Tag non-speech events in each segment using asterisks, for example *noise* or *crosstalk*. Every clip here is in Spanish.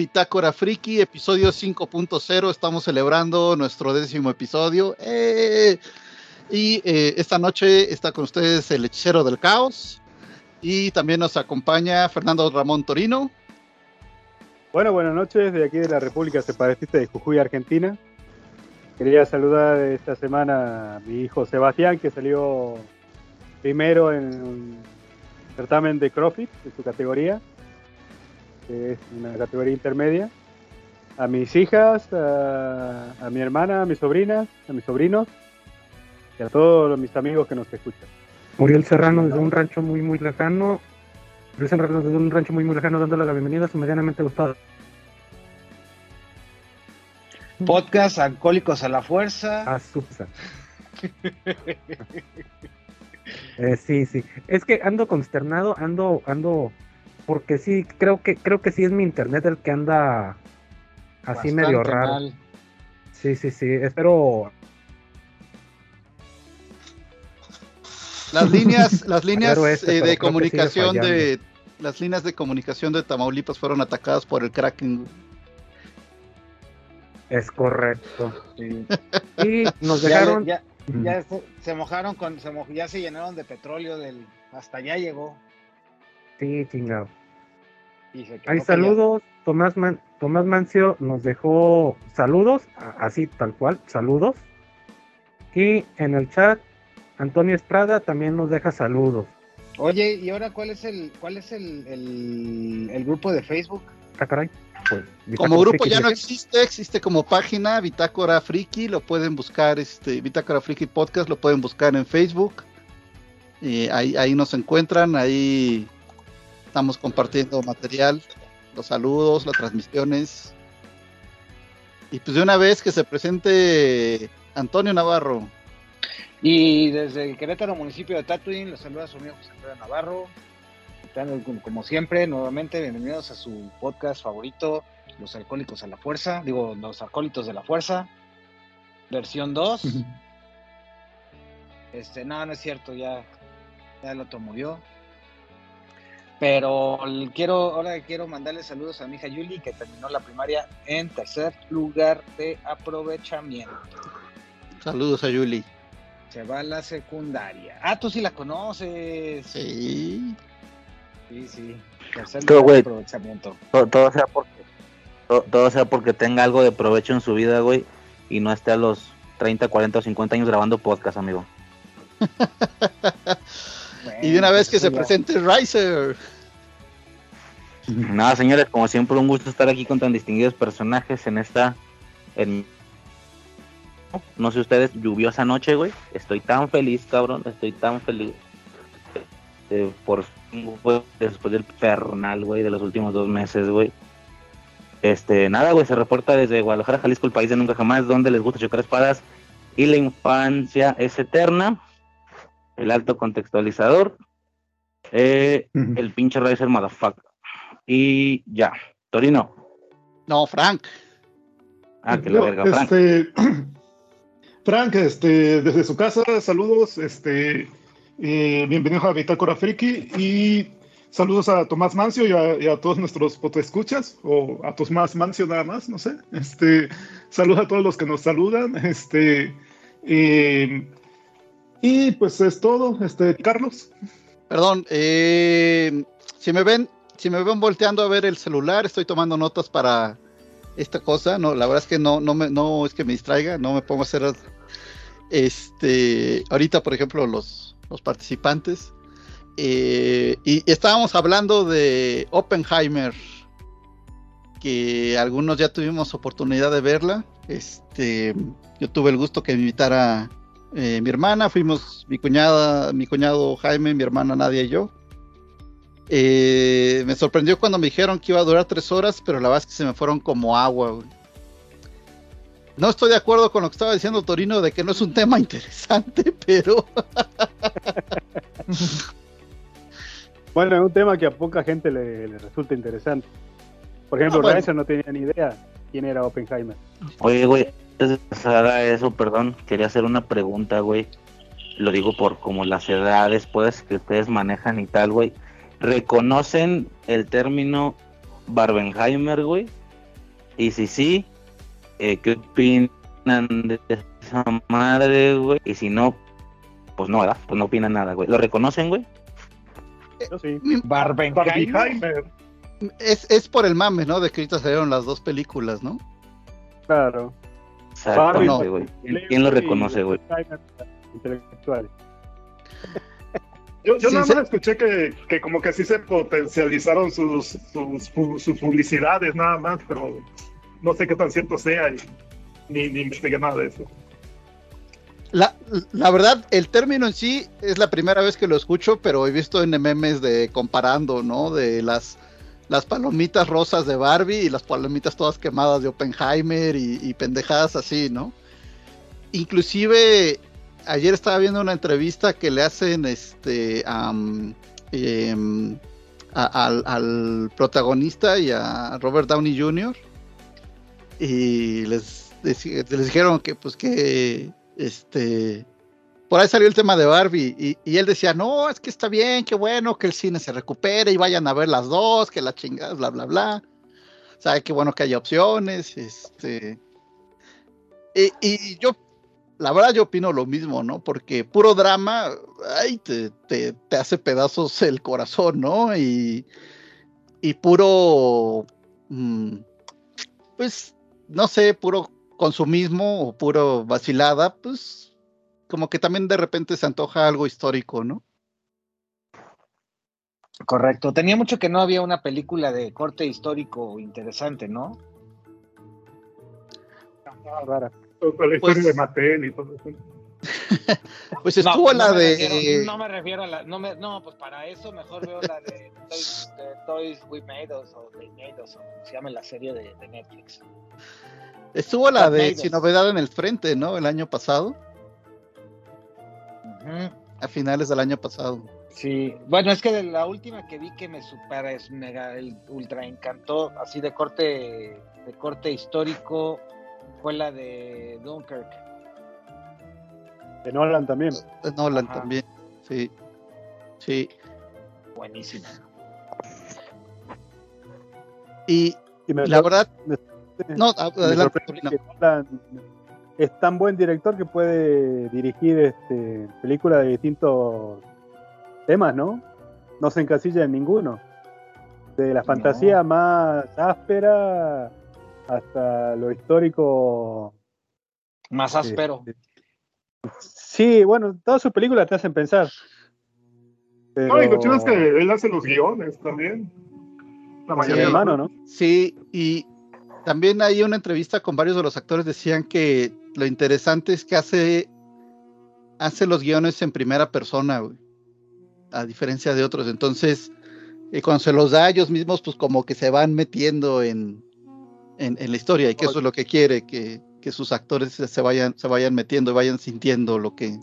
Bitácora Friki, episodio 5.0. Estamos celebrando nuestro décimo episodio. ¡Eh! Y eh, esta noche está con ustedes el hechicero del caos. Y también nos acompaña Fernando Ramón Torino. Bueno, buenas noches de aquí de la República Separatista de Jujuy, Argentina. Quería saludar esta semana a mi hijo Sebastián, que salió primero en un certamen de CrossFit de su categoría que es una categoría intermedia, a mis hijas, a, mi hermana, a mis sobrinas, a mis sobrinos y a todos mis amigos que nos escuchan. Muriel Serrano desde un rancho muy muy lejano, Muriel Serrano desde un rancho muy muy lejano dándole la bienvenida a su medianamente gustado. Podcast Alcohólicos a la Fuerza. A su *laughs* eh, sí, sí. Es que ando consternado, ando, ando porque sí, creo que, creo que sí es mi internet el que anda así medio raro. Sí, sí, sí, espero. Las líneas, *laughs* las líneas este, eh, de comunicación de las líneas de comunicación de Tamaulipas fueron atacadas por el Kraken. Es correcto. *laughs* Y nos dejaron. Ya, se, mojaron con, ya se llenaron de petróleo del, hasta allá llegó. Sí, chingado. Hay saludos. Tomás, Tomás Mancio nos dejó saludos, así tal cual, saludos. Y en el chat, Antonio Estrada también nos deja saludos. Oye, ¿y ahora cuál es el cuál es el, el, grupo de Facebook? Ah, caray. Pues, como grupo ya no existe, existe como página Bitácora Friki, lo pueden buscar, este Bitácora Friki Podcast, lo pueden buscar en Facebook. Y ahí, ahí nos encuentran, ahí Estamos compartiendo material, los saludos, las transmisiones. Y pues de una vez que se presente Antonio Navarro. Y desde el Querétaro, municipio de Tatooine, los saluda su amigo José Antonio Navarro. Como siempre, nuevamente, bienvenidos a su podcast favorito, Los Alcohólicos a la Fuerza. Digo, Los Alcohólicos de la Fuerza, versión 2. *laughs* este, no, no es cierto, ya, ya el otro murió. Pero quiero, ahora quiero mandarle saludos a mi hija Yuli, que terminó la primaria en tercer lugar de aprovechamiento. Saludos a Yuli. Se va a la secundaria. Ah, tú sí la conoces. Sí. Sí, sí. Tercer lugar de aprovechamiento. Todo, sea porque, todo, sea porque tenga algo de provecho en su vida, güey, y no esté a los 30, 40 o 50 años grabando podcast, amigo. *laughs* y de una vez que se presente Riser. Nada, señores, como siempre, un gusto estar aquí con tan distinguidos personajes en esta. no sé ustedes, lluviosa noche, güey. Estoy tan feliz, cabrón. Estoy tan feliz. Eh, por después del pernal, güey, de los últimos dos meses, güey. Este, nada, güey, se reporta desde Guadalajara, Jalisco, el país de nunca jamás, donde les gusta chocar espadas y la infancia es eterna el alto contextualizador, eh, el pinche Racer Motherfucker. Y ya, Torino. No, Frank. Ah, que la verga, Frank. Este, *clears throat* Frank, este, desde su casa, saludos, este, eh, bienvenidos a Bitácora Friki y saludos a Tomás Mancio y a, todos nuestros escuchas o a Tomás Mancio nada más, no sé. Este, saludos a todos los que nos saludan, este, eh, y pues es todo, este, Carlos. Perdón, eh, si me ven, si me ven volteando a ver el celular, estoy tomando notas para esta cosa. No, la verdad es que no, no me, no es que me distraiga, no me pongo a hacer este ahorita, por ejemplo, los, los participantes. Eh, y estábamos hablando de Oppenheimer, que algunos ya tuvimos oportunidad de verla. Este, yo tuve el gusto que me invitara eh, mi hermana, fuimos mi cuñada, mi cuñado Jaime, mi hermana Nadia y yo. Eh, me sorprendió cuando me dijeron que iba a durar tres horas, pero la verdad es que se me fueron como agua. No estoy de acuerdo con lo que estaba diciendo Torino de que no es un tema *laughs* interesante, pero... *laughs* bueno, es un tema que a poca gente le, resulta interesante. Por ejemplo, ah, no tenía ni idea quién era Oppenheimer. Oye, güey, antes de eso, perdón, quería hacer una pregunta, güey. Lo digo por como las edades, pues, que ustedes manejan y tal, güey. ¿Reconocen el término Barbenheimer, güey? Y si sí, eh, ¿qué opinan de esa madre, güey? Y si no, pues no, ¿verdad? Pues no opinan nada, güey. ¿Lo reconocen, güey? sí. Barbenheimer. Es, es por el mame, ¿no? De que ahorita salieron las dos películas, ¿no? Claro. Exacto, güey. ¿Quién lo reconoce, güey? Intelectual. Yo, yo nada más escuché que, que, como que así se potencializaron sus, sus, publicidades, nada más, pero no sé qué tan cierto sea y ni, ni investigué nada de eso. La, la, verdad, el término en sí es la primera vez que lo escucho, pero he visto en memes de comparando, ¿no? De las, las palomitas rosas de Barbie y las palomitas todas quemadas de Oppenheimer y, pendejadas así, ¿no? Inclusive ayer estaba viendo una entrevista que le hacen este em, al, protagonista y a Robert Downey Jr. Y les, les, dijeron que pues que este por ahí salió el tema de Barbie y, él decía, no, es que está bien, qué bueno que el cine se recupere y vayan a ver las dos, que la chingada, bla, bla, bla. O sea, qué bueno que haya opciones. Este. Y, yo la verdad yo opino lo mismo, ¿no? Porque puro drama, ay, te, te, hace pedazos el corazón, ¿no? Y, y puro, mm, pues, no sé, puro consumismo o puro vacilada, pues, como que también de repente se antoja algo histórico, ¿no? Correcto. Tenía mucho que no había una película de corte histórico interesante, ¿no? Ah, rara la historia pues de Mattel y todo eso. *laughs* pues estuvo la de. no me refiero a la. No, me, no, pues para eso mejor veo la *laughs* de Toys, We Made Us o They Made Us, o se llama la serie de, de Netflix. Estuvo la de Sin Novedad en el Frente, ¿no? El año pasado. A finales del año pasado. Sí, bueno, es que de la última que vi que me supera es mega, el ultra encantó, así de corte, de corte histórico, fue la de Dunkirk. De Nolan también. De Nolan también, sí. Sí. Buenísima. Y, la verdad. no, adelante. Es tan buen director que puede dirigir este, películas de distintos temas, ¿no? No se encasilla en ninguno. De la fantasía más áspera hasta lo histórico. Más áspero. Este, sí, bueno, todas sus películas te hacen pensar. No, y lo es que él hace los guiones también. La mayoría sí, hermano, ¿no? Sí, y también hay una entrevista con varios de los actores decían que lo interesante es que hace hace los guiones en primera persona, a diferencia de otros. Entonces, eh, cuando se los da a ellos mismos, pues como que se van metiendo en, en, la historia y que eso es lo que quiere, que, sus actores se vayan, se vayan metiendo y vayan sintiendo lo que...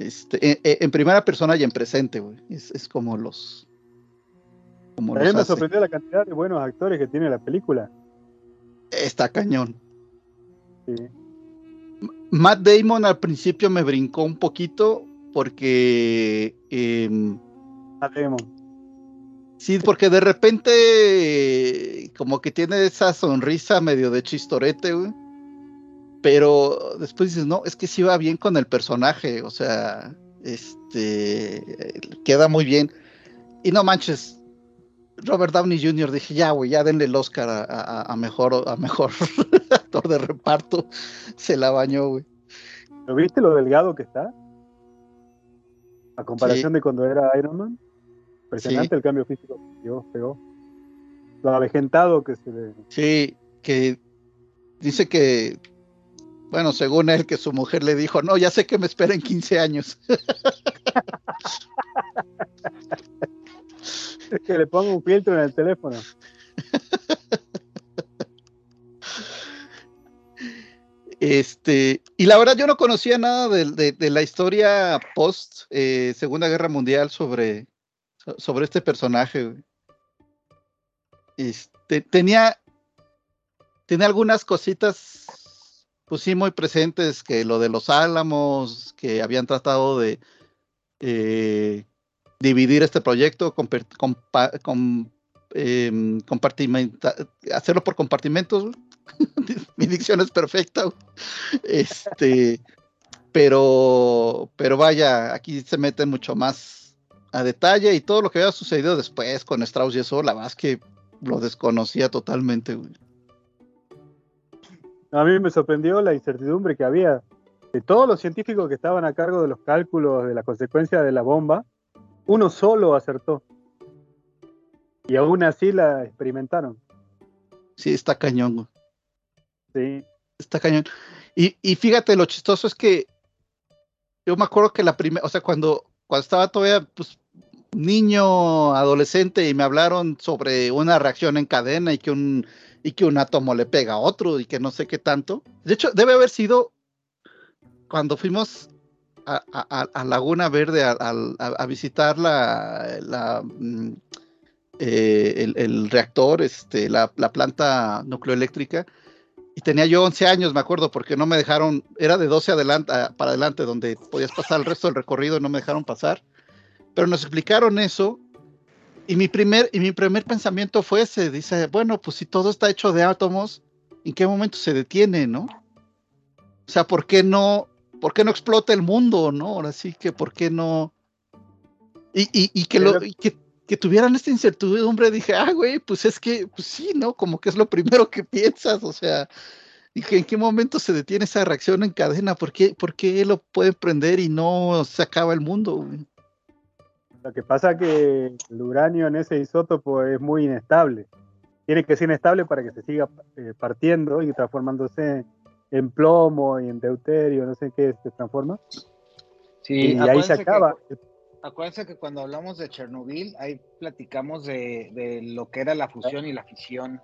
Este, en, primera persona y en presente, Es, como los... Como A mí me sorprendió la cantidad de buenos actores que tiene la película. Está cañón. Matt Damon al principio me brincó un poquito porque... Em, Matt Damon Sí, porque de repente como que tiene esa sonrisa medio de chistorete, güey. Pero después dices, no, es que sí va bien con el personaje, o sea, este, queda muy bien. Y no manches, Robert Downey Jr. dije, ya, güey, ya denle el Oscar a, mejor, a mejor *laughs* actor de reparto. Se la bañó, güey. ¿Lo viste lo delgado que está? A comparación de cuando era Iron Man. Impresionante el cambio físico que pegó. Lo avejentado que se ve. Sí, que dice que, bueno, según él, que su mujer le dijo, no, ya sé que me esperen 15 años. *laughs* que le ponga un filtro en el teléfono. Este, y la verdad yo no conocía nada de, la historia post eh, Segunda Guerra Mundial sobre, sobre este personaje. Este, tenía, tenía algunas cositas, pues sí, muy presentes, que lo de los álamos, que habían tratado de eh, dividir este proyecto, em, hacerlo por compartimentos. *laughs* Mi dicción es perfecta. Este, pero, pero vaya, aquí se mete mucho más a detalle y todo lo que había sucedido después con Strauss y eso, la verdad que lo desconocía totalmente. A mí me sorprendió la incertidumbre que había de todos los científicos que estaban a cargo de los cálculos de la consecuencia de la bomba, uno solo acertó. Y aún así la experimentaron. Sí, está cañón. Sí. Está cañón. Y, y, fíjate, lo chistoso es que yo me acuerdo que la primera, o sea, cuando, cuando estaba todavía pues, niño, adolescente, y me hablaron sobre una reacción en cadena y que un, y que un átomo le pega a otro y que no sé qué tanto. De hecho, debe haber sido cuando fuimos a, Laguna Verde a, visitar la, la mm, eh, el, reactor, este, la, planta nucleoeléctrica, y tenía yo 11 años, me acuerdo, porque no me dejaron, era de 12 adelante, para adelante, donde podías pasar el resto del recorrido no me dejaron pasar. Pero nos explicaron eso, y mi primer, y mi primer pensamiento fue ese, dice, bueno, pues si todo está hecho de átomos, ¿en qué momento se detiene, no? O sea, ¿por qué no ¿por qué no explota el mundo, no? Ahora sí que, ¿por qué no? Y, que, lo, que, tuvieran esta incertidumbre, dije, ah, güey, pues es que, pues sí, ¿no? Como que es lo primero que piensas, o sea, dije, ¿en qué momento se detiene esa reacción en cadena? ¿Por qué, por qué lo puede prender y no se acaba el mundo? Lo que pasa es que el uranio en ese isótopo es muy inestable. Tiene que ser inestable para que se siga eh, partiendo y transformándose en plomo y en deuterio, no sé qué se transforma. Sí, y ahí se acaba. acuérdense que cuando hablamos de Chernobyl, ahí platicamos de, lo que era la fusión y la fisión.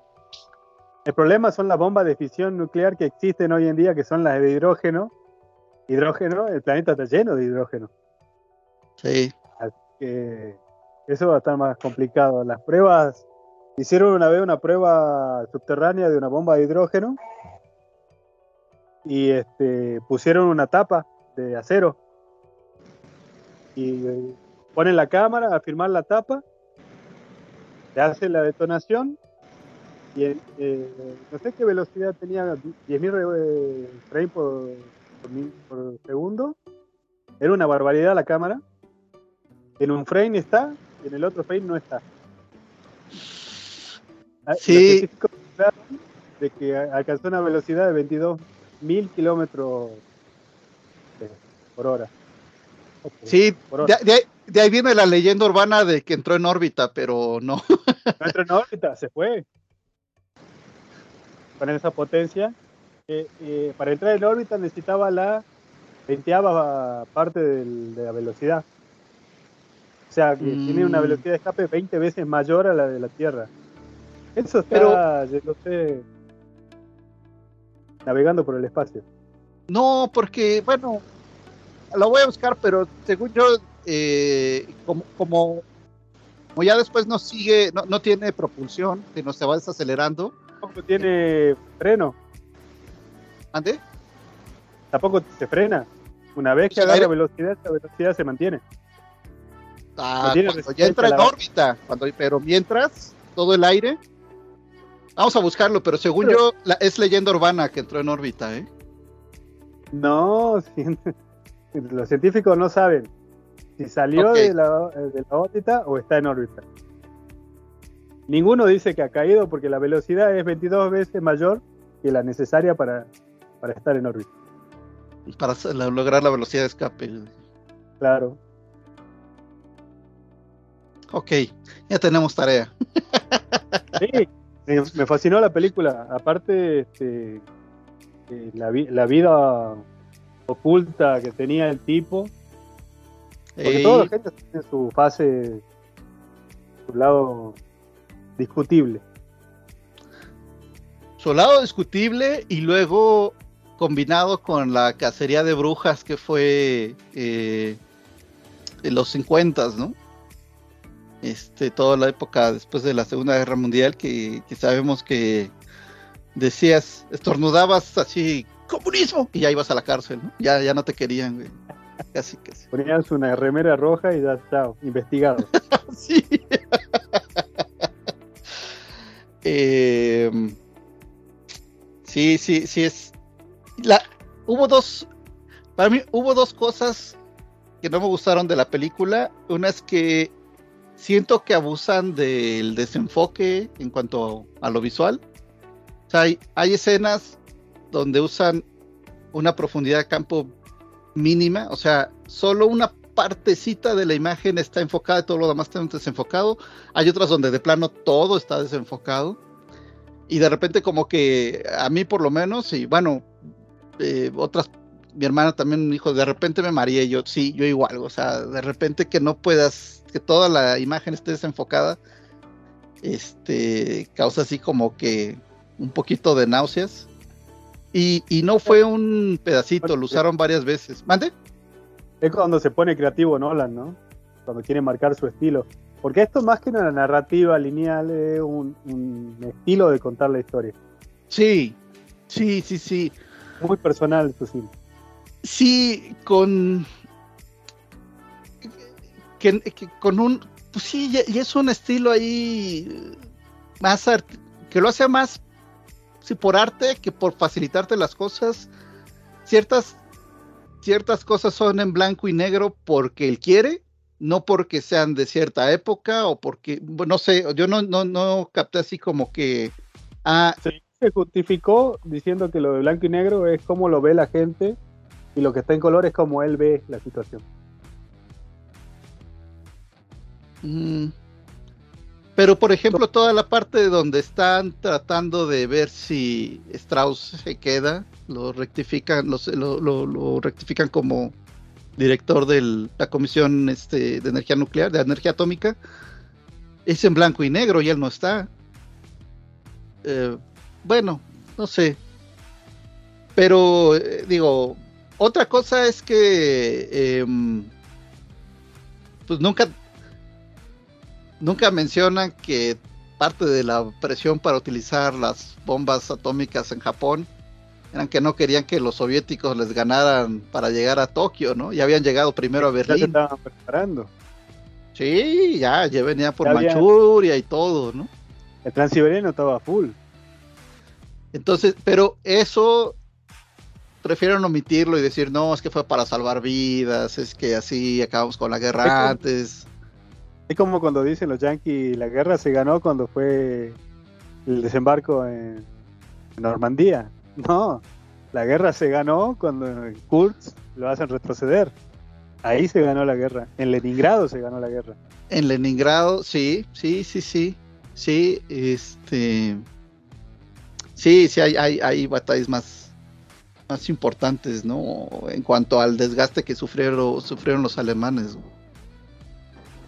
El problema son las bombas de fisión nuclear que existen hoy en día, que son las de hidrógeno. Hidrógeno, el planeta está lleno de hidrógeno. Sí. Así que eso va a estar más complicado. Las pruebas, hicieron una vez una prueba subterránea de una bomba de hidrógeno y este, pusieron una tapa de acero y eh, ponen la cámara a firmar la tapa, se hace la detonación y eh, no sé qué velocidad tenía, 10.000 frames por, por, segundo, era una barbaridad la cámara, en un frame está y en el otro frame no está. Ah, sí. De que alcanzó una velocidad de 22 mil kilómetros por hora. Sí, De, ahí viene la leyenda urbana de que entró en órbita, pero no. *laughs* No entró en órbita, se fue. Con esa potencia. Eh, eh, para entrar en órbita necesitaba la veinteava parte de la velocidad. O sea, que tiene una mm. velocidad de escape 20 veces mayor a la de la Tierra. Eso está, pero, yo sé, navegando por el espacio. No, porque, bueno, lo voy a buscar, pero según yo, eh, como, como, ya después no sigue, no, no tiene propulsión, que no se va desacelerando. Tampoco tiene freno. ¿Ande? Tampoco se frena. Una vez que agarra velocidad, la velocidad se mantiene. Ah, cuando ya entra en órbita, cuando, pero mientras todo el aire Vamos a buscarlo, pero según yo, es leyenda urbana que entró en órbita, ¿eh? No, *laughs* los científicos no saben si salió de, la, órbita o está en órbita. Ninguno dice que ha caído porque la velocidad es 22 veces mayor que la necesaria para, para estar en órbita. Para lograr la velocidad de escape. Claro. Ok, ya tenemos tarea. Sí, me, fascinó la película. Aparte, este, eh, la, la, vida oculta que tenía el tipo. Porque toda la gente tiene su fase, su lado discutible. Su lado discutible y luego combinado con la cacería de brujas que fue eh, en los 50, ¿no? Este, toda la época después de la Segunda Guerra Mundial que, sabemos que decías, estornudabas así, comunismo, y ya ibas a la cárcel, ¿no? Ya, ya no te querían, güey. Casi sí. Ponías una remera roja y ya está, investigado. *laughs* sí. *laughs* Em, sí, sí, sí es. La, hubo dos. Para mí hubo dos cosas que no me gustaron de la película. Una es que siento que abusan del desenfoque en cuanto a lo visual. O sea, hay, escenas donde usan una profundidad de campo mínima, o sea, solo una partecita de la imagen está enfocada y todo lo demás está desenfocado. Hay otras donde de plano todo está desenfocado. Y de repente como que a mí por lo menos, y bueno, eh, otras, mi hermana también dijo, de repente me mareé, yo sí, yo igual, o sea, de repente que no puedas, que toda la imagen esté desenfocada, este, causa así como que un poquito de náuseas. Y, y no fue un pedacito, lo usaron varias veces. ¿Mande? Es cuando se pone creativo Nolan, ¿no? Cuando quiere marcar su estilo. Porque esto más que una narrativa lineal es un, estilo de contar la historia. Sí, sí, sí, sí. Muy personal, eso sí. Sí, con. Que, con un. Pues sí, y es un estilo ahí. Más. que lo hace más. Sí, por arte que por facilitarte las cosas. Ciertas ciertas cosas son en blanco y negro porque él quiere, no porque sean de cierta época o porque, no sé, yo no, no, no capté así como que... Ah, se justificó diciendo que lo de blanco y negro es como lo ve la gente y lo que está en color es como él ve la situación. Mm. Pero por ejemplo, toda la parte donde están tratando de ver si Strauss se queda, lo rectifican, lo, rectifican como director de la Comisión este, de Energía Nuclear, de Energía Atómica, es en blanco y negro y él no está. Eh, bueno, no sé. Pero eh, digo, otra cosa es que em, pues nunca nunca mencionan que parte de la presión para utilizar las bombas atómicas en Japón eran que no querían que los soviéticos les ganaran para llegar a Tokio, ¿no? Ya habían llegado primero a Berlín. Ya se estaban preparando. Sí, ya, ya venía por Manchuria y todo, ¿no? El transiberiano estaba full. Entonces, pero eso prefieren omitirlo y decir, no, es que fue para salvar vidas, es que así acabamos con la guerra antes. Es como cuando dicen los yankees, la guerra se ganó cuando fue el desembarco en, Normandía. *laughs* No, la guerra se ganó cuando Kurz lo hacen retroceder. Ahí se ganó la guerra. En Leningrado se ganó la guerra. En Leningrado, sí, sí, sí, sí. Sí, este. Sí, sí, hay, hay, hay batallas más, más importantes, ¿no? En cuanto al desgaste que sufrieron, sufrieron los alemanes.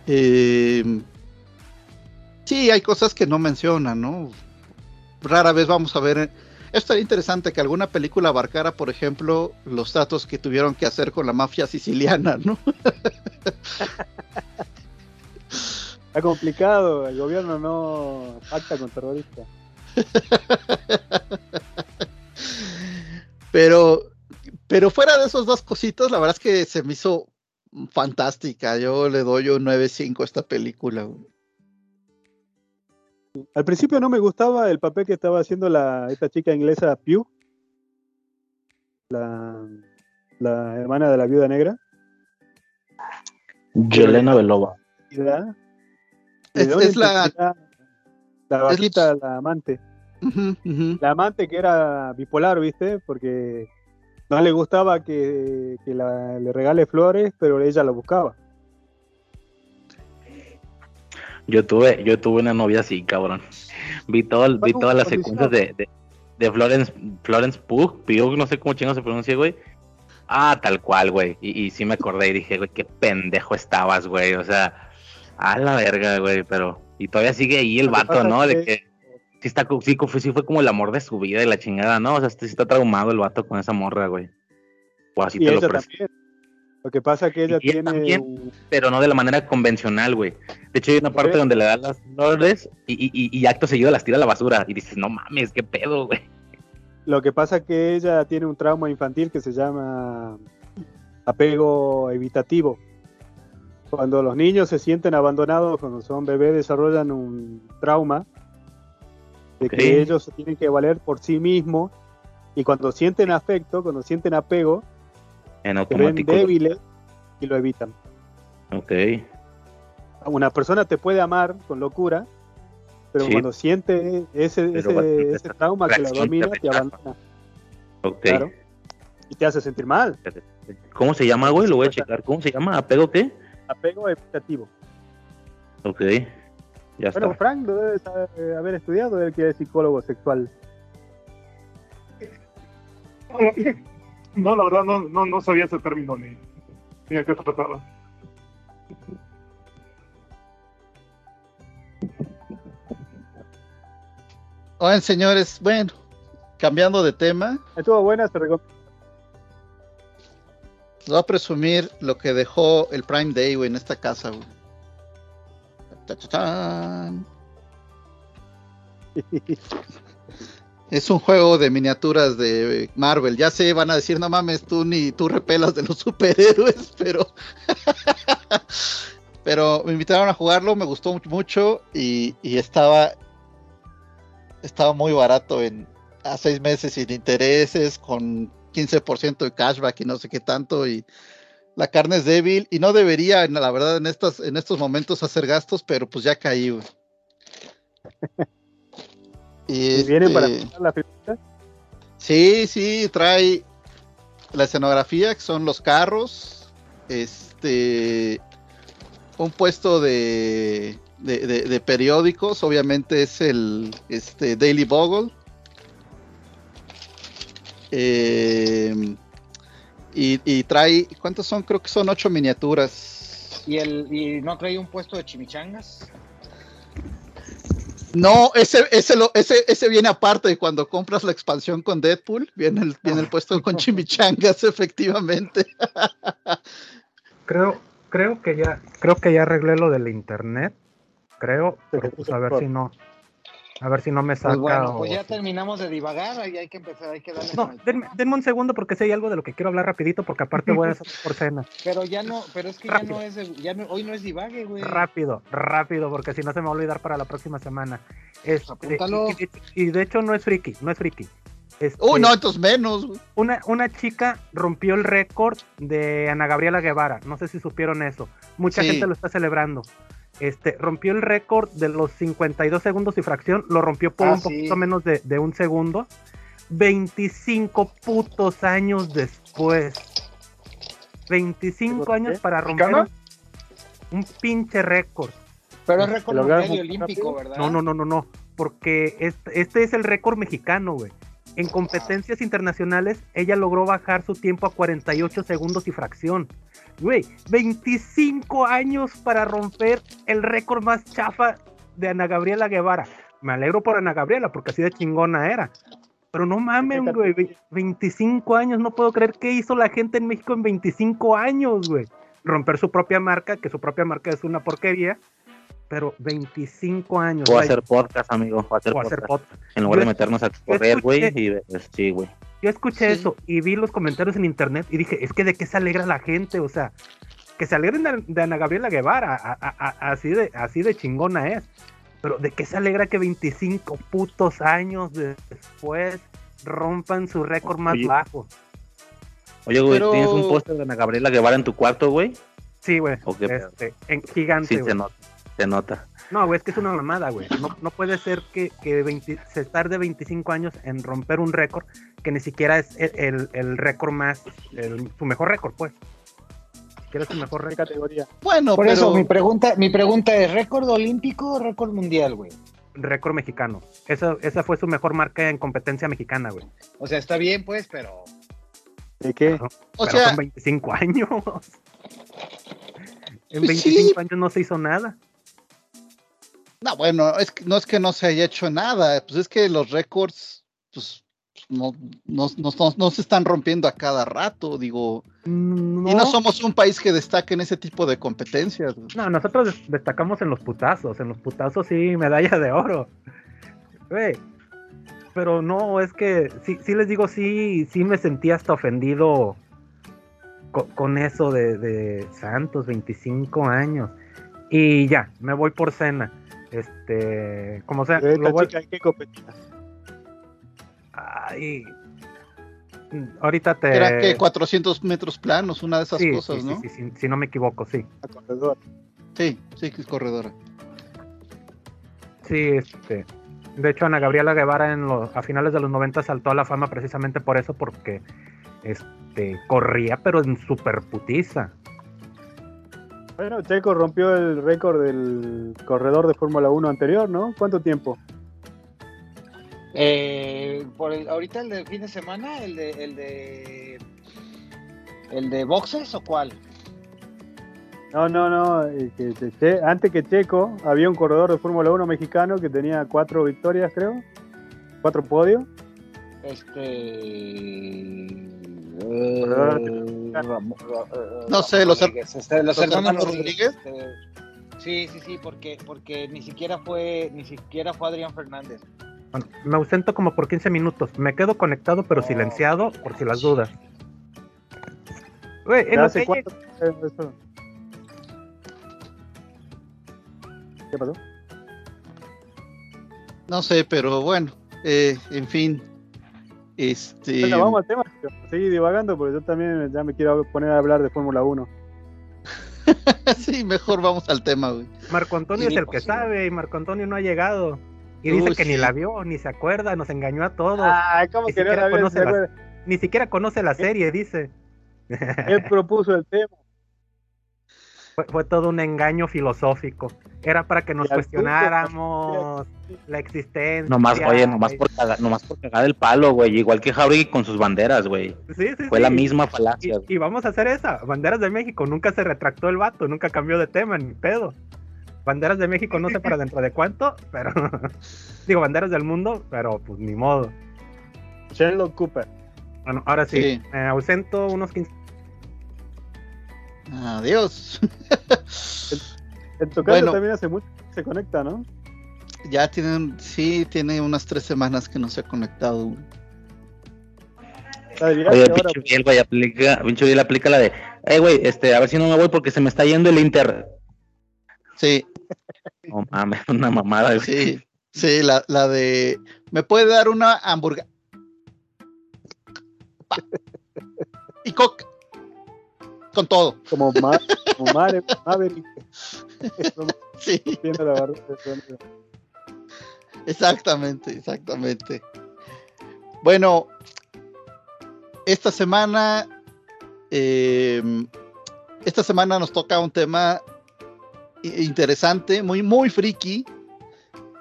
Eh, sí, hay cosas que no mencionan, ¿no? Rara vez vamos a ver. Esto estaría interesante que alguna película abarcara, por ejemplo, los tratos que tuvieron que hacer con la mafia siciliana, ¿no? *laughs* Está complicado, el gobierno no pacta con terroristas. *laughs* pero, pero fuera de esos dos cositos, la verdad es que se me hizo fantástica. Yo le doy un 9.5 a esta película. Al principio no me gustaba el papel que estaba haciendo la, esta chica inglesa Pew, la, la hermana de la viuda negra. Yelena Belova. Es, la, la bajita, la amante. La amante que era bipolar, ¿viste? Porque no le gustaba que, le regale flores, pero ella lo buscaba. Yo tuve, yo tuve una novia así, cabrón. Vi todo, vi todas las secuencias de, de, Florence, Florence Pugh, Pugh, no sé cómo chingo se pronuncia, güey. Ah, tal cual, güey. Y, y sí me acordé y dije, güey, qué pendejo estabas, güey. O sea, a la verga, güey, pero Y todavía sigue ahí el vato, ¿no? De que sí, está, sí, sí fue como el amor de su vida y la chingada, ¿no? O sea, sí está traumado el vato con esa morra, güey. O así te lo. Lo que pasa es que ella tiene. Pero no de la manera convencional, güey. De hecho, hay una parte donde le dan las flores y, y, y, acto seguido las tira a la basura. Y dices, no mames, qué pedo, güey. Lo que pasa es que ella tiene un trauma infantil que se llama apego evitativo. Cuando los niños se sienten abandonados, cuando son bebés, desarrollan un trauma de que ellos se tienen que valer por sí mismos. Y cuando sienten afecto, cuando sienten apego, en automático. Se ven débiles y lo evitan. Ok. Una persona te puede amar con locura, pero cuando siente ese, ese, ese trauma que lo domina, te abandona. Ok. Claro. Y te hace sentir mal. ¿Cómo se llama, güey? Lo voy a checar. ¿Cómo se llama? ¿Apego qué? Apego evitativo. Ok. Ya bueno, Frank lo debe haber estudiado, él que es psicólogo sexual. No, la verdad no, no, no sabía ese término ni, ni a qué trataba. Oigan, señores, bueno, cambiando de tema. Estuvo buena, se recomienda. Voy a presumir lo que dejó el Prime Day, güey, en esta casa, güey. Es un juego de miniaturas de Marvel. Ya sé, van a decir, no mames, tú ni tú repelas de los *laughs* superhéroes, pero. *laughs* pero me invitaron a jugarlo, me gustó mucho y, estaba. Estaba muy barato en a seis meses sin intereses, con 15% de cashback y no sé qué tanto. Y la carne es débil y no debería, la verdad, en, estas, en estos momentos hacer gastos, pero pues ya caí. *laughs* ¿Y, vienen para este, la fiesta? Sí, sí, trae la escenografía, que son los carros, este, un puesto de, de, periódicos, obviamente es el este, Daily Bogle. Eh, y, y, trae, ¿cuántos son? Creo que son ocho miniaturas. ¿Y, el, ¿Y no trae un puesto de chimichangas? No, ese, ese, lo, ese, ese viene aparte de cuando compras la expansión con Deadpool. Viene el, viene el puesto con *laughs* chimichangas, efectivamente. *laughs* creo, creo que ya, creo que ya arreglé lo del internet. Creo, pero pues a ver si no, a ver si no me pues saca. Pues bueno, pues ya terminamos de divagar y hay que empezar, hay que darle. No, denme, un segundo porque si hay algo de lo que quiero hablar rapidito porque aparte voy a hacer por cena. *laughs* Pero ya no, pero es que ya no es, ya no, hoy no es divague, güey. Rápido, rápido, porque si no se me va a olvidar para la próxima semana. Este, y, de hecho no es friki, no es friki. Este, Uy, no, entonces menos. Una, una chica rompió el récord de Ana Gabriela Guevara. No sé si supieron eso. Mucha gente lo está celebrando. Este, rompió el récord de los 52 segundos y fracción, lo rompió por ah, un poquito menos de, un segundo. 25 putos años después. 25 años para romper un pinche récord. Pero es récord olímpico, ¿verdad? No, no, no, no, no. Porque este, este es el récord mexicano, güey. En competencias internacionales, ella logró bajar su tiempo a 48 segundos y fracción. Güey, 25 años para romper el récord más chafa de Ana Gabriela Guevara. Me alegro por Ana Gabriela, porque así de chingona era. Pero no mames, güey, 25 años, no puedo creer qué hizo la gente en México en 25 años, güey. Romper su propia marca, que su propia marca es una porquería, pero 25 años. O hacer podcast, amigo, o hacer, podcast. En lugar de meternos a correr, güey, y sí, güey. Yo escuché eso y vi los comentarios en internet y dije, es que de qué se alegra la gente, o sea, que se alegren de, Ana Gabriela Guevara, así, de, así de chingona es. Pero de qué se alegra que 25 putos años después rompan su récord más bajo. Oye, güey, ¿tienes un póster de Ana Gabriela Guevara en tu cuarto, güey? Sí, güey. Este, en gigante. Sí, se nota. Se nota. No, güey, es que es una mamada, güey. No, puede ser que, que se tarde 25 años en romper un récord que ni siquiera es el, récord más, su mejor récord, pues. Si es su mejor récord. categoría. Bueno, por eso mi pregunta, mi pregunta es: ¿récord olímpico o récord mundial, güey? Récord mexicano. Esa, esa fue su mejor marca en competencia mexicana, güey. O sea, está bien, pues, pero. ¿De qué? o sea, son 25 años. en 25 años no se hizo nada. No, bueno, es que, no es que no se haya hecho nada, pues es que los récords, pues no, no, no, se están rompiendo a cada rato, digo. Y no somos un país que destaque en ese tipo de competencias. No, nosotros destacamos en los putazos, en los putazos sí, medalla de oro. pero no, es que sí, sí les digo, sí, sí me sentí hasta ofendido con, eso de, de, Santos, 25 años. Y ya, me voy por cena. Este, como sea, lo voy... ¿qué Ay, ahorita te. Era que 400 metros planos, una de esas cosas, ¿no? Sí, sí, si no me equivoco, sí. corredora. Sí, sí, que es corredora. Sí, este. De hecho, Ana Gabriela Guevara en los, a finales de los 90 saltó a la fama precisamente por eso, porque este, corría, pero en super putiza. Bueno, Checo rompió el récord del corredor de Fórmula 1 anterior, ¿no? ¿Cuánto tiempo? Eh, por ahorita el de fin de semana, el de, el de, el de boxes o cuál? No, no, no. Antes que Checo había un corredor de Fórmula 1 mexicano que tenía cuatro victorias, creo, cuatro podios. Este no sé, los, este, los, hermanos Rodríguez. Este, sí, sí, sí, porque, porque ni siquiera fue, ni siquiera fue Adrián Fernández. me ausento como por 15 minutos. Me quedo conectado pero silenciado por si las dudas. ¿Qué pasó? No sé, pero bueno, eh, en fin, este... Bueno, vamos al tema, seguir divagando porque yo también ya me quiero poner a hablar de Fórmula 1. *laughs* sí, mejor vamos al tema, güey. Marco Antonio es el que sabe y Marco Antonio no ha llegado. Y dice que ni la vio, ni se acuerda, nos engañó a todos. Ah, ¿cómo ni, que siquiera no conoce la, ni siquiera conoce la serie, dice. Él propuso el tema. Fue, todo un engaño filosófico. Era para que nos cuestionáramos la existencia. Nomás, oye, nomás por, cagar, nomás por cagar el palo, güey. Igual que Jauregui con sus banderas, güey. Sí, sí, Fue la misma falacia. Y, vamos a hacer esa. Banderas de México. Nunca se retractó el vato, nunca cambió de tema, ni pedo. Banderas de México no sé para dentro de cuánto, pero. *laughs* Digo, banderas del mundo, pero pues ni modo. Sherlock Cooper. Bueno, ahora sí, ausento unos 15 Adiós. el, tocayo también hace mucho que se conecta, ¿no? Ya tienen, sí, tiene unas tres semanas que no se ha conectado. Oye, pinche bien, güey, aplica, pinche bien aplica la de, eh, güey, este, a ver si no me voy porque se me está yendo el Inter. Sí. No mames, *laughs* una mamada. Sí, sí, la, la de, ¿me puede dar una hamburguesa? Y coca con todo. Como, Mar, como Maverick. *laughs* sí. Exactamente, exactamente. Bueno, esta semana, em, esta semana nos toca un tema interesante, muy, muy friki,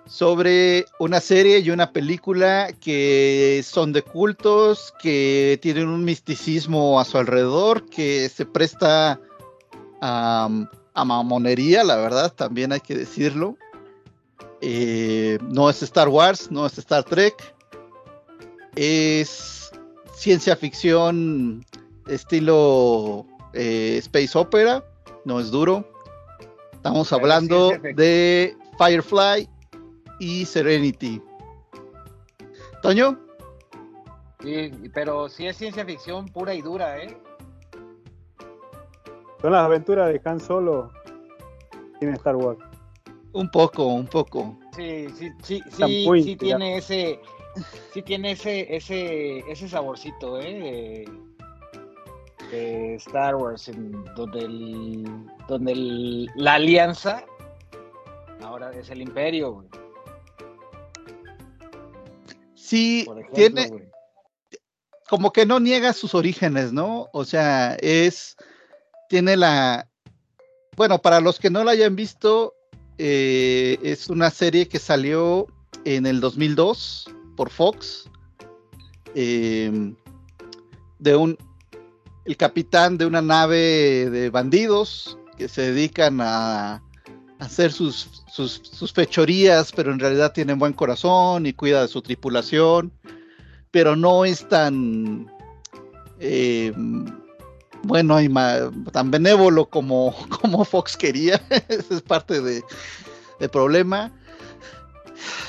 sobre una serie y una película que son de cultos, que tienen un misticismo a su alrededor, que se presta a, mamonería, la verdad, también hay que decirlo. Eh, no es Star Wars, no es Star Trek, es ciencia ficción estilo eh, Space Opera, no es duro. Estamos hablando de Firefly y Serenity. ¿Toño? Sí, pero sí es ciencia ficción pura y dura, ¿eh? Son las aventuras de Han Solo en Star Wars. Un poco, un poco. Sí, sí, sí, sí, sí tiene ese, sí tiene ese, ese, ese saborcito, ¿eh? De, Star Wars, en, donde, el, donde la alianza ahora es el imperio, güey. Sí tiene como que no niega sus orígenes, ¿no? O sea, es tiene la bueno, para los que no la hayan visto, eh, es una serie que salió en el 2002 por Fox em, de un el capitán de una nave de bandidos que se dedican a, hacer sus, sus, fechorías, pero en realidad tiene buen corazón y cuida de su tripulación, pero no es tan eh, bueno y tan benévolo como, *laughs* como Fox quería. *laughs* Ese es parte de, del problema.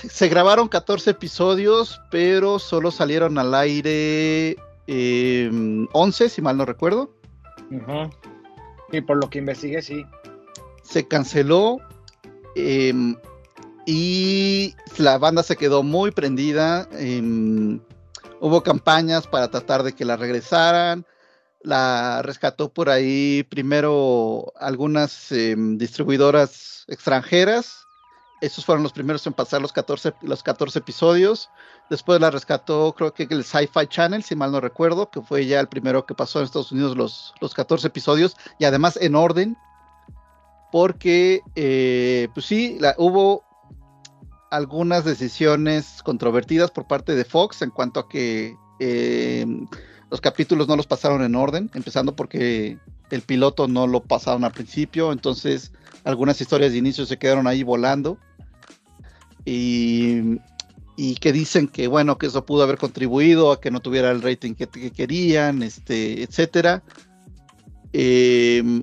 Se grabaron 14 episodios, pero solo salieron al aire 11, eh, si mal no recuerdo. Y por lo que investigué, sí se canceló em, y la banda se quedó muy prendida. Em, hubo campañas para tratar de que la regresaran. La rescató por ahí primero algunas em, distribuidoras extranjeras. Esos fueron los primeros en pasar los 14, los 14 episodios. Después la rescató, creo que el Sci-Fi Channel, si mal no recuerdo, que fue ya el primero que pasó en Estados Unidos los, los 14 episodios. Y además en orden, porque, eh, pues sí, hubo algunas decisiones controvertidas por parte de Fox en cuanto a que eh, los capítulos no los pasaron en orden, empezando porque el piloto no lo pasaron al principio, entonces algunas historias de inicio se quedaron ahí volando y, que dicen que bueno que eso pudo haber contribuido a que no tuviera el rating que, querían, este, etcétera. Eh,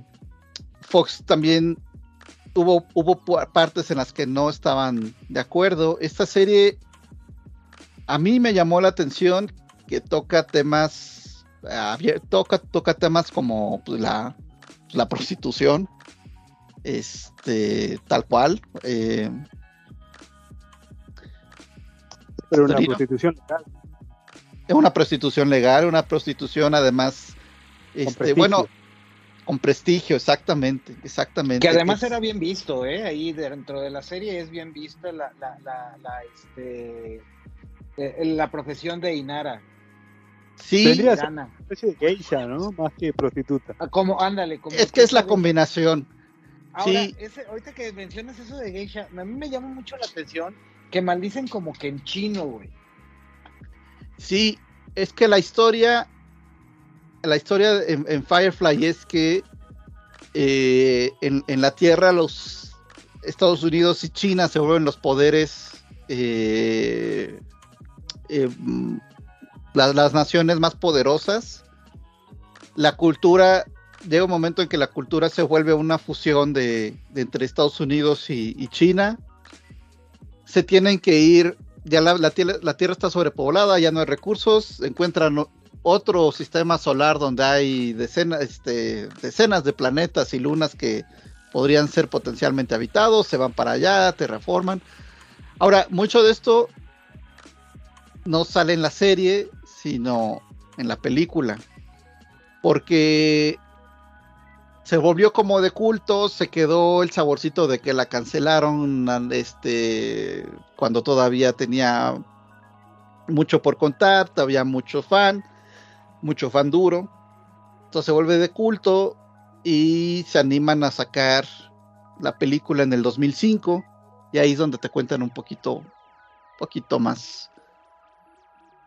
Fox también hubo, hubo partes en las que no estaban de acuerdo. Esta serie a mí me llamó la atención que toca temas toca, toca temas como pues, la, la prostitución, este, tal cual. Eh, Pero una prostitución legal. Es una prostitución legal, una prostitución además, este, bueno, con prestigio, exactamente, exactamente. Que además era bien visto, ¿eh? Ahí dentro de la serie es bien vista la, la, la, la este, eh, la profesión de Inara. Sí, Tendría una especie de geisha, ¿no? Más que prostituta. Ah, como, ándale. Como es que es la combinación. Ahora, sí. ese, ahorita que mencionas eso de geisha, a mí me llama mucho la atención que maldicen como que en chino, güey. Sí, es que la historia la historia en, Firefly es que eh, en, la Tierra los Estados Unidos y China se vuelven los poderes, eh, eh, las, naciones más poderosas. La cultura, llega un momento en que la cultura se vuelve una fusión de, entre Estados Unidos y, China. Se tienen que ir ya la, la, Tierra, está sobrepoblada, ya no hay recursos, encuentran otro sistema solar donde hay decenas, este, decenas de planetas y lunas que podrían ser potencialmente habitados, se van para allá, terraforman. Ahora, mucho de esto no sale en la serie, sino en la película, porque se volvió como de culto, se quedó el saborcito de que la cancelaron este cuando todavía tenía mucho por contar, todavía mucho fan mucho fan duro. Entonces se vuelve de culto y se animan a sacar la película en el 2005 y ahí es donde te cuentan un poquito, poquito más.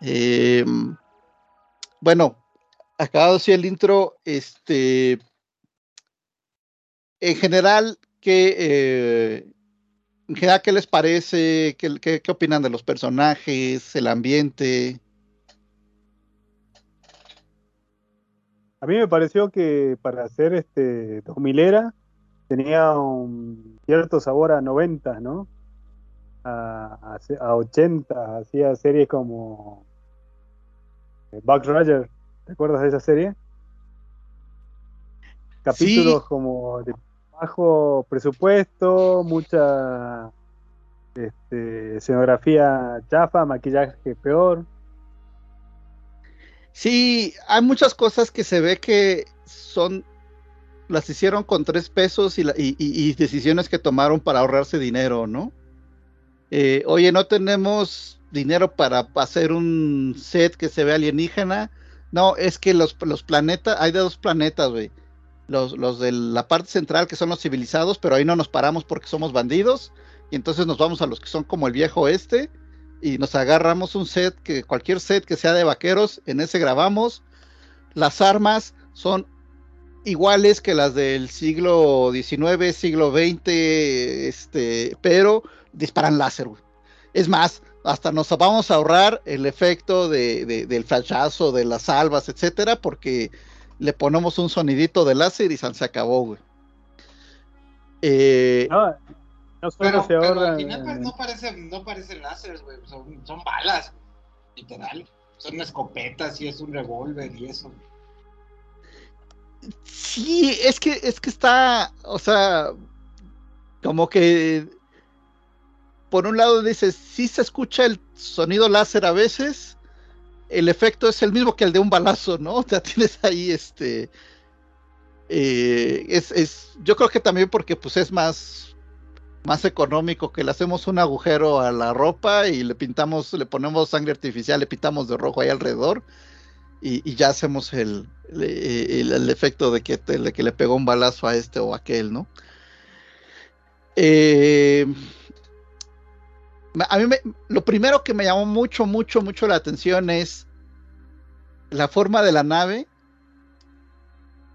Em, bueno, acabado así el intro, este, en general, ¿qué, eh, ¿qué les parece? ¿Qué, qué opinan de los personajes, el ambiente? A mí me pareció que para hacer este 2000 era tenía un cierto sabor a 90, ¿no? A, a, 80, hacía series como eh, Buck Roger, ¿te acuerdas de esa serie? Capítulos como de bajo presupuesto, mucha este, escenografía chafa, maquillaje peor. Sí, hay muchas cosas que se ve que son, las hicieron con tres pesos y, decisiones que tomaron para ahorrarse dinero, ¿no? Eh, oye, no tenemos dinero para hacer un set que se vea alienígena. No, es que los, los planetas, hay de dos planetas, güey. Los, los de la parte central que son los civilizados, pero ahí no nos paramos porque somos bandidos. Y entonces nos vamos a los que son como el viejo oeste y nos agarramos un set, que cualquier set que sea de vaqueros, en ese grabamos. Las armas son iguales que las del siglo XIX, siglo XX, este, pero disparan láser, Es más, hasta nos vamos a ahorrar el efecto de, del flashazo, de las salvas, etcétera, porque le ponemos un sonidito de láser y se acabó, güey. Eh, pero, al final no parecen no parece láser, güey. Son, son balas, literal. Son escopetas y es un revólver y eso. Sí, es que, es que está, o sea, como que por un lado dices, sí se escucha el sonido láser a veces, el efecto es el mismo que el de un balazo, ¿no? O sea, *laughs* tienes ahí este... Eh, es, es, yo creo que también porque pues es más, más económico que le hacemos un agujero a la ropa y le pintamos, le ponemos sangre artificial, le pintamos de rojo ahí alrededor y, ya hacemos el, el, efecto de que, de que le pegó un balazo a este o a aquel, ¿no? Eh, a mí lo primero que me llamó mucho, mucho, mucho la atención es la forma de la nave,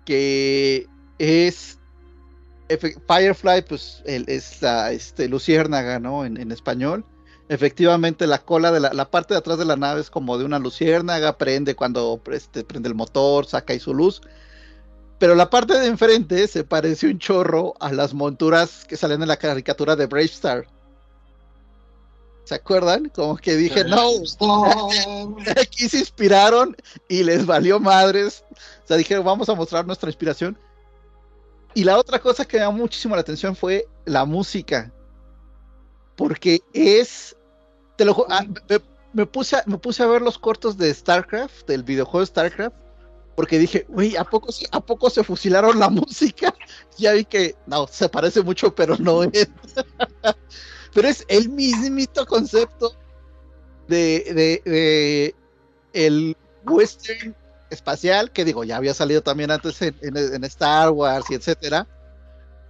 que es Firefly, pues es la este, luciérnaga, ¿no? En, español. Efectivamente, la cola de la, parte de atrás de la nave es como de una luciérnaga, prende cuando este, prende el motor, saca ahí su luz. Pero la parte de enfrente se parece un chorro a las monturas que salen en la caricatura de Brave Star ¿Se acuerdan? Como que dije, no, *laughs* aquí se inspiraron y les valió madres. O sea, dijeron, vamos a mostrar nuestra inspiración. Y la otra cosa que me llamó muchísimo la atención fue la música. Porque es. Te lo, ah, me, puse a, me puse a ver los cortos de StarCraft, del videojuego StarCraft. Porque dije, uy, ¿a poco, ¿a poco se fusilaron la *laughs* música? Ya vi que, no, se parece mucho, pero no es. *laughs* pero es el mismito concepto de, de, el western espacial, que digo, ya había salido también antes en, Star Wars y etcétera,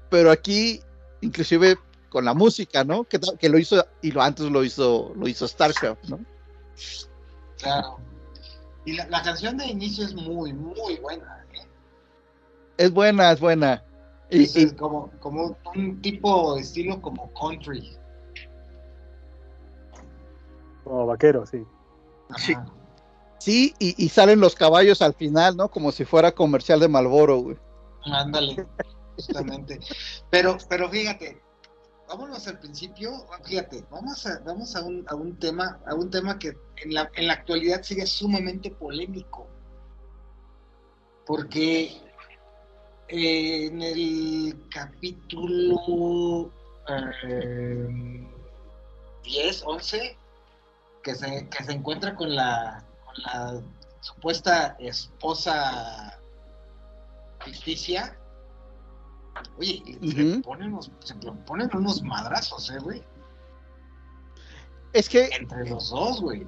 pero aquí, inclusive con la música, ¿no? Que, que, lo hizo, y lo antes lo hizo, lo hizo StarCraft, ¿no? Claro. Y la, canción de inicio es muy, muy buena. ¿eh? Es buena, es buena. Y, como, como un tipo de estilo como country. Como vaquero, sí. Sí. Sí, y, salen los caballos al final, ¿no? Como si fuera comercial de Malboro, güey. Ándale, justamente. Pero, pero fíjate, vámonos al principio, fíjate, vamos a, vamos a un, a un tema, a un tema que en la, en la actualidad sigue sumamente polémico. Porque en el capítulo 10, eh, 11, que se, que se encuentra con la, la supuesta esposa ficticia. Oye, se, ponen unos, se ponen unos madrazos, ¿eh, güey? Es que. Entre los dos, güey.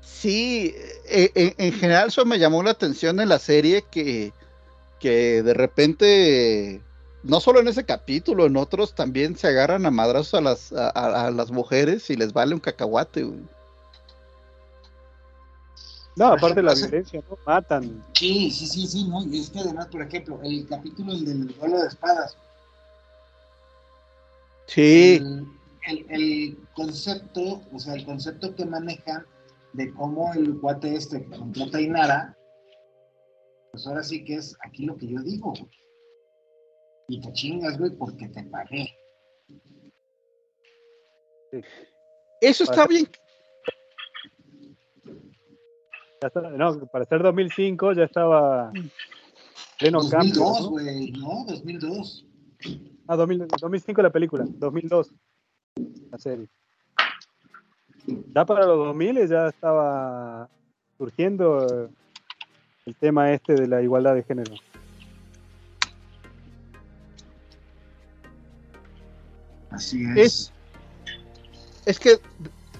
Sí, e, e, en, general eso me llamó la atención en la serie que, que de repente no solo en ese capítulo, en otros también se agarran a madrazos a las, a, las mujeres y les vale un cacahuate. No, *laughs* aparte de la violencia, ¿no? Matan. Sí, sí, sí, sí, ¿no? Y es que además, por ejemplo, el capítulo del duelo de espadas. Sí. El, el, concepto, o sea, el concepto que manejan de cómo el cuate este completa Inara, pues ahora sí que es aquí lo que yo digo, y te chingas, güey, porque te pagué. Eso está bien. No, para ser 2005 ya estaba pleno 2002, güey, ¿no? 2002. Ah, 2005 la película, 2002 la serie. Ya para los 2000 ya estaba surgiendo el tema este de la igualdad de género. Así es. es. que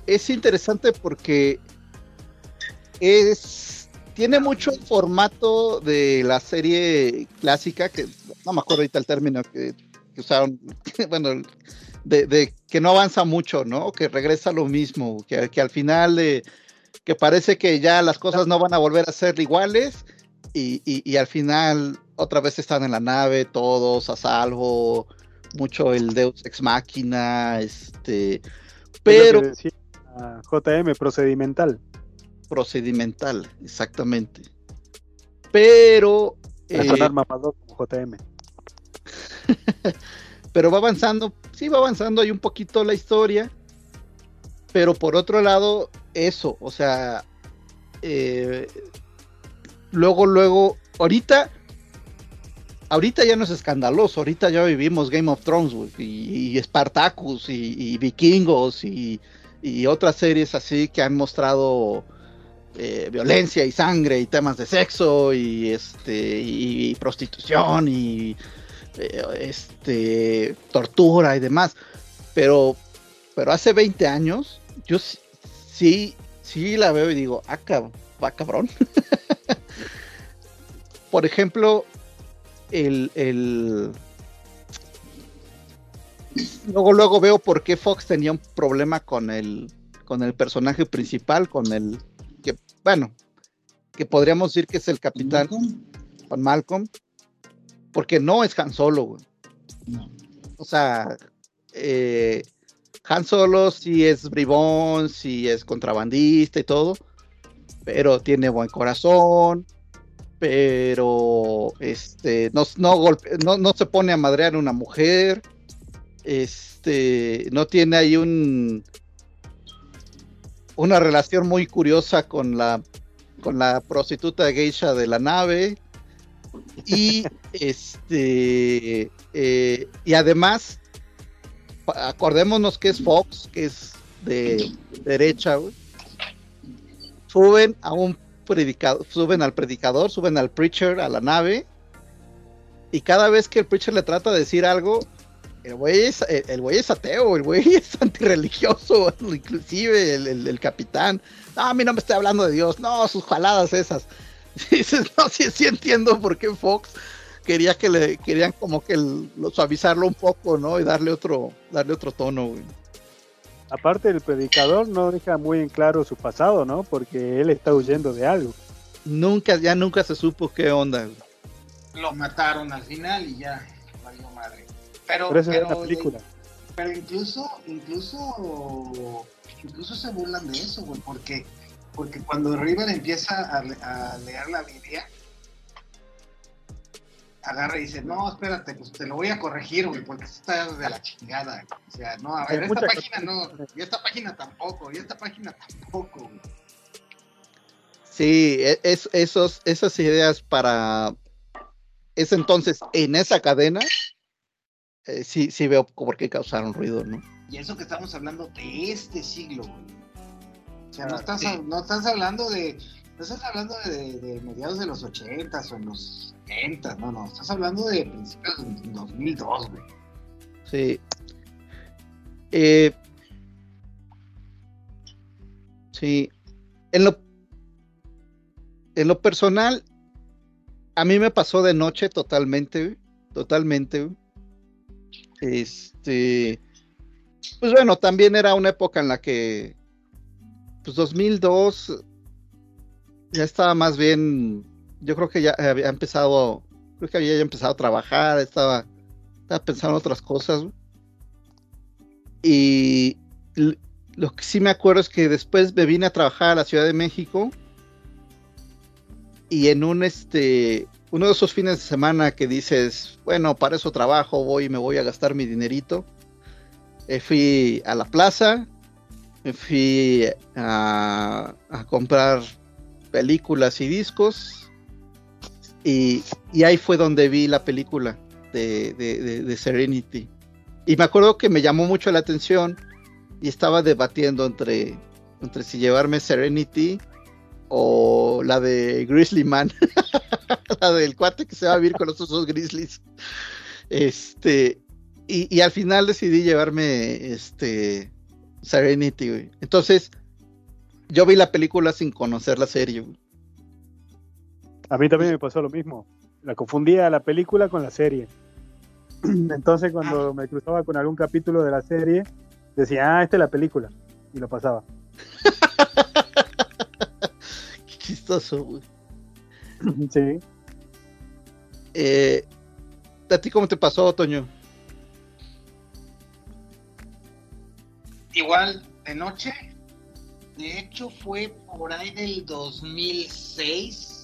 es interesante porque es tiene mucho el formato de la serie clásica, que no me acuerdo ahorita el término que, usaron, *laughs* bueno, de, que no avanza mucho, ¿no? Que regresa lo mismo, que, que al final eh, que parece que ya las cosas no van a volver a ser iguales y, y, al final otra vez están en la nave, todos a salvo, mucho el Deus Ex Máquina, este, pero... JM, procedimental. Procedimental, exactamente. Pero... Eh, mamador como JM. *laughs* pero va avanzando, sí va avanzando ahí un poquito la historia, pero por otro lado, eso, o sea, eh, luego, luego, ahorita, ahorita ya no es escandaloso, ahorita ya vivimos Game of Thrones, y, Spartacus, y, Vikingos, y, otras series así que han mostrado eh, violencia y sangre, y temas de sexo, y este, y prostitución, y eh, este, tortura y demás. Pero, pero hace 20 años, yo sí, sí la veo y digo, ah, va cabrón. *laughs* Por ejemplo, el, el, luego luego veo por qué Fox tenía un problema con el con el personaje principal, con el bueno, que podríamos decir que es el capitán con Malcolm, porque no es Han Solo, güey. O sea, eh, Han Solo sí es bribón, sí es contrabandista y todo, pero tiene buen corazón, pero este no, no, no, se pone a madrear a una mujer, este no tiene ahí un una relación muy curiosa con la con la prostituta geisha de la nave y *laughs* este eh, y además acordémonos que es Fox, que es de derecha, Suben a un predicador, suben al predicador, suben al preacher a la nave. Y cada vez que el preacher le trata de decir algo, el güey es, el, es ateo, el güey *laughs* es antirreligioso, inclusive el, capitán. No, a mí no me está hablando de Dios, no, sus jaladas esas. *laughs* dices, no, sí, sí entiendo por qué Fox quería que le querían como que lo, suavizarlo un poco, ¿no? Y darle otro, darle otro tono, güey. Aparte el predicador no deja muy en claro su pasado, ¿no? Porque él está huyendo de algo. Nunca, ya nunca se supo qué onda. Lo mataron al final y ya valió madre. Pero, pero, es la película. pero incluso, incluso, incluso se burlan de eso, güey, porque porque cuando River empieza a, leer la Biblia, agarra y dice, no, espérate, pues te lo voy a corregir, güey, porque esto está de la chingada. O sea, no, a ver, esta página no, y esta página tampoco, y esta página tampoco, güey. Sí, e, es, esos, esas ideas para es entonces en esa cadena, eh, sí, sí veo por qué causaron ruido, ¿no? Y eso que estamos hablando de este siglo, güey. O sea, no estás, no estás hablando de. No estás hablando de, mediados de los 80 o en los 70, no, no. Estás hablando de principios de 2002, güey. Sí. Eh, sí. En lo, en lo personal, a mí me pasó de noche totalmente, totalmente. Este, pues bueno, también era una época en la que pues 2002 ya estaba más bien, yo creo que ya había empezado, creo que había ya empezado a trabajar, estaba, estaba pensando en otras cosas. Y lo que sí me acuerdo es que después me vine a trabajar a la Ciudad de México y en un este uno de esos fines de semana que dices, bueno, para eso trabajo, voy y me voy a gastar mi dinerito. Eh, fui a la plaza, fui a, comprar películas y discos y, ahí fue donde vi la película de, Serenity. Y me acuerdo que me llamó mucho la atención y estaba debatiendo entre, entre si llevarme Serenity o la de Grizzly Man, *laughs* la del cuate que se va a vivir con los dos grizzlies. Este, y, y, al final decidí llevarme este Serenity, güey. Entonces, yo vi la película sin conocer la serie, A mí también me pasó lo mismo. La confundía la película con la serie. *clears throat* Entonces, cuando ah. me cruzaba con algún capítulo de la serie, decía, ah, esta es la película. Y lo pasaba. *laughs* Chistoso, güey. *laughs* Sí. Eh, ¿A ti cómo te pasó, Toño? Igual, de noche. De hecho, fue por ahí del 2006,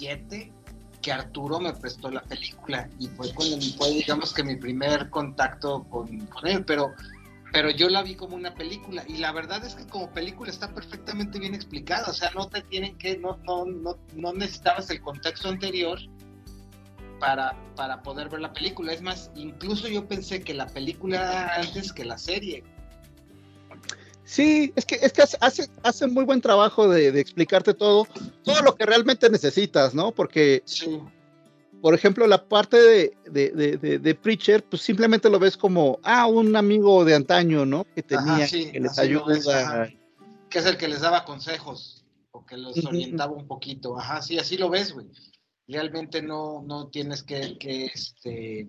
2007, que Arturo me prestó la película y fue cuando fue, digamos que mi primer contacto con, con él, pero pero yo la vi como una película y la verdad es que como película está perfectamente bien explicada, o sea, no te tienen que, no, no, no, no necesitabas el contexto anterior para, para poder ver la película, es más, incluso yo pensé que la película antes que la serie. Sí, es que, es que hace, hace muy buen trabajo de, de explicarte todo, todo lo que realmente necesitas, ¿no? Porque sí por ejemplo, la parte de, de, de, Preacher, pues simplemente lo ves como, ah, un amigo de antaño, ¿no? Que tenía, que les ayuda. que es el que les daba consejos, o que los orientaba un poquito. Ajá, sí, así lo ves, güey. Realmente no, no tienes que, que, este,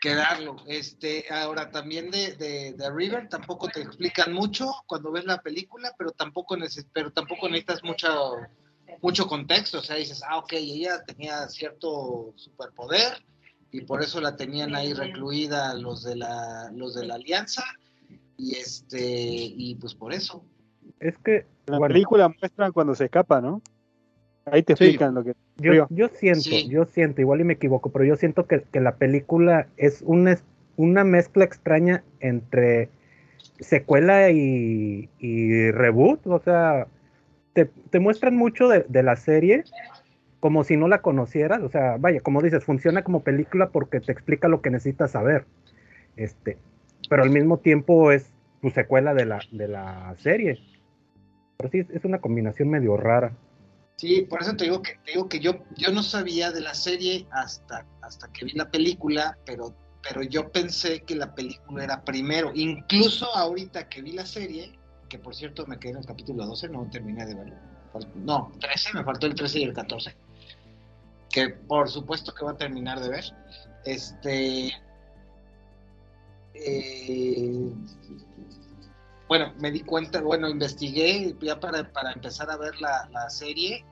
que darlo. Este, ahora también de, de, River tampoco te explican mucho cuando ves la película, pero tampoco, pero tampoco necesitas mucho mucho contexto, o sea, dices, ah, ok, ella tenía cierto superpoder y por eso la tenían ahí recluida los de la, los de la alianza y este, y pues por eso. Es que la película muestran cuando se escapa, ¿no? Ahí te explican lo que... Yo, yo siento, yo siento, igual y me equivoco, pero yo siento que, la película es una, una mezcla extraña entre secuela y, y reboot, o sea, te, muestran mucho de, la serie como si no la conocieras, o sea, vaya, como dices, funciona como película porque te explica lo que necesitas saber, este, pero al mismo tiempo es tu secuela de la, de la serie. Pero sí, es una combinación medio rara. Sí, por eso te digo que, te digo que yo, yo no sabía de la serie hasta, hasta que vi la película, pero, pero yo pensé que la película era primero. Incluso ahorita que vi la serie, que por cierto me quedé en el capítulo 12, no terminé de verlo. No, 13, me faltó el 13 y el 14. Que por supuesto que va a terminar de ver. Este. Eh, bueno, me di cuenta, bueno, investigué ya para, para empezar a ver la, la serie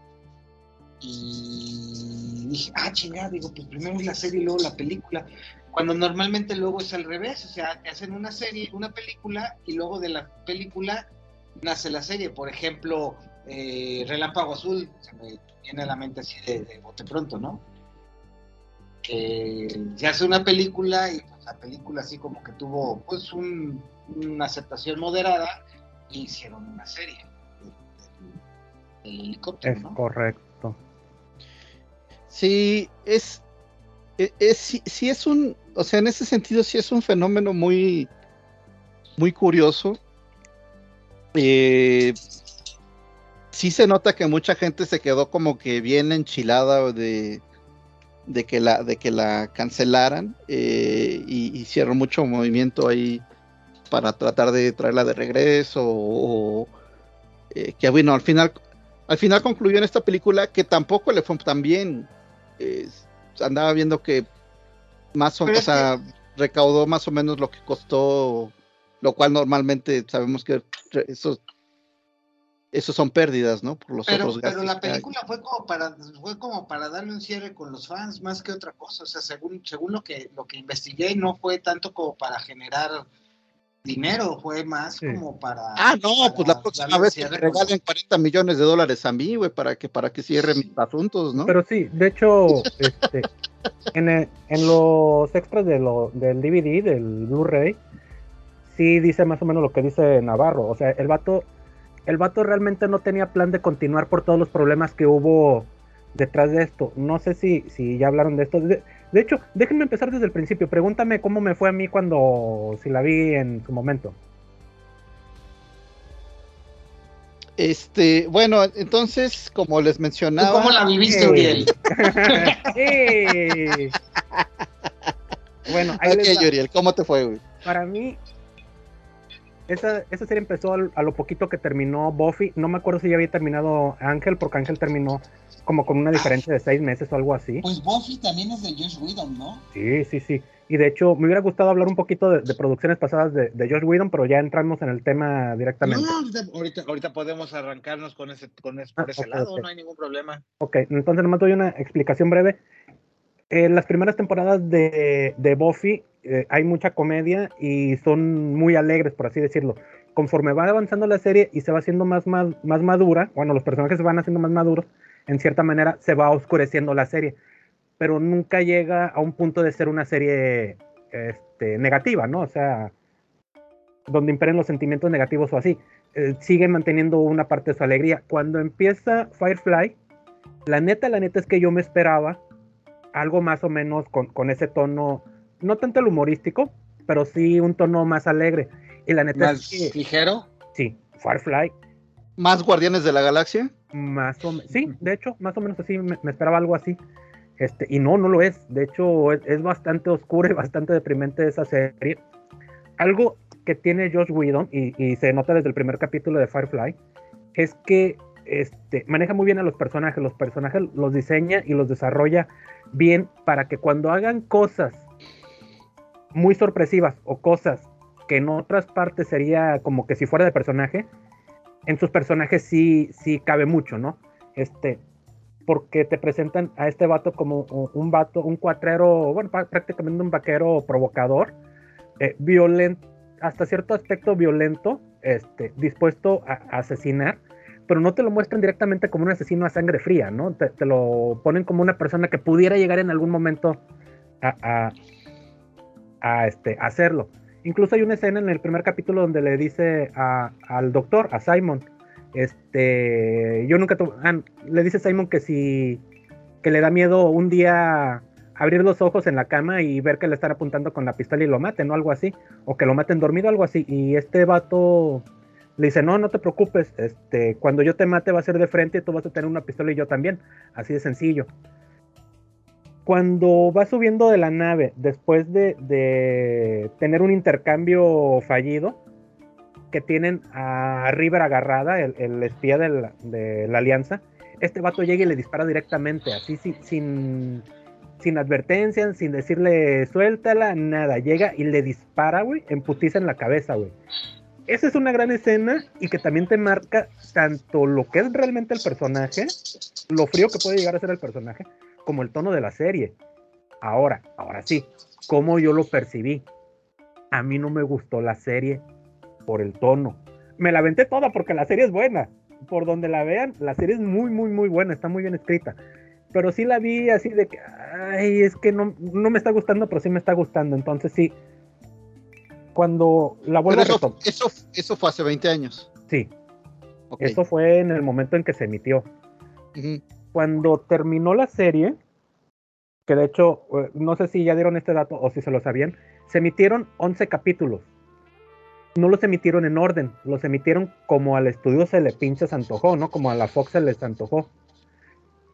y dije, ah, chingada, digo, pues primero es la serie y luego la película. Cuando normalmente luego es al revés, o sea, te hacen una serie, una película y luego de la película nace la serie. Por ejemplo, eh, Relámpago Azul, se me viene a la mente así de, bote pronto, ¿no? Que se hace una película y pues, la película así como que tuvo pues una aceptación moderada y hicieron una serie del helicóptero. Es correcto. Sí, es e, es, sí, es un, o sea, en ese sentido sí es un fenómeno muy, muy curioso. Eh, sí se nota que mucha gente se quedó como que bien enchilada de, de que la, de que la cancelaran eh, y hicieron mucho movimiento ahí para tratar de traerla de regreso o, eh, que bueno al final al final concluyó en esta película que tampoco le fue tan bien andaba viendo que más o menos, recaudó más o menos lo que costó, lo cual normalmente sabemos que esos esos son pérdidas, ¿no? Por los pero, Pero la película fue como para fue como para darle un cierre con los fans más que otra cosa, o sea, según según lo que lo que investigué no fue tanto como para generar dinero, fue más como para. Ah, no, pues la próxima vez que me regalen 40 millones de dólares a mí, güey, para que, para que cierre mis asuntos, ¿no? Pero sí, de hecho, *laughs* este, en, en, los extras de lo, del DVD, del Blu-ray, sí dice más o menos lo que dice Navarro. O sea, el vato, el vato realmente no tenía plan de continuar por todos los problemas que hubo detrás de esto. No sé si, si ya hablaron de esto. De, hecho, déjenme empezar desde el principio. Pregúntame cómo me fue a mí cuando si la vi en su momento. Este, bueno, entonces, como les mencionaba. ¿Cómo la viviste, Uriel? *laughs* *laughs* bueno, ahí Uriel, ¿cómo te fue, güey? Para mí, esa, esa serie empezó a lo poquito que terminó Buffy. No me acuerdo si ya había terminado Ángel, porque Ángel terminó como con una diferencia de seis meses o algo así. Pues Buffy también es de Josh Whedon, ¿no? Sí, sí, sí. Y de hecho, me hubiera gustado hablar un poquito de, producciones pasadas de, de, Josh Whedon, pero ya entramos en el tema directamente. No, ahorita, ahorita podemos arrancarnos con ese, con ese, por ah, ese lado, no hay ningún problema. Ok, entonces nomás doy una explicación breve. En las primeras temporadas de, de Buffy eh, hay mucha comedia y son muy alegres, por así decirlo. Conforme va avanzando la serie y se va haciendo más, más, más madura, bueno, los personajes se van haciendo más maduros, en cierta manera se va oscureciendo la serie, pero nunca llega a un punto de ser una serie este, negativa, ¿no? O sea, donde imperen los sentimientos negativos o así. Eh, sigue manteniendo una parte de su alegría. Cuando empieza Firefly, la neta, la neta es que yo me esperaba algo más o menos con, con ese tono, no tanto el humorístico, pero sí un tono más alegre. Y la neta ¿Más es que, ligero? Sí, Firefly. ¿Más Guardianes de la Galaxia? Más o menos. Sí, de hecho, más o menos así, me, esperaba algo así. Este, y no, no lo es. De hecho, es, es bastante oscuro y bastante deprimente esa serie. Algo que tiene Josh Whedon, y, se nota desde el primer capítulo de Firefly, es que este, maneja muy bien a los personajes. Los personajes los diseña y los desarrolla bien para que cuando hagan cosas muy sorpresivas o cosas que en otras partes sería como que si fuera de personaje, en sus personajes sí, sí cabe mucho, ¿no? Este, porque te presentan a este vato como un vato, un cuatrero, bueno, prácticamente un vaquero provocador, eh, violento, hasta cierto aspecto violento, este, dispuesto a, asesinar, pero no te lo muestran directamente como un asesino a sangre fría, ¿no? Te, lo ponen como una persona que pudiera llegar en algún momento a, a, este, hacerlo. Incluso hay una escena en el primer capítulo donde le dice al doctor, a Simon, este, yo nunca, ah, le dice Simon que si, que le da miedo un día abrir los ojos en la cama y ver que le están apuntando con la pistola y lo maten o algo así, o que lo maten dormido algo así. Y este vato le dice, no, no te preocupes, este, cuando yo te mate va a ser de frente y tú vas a tener una pistola y yo también, así de sencillo. Cuando va subiendo de la nave, después de, tener un intercambio fallido, que tienen a River agarrada, el, espía de la, alianza, este vato llega y le dispara directamente, así sin sin advertencia, sin decirle suéltala, nada. Llega y le dispara, güey, en putiza en la cabeza, güey. Esa es una gran escena y que también te marca tanto lo que es realmente el personaje, lo frío que puede llegar a ser el personaje, como el tono de la serie. Ahora, ahora sí, cómo yo lo percibí. A mí no me gustó la serie por el tono. Me la venté toda porque la serie es buena. Por donde la vean, la serie es muy, muy, muy buena, está muy bien escrita pero sí la vi así de que, ay, es que no, me está gustando, pero sí me está gustando. Entonces sí, cuando la vuelvo eso, eso, eso, fue hace 20 años. Sí. Eso fue en el momento en que se emitió. Cuando terminó la serie, que de hecho, eh, no sé si ya dieron este dato o si se lo sabían, se emitieron 11 capítulos. No los emitieron en orden, los emitieron como al estudio se le pinche se antojó, ¿no? Como a la Fox se les antojó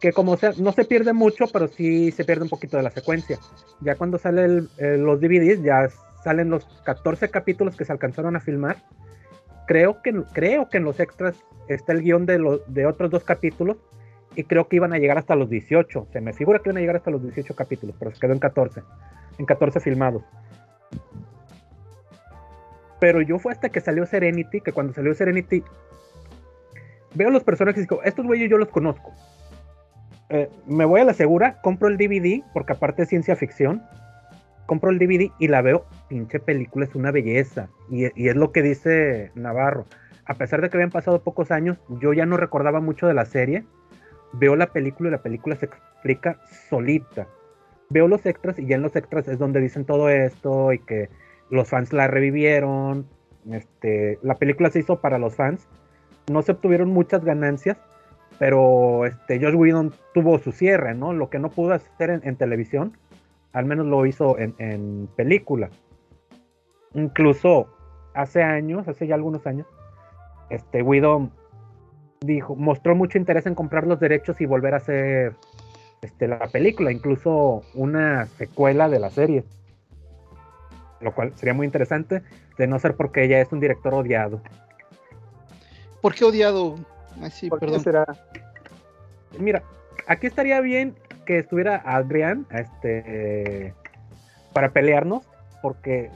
que como sea, no se pierde mucho, pero sí se pierde un poquito de la secuencia. Ya cuando salen los DVDs, ya salen los 14 capítulos que se alcanzaron a filmar. Creo que, creo que en los extras está el guion de, los, de otros dos capítulos y creo que iban a llegar hasta los 18. Se me figura que iban a llegar hasta los 18 capítulos, pero se quedó en 14. En 14 filmados. Pero yo fue hasta que salió Serenity, que cuando salió Serenity, veo los personajes y digo, estos güeyes yo los conozco eh, me voy a la segura, compro el DVD, porque aparte es ciencia ficción, compro el DVD y la veo, pinche película, es una belleza. Y, es lo que dice Navarro. A pesar de que habían pasado pocos años, yo ya no recordaba mucho de la serie. Veo la película y la película se explica solita. Veo los extras y ya en los extras es donde dicen todo esto y que los fans la revivieron. Este, la película se hizo para los fans. No se obtuvieron muchas ganancias, pero este, Josh Whedon tuvo su cierre, ¿no? Lo que no pudo hacer en, televisión, al menos lo hizo en, película. Incluso hace años, hace ya algunos años, este Whedon dijo, mostró mucho interés en comprar los derechos y volver a hacer este, la película, incluso una secuela de la serie. Lo cual sería muy interesante, de no ser porque ella es un director odiado. ¿Por qué odiado? sí, perdón. Será? Mira, aquí estaría bien que estuviera Adrián este, para pelearnos, porque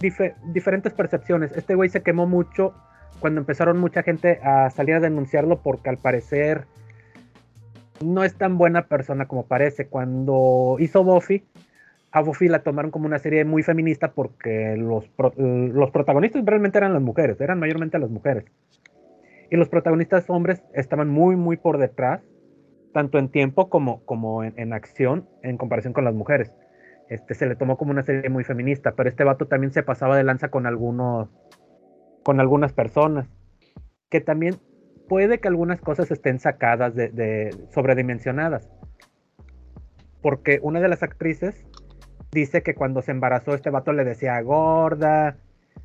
diferentes percepciones. Este güey se quemó mucho cuando empezaron mucha gente a salir a denunciarlo porque al parecer no es tan buena persona como parece. Cuando hizo Buffy, a Buffy la tomaron como una serie muy feminista porque los, los protagonistas realmente eran las mujeres, eran mayormente las mujeres. Y los protagonistas hombres estaban muy, muy por detrás, tanto en tiempo como, como en, acción, en comparación con las mujeres. Este, se le tomó como una serie muy feminista, pero este vato también se pasaba de lanza con algunos, con algunas personas, que también puede que algunas cosas estén sacadas de, sobredimensionadas. Porque una de las actrices dice que cuando se embarazó este vato le decía gorda,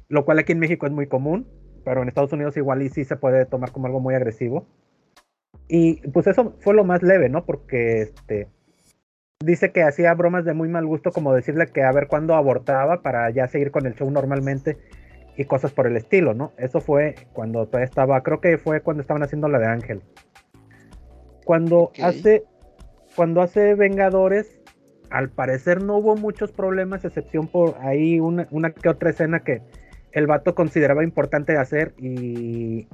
lo cual aquí en México es muy común, pero en Estados Unidos igual y sí se puede tomar como algo muy agresivo. Y pues eso fue lo más leve, ¿no? Porque este dice que hacía bromas de muy mal gusto como decirle que a ver cuándo abortaba para ya seguir con el show normalmente y cosas por el estilo, ¿no? Eso fue cuando todavía estaba, creo que fue cuando estaban haciendo la de Ángel. Cuando hace cuando hace Vengadores al parecer no hubo muchos problemas, excepción por ahí una, que otra escena que el vato consideraba importante hacer y,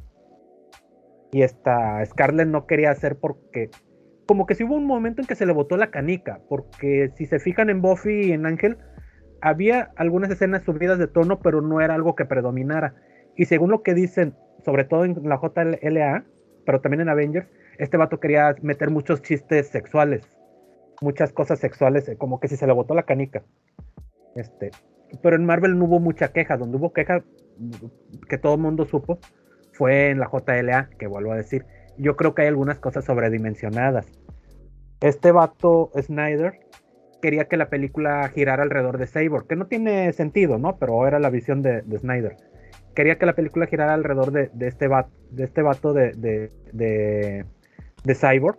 y esta Scarlett no quería hacer porque como que sí hubo un momento en que se le botó la canica, porque si se fijan en Buffy y en Ángel, había algunas escenas subidas de tono, pero no era algo que predominara. Y según lo que dicen, sobre todo en la JLA, pero también en Avengers, este vato quería meter muchos chistes sexuales muchas cosas sexuales, eh, como que si se le botó la canica. Este, pero en Marvel no hubo mucha queja, donde hubo queja que todo el mundo supo fue en la JLA, que vuelvo a decir, yo creo que hay algunas cosas sobredimensionadas. Este vato Snyder quería que la película girara alrededor de Cyborg, que no tiene sentido, ¿no? Pero era la visión de, Snyder. Quería que la película girara alrededor de, este vato, de este vato de, de, de Cyborg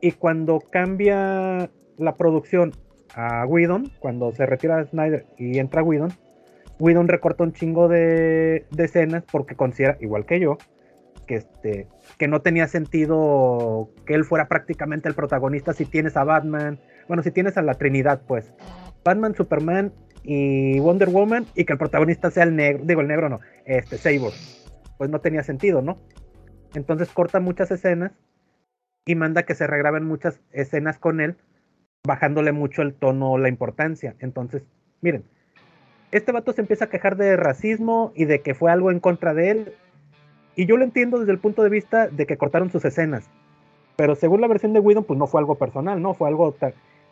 y cuando cambia la producción a Whedon, cuando se retira Snyder y entra Whedon, Whedon recorta un chingo de, escenas porque considera, igual que yo, que, este, que no tenía sentido que él fuera prácticamente el protagonista si tienes a Batman, bueno, si tienes a la Trinidad, pues, Batman, Superman y Wonder Woman y que el protagonista sea el negro, digo el negro no, este, Sabor, pues no tenía sentido, ¿no? Entonces corta muchas escenas y manda que se regraben muchas escenas con él, bajándole mucho el tono, o la importancia. Entonces, miren, este vato se empieza a quejar de racismo y de que fue algo en contra de él. Y yo lo entiendo desde el punto de vista de que cortaron sus escenas. Pero según la versión de Whedon, pues no fue algo personal, ¿no? Fue algo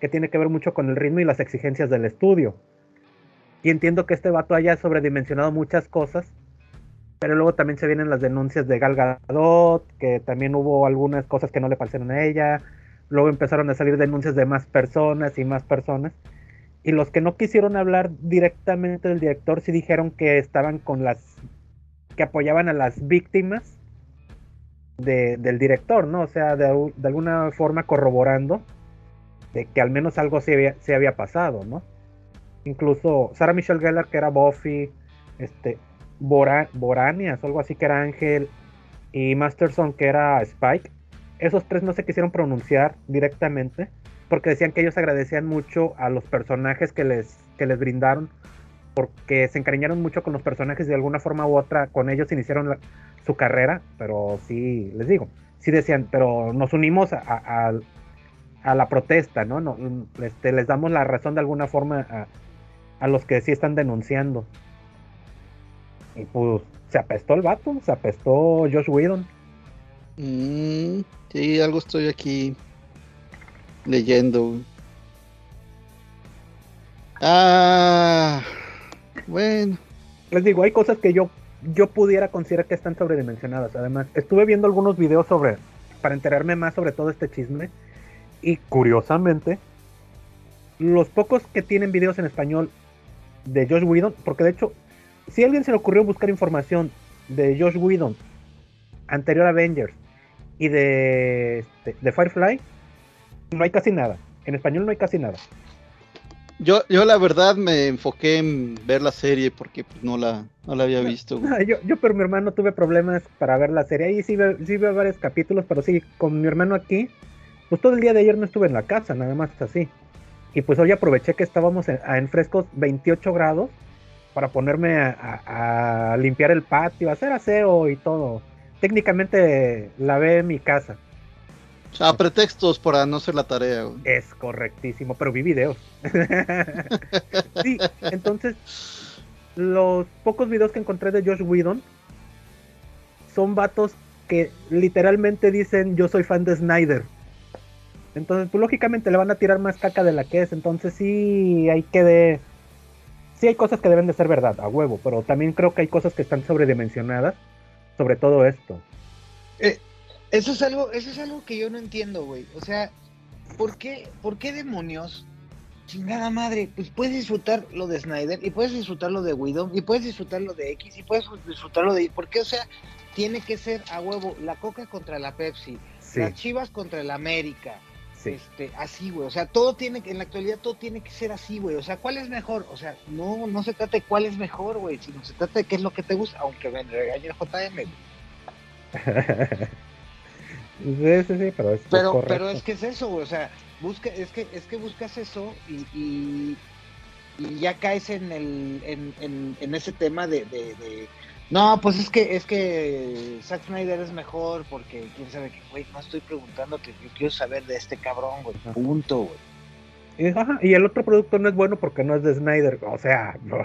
que tiene que ver mucho con el ritmo y las exigencias del estudio. Y entiendo que este vato haya sobredimensionado muchas cosas pero luego también se vienen las denuncias de Gal Gadot, que también hubo algunas cosas que no le parecieron a ella. Luego empezaron a salir denuncias de más personas y más personas. Y los que no quisieron hablar directamente del director sí dijeron que estaban con las. que apoyaban a las víctimas del director, ¿no? O sea, de, alguna forma corroborando de que al menos algo se había, pasado, ¿no? Incluso Sarah Michelle Gellar, que era Buffy, este, Boranias o algo así que era Ángel y Masterson que era Spike, esos tres no se quisieron pronunciar directamente porque decían que ellos agradecían mucho a los personajes que les, que les brindaron porque se encariñaron mucho con los personajes de alguna forma u otra, con ellos iniciaron su carrera, pero sí, les digo, sí decían, pero nos unimos a, la protesta, ¿no? no este, les damos la razón de alguna forma a, a los que sí están denunciando. Y pues se apestó el vato, se apestó Josh Whedon. Mm, sí, algo estoy aquí leyendo. Ah, bueno. Les digo, hay cosas que yo, yo pudiera considerar que están sobredimensionadas. Además, estuve viendo algunos videos sobre, para enterarme más sobre todo este chisme. Y curiosamente, los pocos que tienen videos en español de Josh Whedon, porque de hecho si a alguien se le ocurrió buscar información de Josh Whedon, anterior Avengers, y de, este, de, Firefly, no hay casi nada. En español no hay casi nada. Yo, yo la verdad me enfoqué en ver la serie porque pues, no, la, no la había visto. *laughs* yo, yo, pero mi hermano tuve problemas para ver la serie. Ahí sí, sí veo varios capítulos, pero sí, con mi hermano aquí, pues todo el día de ayer no estuve en la casa, nada más así. Y pues hoy aproveché que estábamos en, en frescos 28 grados para ponerme a, limpiar el patio, hacer aseo y todo. Técnicamente lavé mi casa. A pretextos para no hacer la tarea. Es correctísimo, pero vi videos. *laughs* sí, entonces, los pocos videos que encontré de Josh Whedon son vatos que literalmente dicen yo soy fan de Snyder. Entonces, pues lógicamente le van a tirar más caca de la que es. Entonces sí hay que de... Sí hay cosas que deben de ser verdad, a huevo, pero también creo que hay cosas que están sobredimensionadas sobre todo esto. Eh, eso es algo, eso es algo que yo no entiendo, güey. O sea, ¿por qué, ¿por qué demonios? Chingada madre, pues puedes disfrutar lo de Snyder y puedes disfrutar lo de Widow y puedes disfrutar lo de X y puedes disfrutar lo de... ¿Por qué? O sea, tiene que ser a huevo la Coca contra la Pepsi, las Chivas contra el América, este, así, güey. O sea, todo tiene que, en la actualidad todo tiene que ser así, güey. O sea, ¿cuál es mejor? O sea, no, no se trata de cuál es mejor, güey, sino se trata de qué es lo que te gusta, aunque me regañe el JM, *laughs* sí, sí, sí, pero es, pero, pero es que es eso, güey. O sea, busca, es que, es que buscas eso y, y, ya caes en el, en, en, en ese tema de, de no, pues es que es que Zack Snyder es mejor porque quién sabe que, güey, no estoy preguntando que yo quiero saber de este cabrón, güey. Punto, güey. Y, el otro producto no es bueno porque no es de Snyder, o sea, *laughs* no.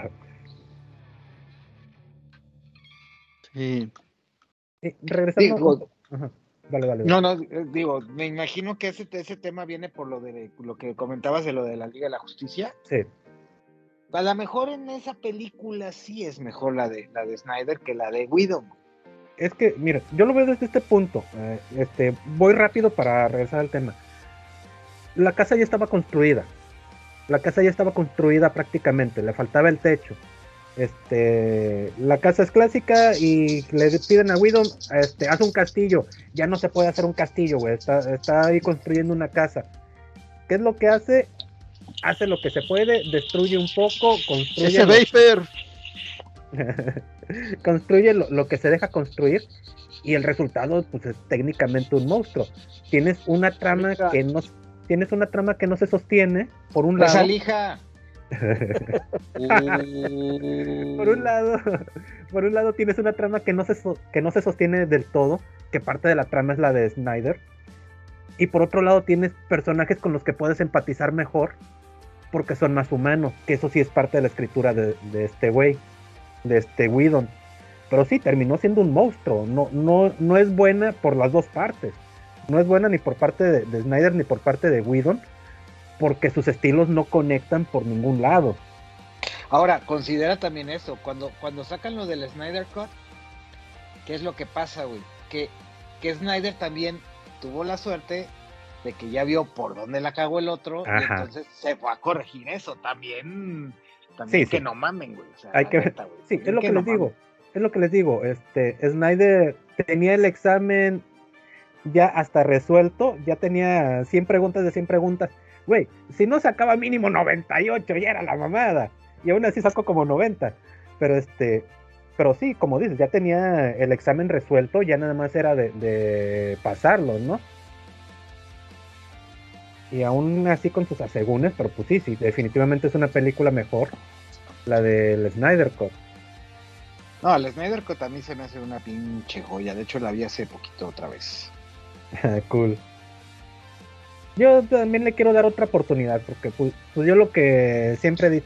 Sí. regresando. Vale, vale, No, no, eh, digo, me imagino que ese, ese tema viene por lo de lo que comentabas de lo de la Liga de la Justicia. Sí. A lo mejor en esa película sí es mejor la de la de Snyder que la de Widow. Es que, mira, yo lo veo desde este punto. Eh, este, voy rápido para regresar al tema. La casa ya estaba construida. La casa ya estaba construida prácticamente. Le faltaba el techo. Este, la casa es clásica y le piden a Widow, este, haz un castillo. Ya no se puede hacer un castillo, güey. Está, está ahí construyendo una casa. ¿Qué es lo que hace? Hace lo que se puede, destruye un poco, construye. Ese *laughs* construye lo, que se deja construir y el resultado pues es técnicamente un monstruo. Tienes una trama que no tienes una trama que no se sostiene por un lado. Esa *laughs* por un lado, por un lado tienes una trama que no se que no se sostiene del todo, que parte de la trama es la de Snyder. Y por otro lado tienes personajes con los que puedes empatizar mejor porque son más humanos, que eso sí es parte de la escritura de, este güey, de este Whedon. Pero sí, terminó siendo un monstruo, no, no, no es buena por las dos partes, no es buena ni por parte de, Snyder ni por parte de Whedon, porque sus estilos no conectan por ningún lado. Ahora, considera también eso, cuando, cuando sacan lo del Snyder Cut, ¿qué es lo que pasa, güey? Que, que Snyder también tuvo la suerte de que ya vio por dónde la cagó el otro, y entonces se fue a corregir eso. También, también que no mamen, güey. Hay que Sí, es lo que, les digo. Es lo que les digo. Este, Snyder tenía el examen ya hasta resuelto, ya tenía 100 preguntas de 100 preguntas. Güey, si no sacaba mínimo 98, ya era la mamada. Y aún así sacó como 90. Pero este, pero sí, como dices, ya tenía el examen resuelto, ya nada más era de, de pasarlo, ¿no? Y aún así con sus asegúnes, pero pues sí, sí, definitivamente es una película mejor, la del Snyder Cut. No, el Snyder Cut a mí se me hace una pinche joya, de hecho la vi hace poquito otra vez. *laughs* cool. Yo también le quiero dar otra oportunidad, porque pues, pues yo lo que siempre di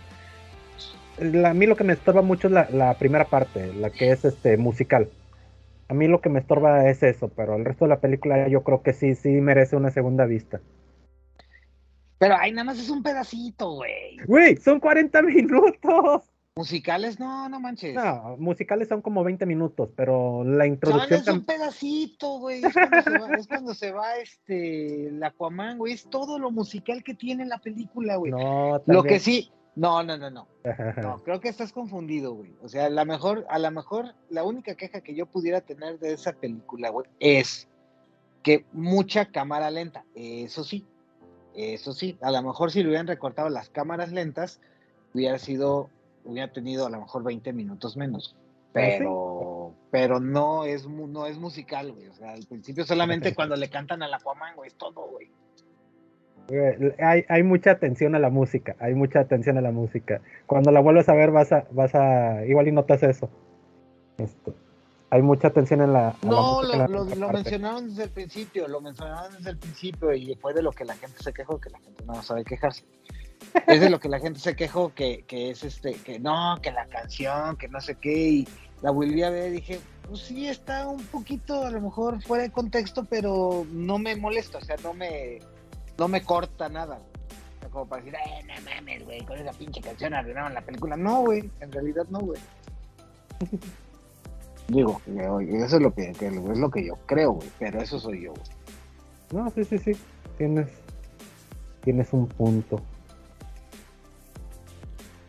a mí lo que me estorba mucho es la, la, primera parte, la que es este musical. A mí lo que me estorba es eso, pero el resto de la película yo creo que sí, sí merece una segunda vista. Pero ahí nada más es un pedacito, güey. Güey, son 40 minutos. Musicales, no, no manches. No, musicales son como 20 minutos, pero la introducción. es un pedacito, güey. Es, cuando se va este el Aquaman, güey. Es todo lo musical que tiene la película, güey. No, Lo que sí. No, no, no, no. No, creo que estás confundido, güey. O sea, a lo mejor, a lo mejor, la única queja que yo pudiera tener de esa película, güey, es que mucha cámara lenta. Eso sí, eso sí, a lo mejor si le hubieran recortado las cámaras lentas, hubiera sido, hubiera tenido a lo mejor 20 minutos menos. ¿Ah, pero, pero no es no es musical, güey. O sea, al principio solamente cuando le cantan al Aquaman, güey, es todo, güey. Hay, hay mucha atención a la música, hay mucha atención a la música. Cuando la vuelves a ver vas a, vas a, igual y notas eso. Esto. Hay mucha tensión en la. No, lo, mencionaron desde el principio, lo mencionaron desde el principio y fue de lo que la gente se quejó, que la gente no sabe quejarse. es de lo que la gente se quejó, que, que es este, que no, que la canción, que no sé qué, y la volví a ver y dije, pues sí, está un poquito a lo mejor fuera de contexto, pero no me molesta, o sea, no me, no me corta nada. O sea, como para decir, eh, no mames, güey, con esa pinche canción arruinaron la película. No, güey, en realidad no, güey. Digo, eso es lo que, es lo que yo creo, güey, pero eso soy yo, güey. No, sí, sí, sí, tienes, tienes un punto.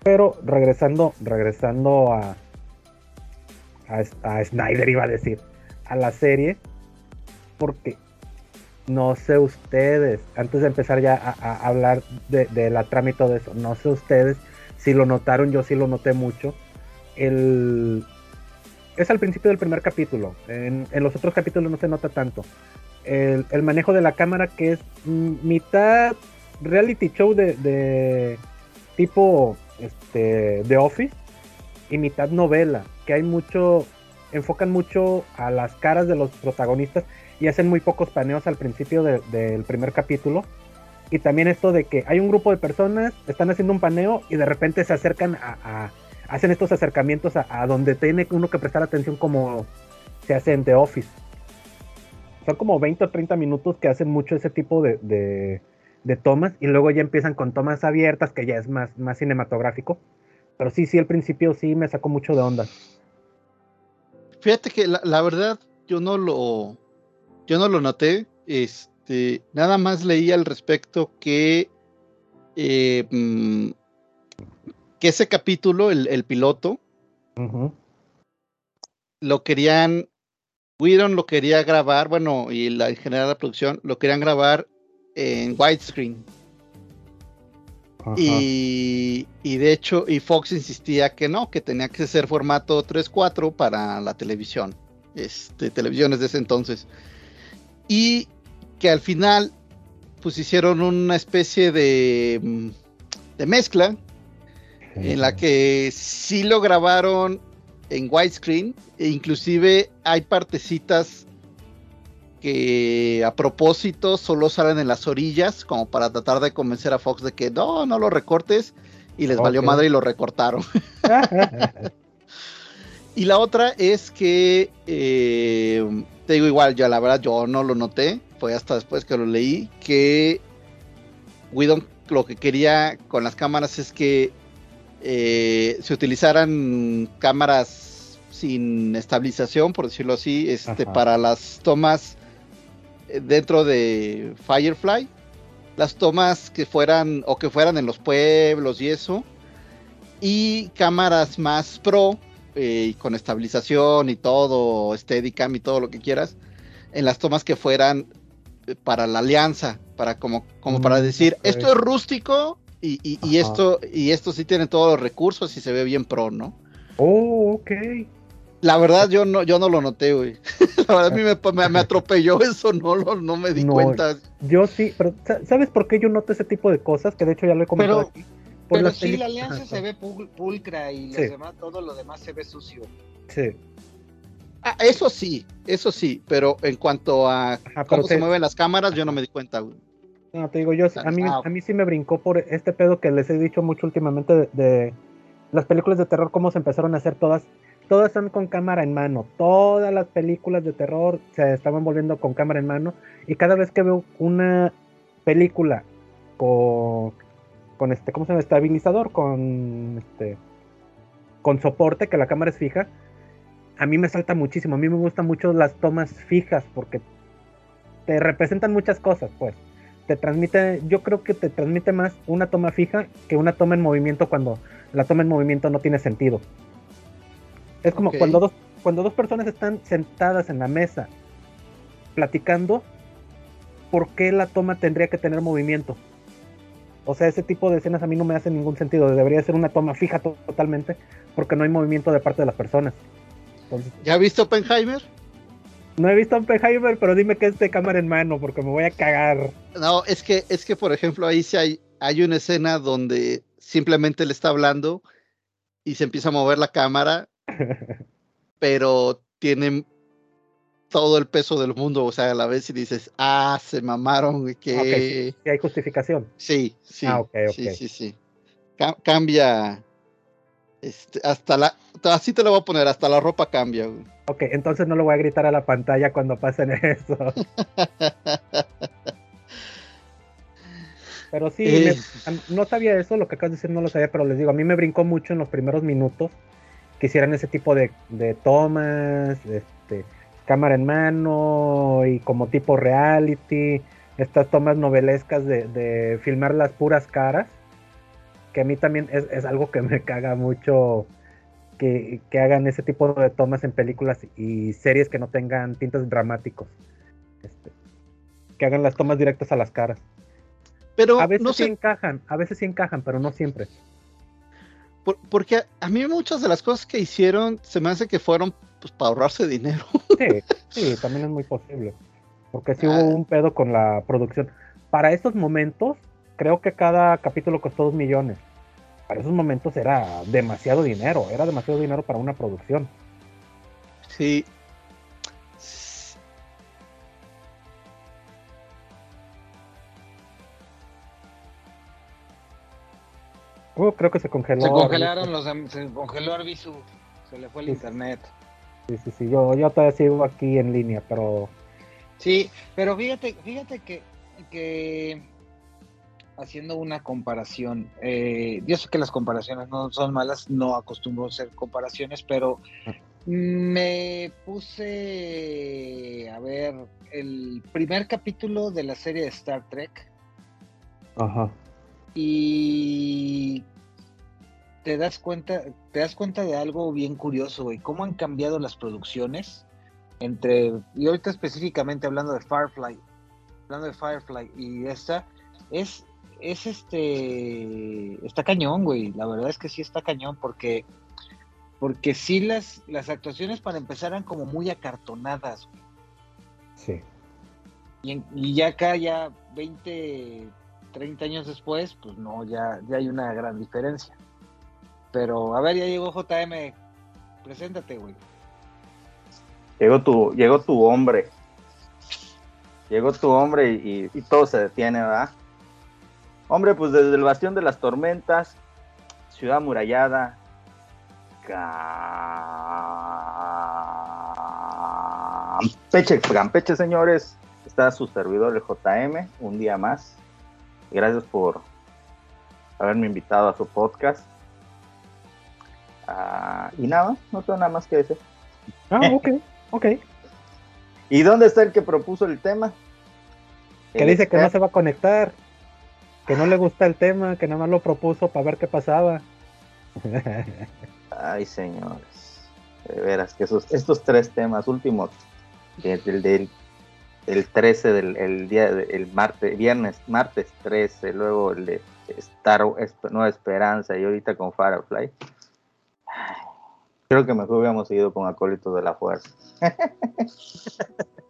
Pero regresando, regresando a, a, Snyder, iba a decir, a la serie, porque no sé ustedes, antes de empezar ya a, hablar de, de, la trámite de eso, no sé ustedes si lo notaron, yo sí lo noté mucho. El, es al principio del primer capítulo. En, los otros capítulos no se nota tanto. El, manejo de la cámara que es mitad reality show de, tipo este, de Office y mitad novela. Que hay mucho, enfocan mucho a las caras de los protagonistas y hacen muy pocos paneos al principio del primer capítulo. Y también esto de que hay un grupo de personas, están haciendo un paneo y de repente se acercan a hacen estos acercamientos a, donde tiene uno que prestar atención como se hace en The Office. Son como 20 o 30 minutos que hacen mucho ese tipo de, tomas y luego ya empiezan con tomas abiertas que ya es más, más cinematográfico. Pero sí, sí, al principio sí me sacó mucho de onda. Fíjate que la, verdad yo no lo yo no lo noté. Este, nada más leí al respecto que eh, mm, que ese capítulo, el, piloto, lo querían, Whedon lo quería grabar, bueno, y la, en general la producción, lo querían grabar en widescreen. Y, y, de hecho, y Fox insistía que no, que tenía que ser formato 3.4 para la televisión, este, televisiones de ese entonces. Y que al final, pues hicieron una especie de, mm, de mezcla en la que sí lo grabaron en widescreen e inclusive hay partecitas que a propósito solo salen en las orillas como para tratar de convencer a Fox de que no, no lo recortes y les valió madre y lo recortaron. *laughs* y la otra es que eh, te digo igual, yo la verdad yo no lo noté, fue hasta después que lo leí que Whedon lo que quería con las cámaras es que eh, se utilizaran cámaras sin estabilización, por decirlo así, este, para las tomas eh, dentro de Firefly, las tomas que fueran o que fueran en los pueblos y eso, y cámaras más pro eh, con estabilización y todo, Steadicam y todo lo que quieras, en las tomas que fueran para la alianza, para como, como para mm, decir, esto es rústico, y, esto, y esto sí tiene todos los recursos y se ve bien pro, ¿no? Oh, ok. La verdad, yo no, yo no lo noté, güey. *laughs* La verdad, a mí me, me, atropelló *laughs* eso, no, lo, no me di cuenta. Yo sí, pero ¿sabes por qué yo noto ese tipo de cosas? Que de hecho ya lo he comentado aquí. pero sí, la alianza se ve pulcra y demás, todo lo demás se ve sucio. Sí. Ah, eso sí, eso sí, pero en cuanto a cómo se mueven las cámaras, yo no me di cuenta, güey. No, te digo, yo, a mí, a mí sí me brincó por este pedo que les he dicho mucho últimamente de, las películas de terror, cómo se empezaron a hacer todas. Todas son con cámara en mano. Todas las películas de terror se estaban volviendo con cámara en mano. Y cada vez que veo una película con, con este, ¿cómo se llama? Estabilizador, con este, con soporte, que la cámara es fija, a mí me salta muchísimo. A mí me gustan mucho las tomas fijas porque te representan muchas cosas, pues te transmite, yo creo que te transmite más una toma fija que una toma en movimiento cuando la toma en movimiento no tiene sentido. Es como cuando, dos, cuando dos personas están sentadas en la mesa platicando, ¿por qué la toma tendría que tener movimiento? O sea, ese tipo de escenas a mí no me hace ningún sentido. Debería ser una toma fija totalmente porque no hay movimiento de parte de las personas. ¿Ya has visto Oppenheimer? No he visto a Oppenheimer, pero dime que es de cámara en mano, porque me voy a cagar. No, es que, es que por ejemplo, ahí sí hay, hay una escena donde simplemente le está hablando y se empieza a mover la cámara, *laughs* pero tienen todo el peso del mundo, o sea, a la vez y dices, ah, se mamaron, que... sí, hay justificación. Sí, sí, ah, sí, sí, sí. cambia, este, hasta la, así te lo voy a poner, hasta la ropa cambia. Ok, entonces no lo voy a gritar a la pantalla cuando pasen *laughs* eso. pero sí, eh. no sabía eso, lo que acabas de decir no lo sabía, pero les digo, a mí me brincó mucho en los primeros minutos que hicieran ese tipo de, de tomas, este, cámara en mano y como tipo reality, estas tomas novelescas de, filmar las puras caras, que a mí también es, algo que me caga mucho que, hagan ese tipo de tomas en películas y series que no tengan tintes dramáticos. Este, que hagan las tomas directas a las caras. Pero a veces no sí encajan, a veces sí encajan, pero no siempre. porque a, mí muchas de las cosas que hicieron se me hace que fueron pues para ahorrarse dinero. Sí, *laughs* sí, también es muy posible. Porque sí hubo ah. un pedo con la producción. Para estos momentos, creo que cada capítulo costó dos millones. Para esos momentos era demasiado dinero, era demasiado dinero para una producción. Sí. Uh, creo que se congeló. Se congelaron los, se congeló Arbizu, se le fue el internet. Sí, sí, sí, yo, yo todavía sigo aquí en línea, pero... Sí, pero fíjate, fíjate que, que haciendo una comparación, eh, yo sé que las comparaciones no son malas, no acostumbro a hacer comparaciones, pero me puse a ver el primer capítulo de la serie de Star Trek. Ajá. Y te das cuenta, te das cuenta de algo bien curioso, güey, cómo han cambiado las producciones entre, y ahorita específicamente hablando de Firefly, hablando de Firefly y esta, es, es este, está cañón, güey, la verdad es que sí está cañón porque, porque sí las, las actuaciones para empezar eran como muy acartonadas, güey. Sí. Y, y ya acá, ya 20, 30 años después, pues no, ya, ya hay una gran diferencia. Pero, a ver, ya llegó JM. Preséntate, güey. Llegó tu, llegó tu hombre. Llegó tu hombre y, todo se detiene, ¿verdad? Hombre, pues desde el Bastión de las Tormentas, Ciudad Murallada, Campeche, Campeche, señores, está su servidor, el JM, un día más. Gracias por haberme invitado a su podcast. Ah, y nada, no tengo nada más que decir. Ah, ok, ok. ¿Y dónde está el que propuso el tema? Que dice que no se va a conectar, que no le gusta el tema, que nada más lo propuso para ver qué pasaba. *laughs* Ay, señores. De veras, que esos, estos tres temas últimos, el del el 13 del el día el martes, viernes, martes 13, luego el de Star Nueva Esperanza y ahorita con Firefly. Creo que mejor hubiéramos ido con Acólitos de la Fuerza. *laughs*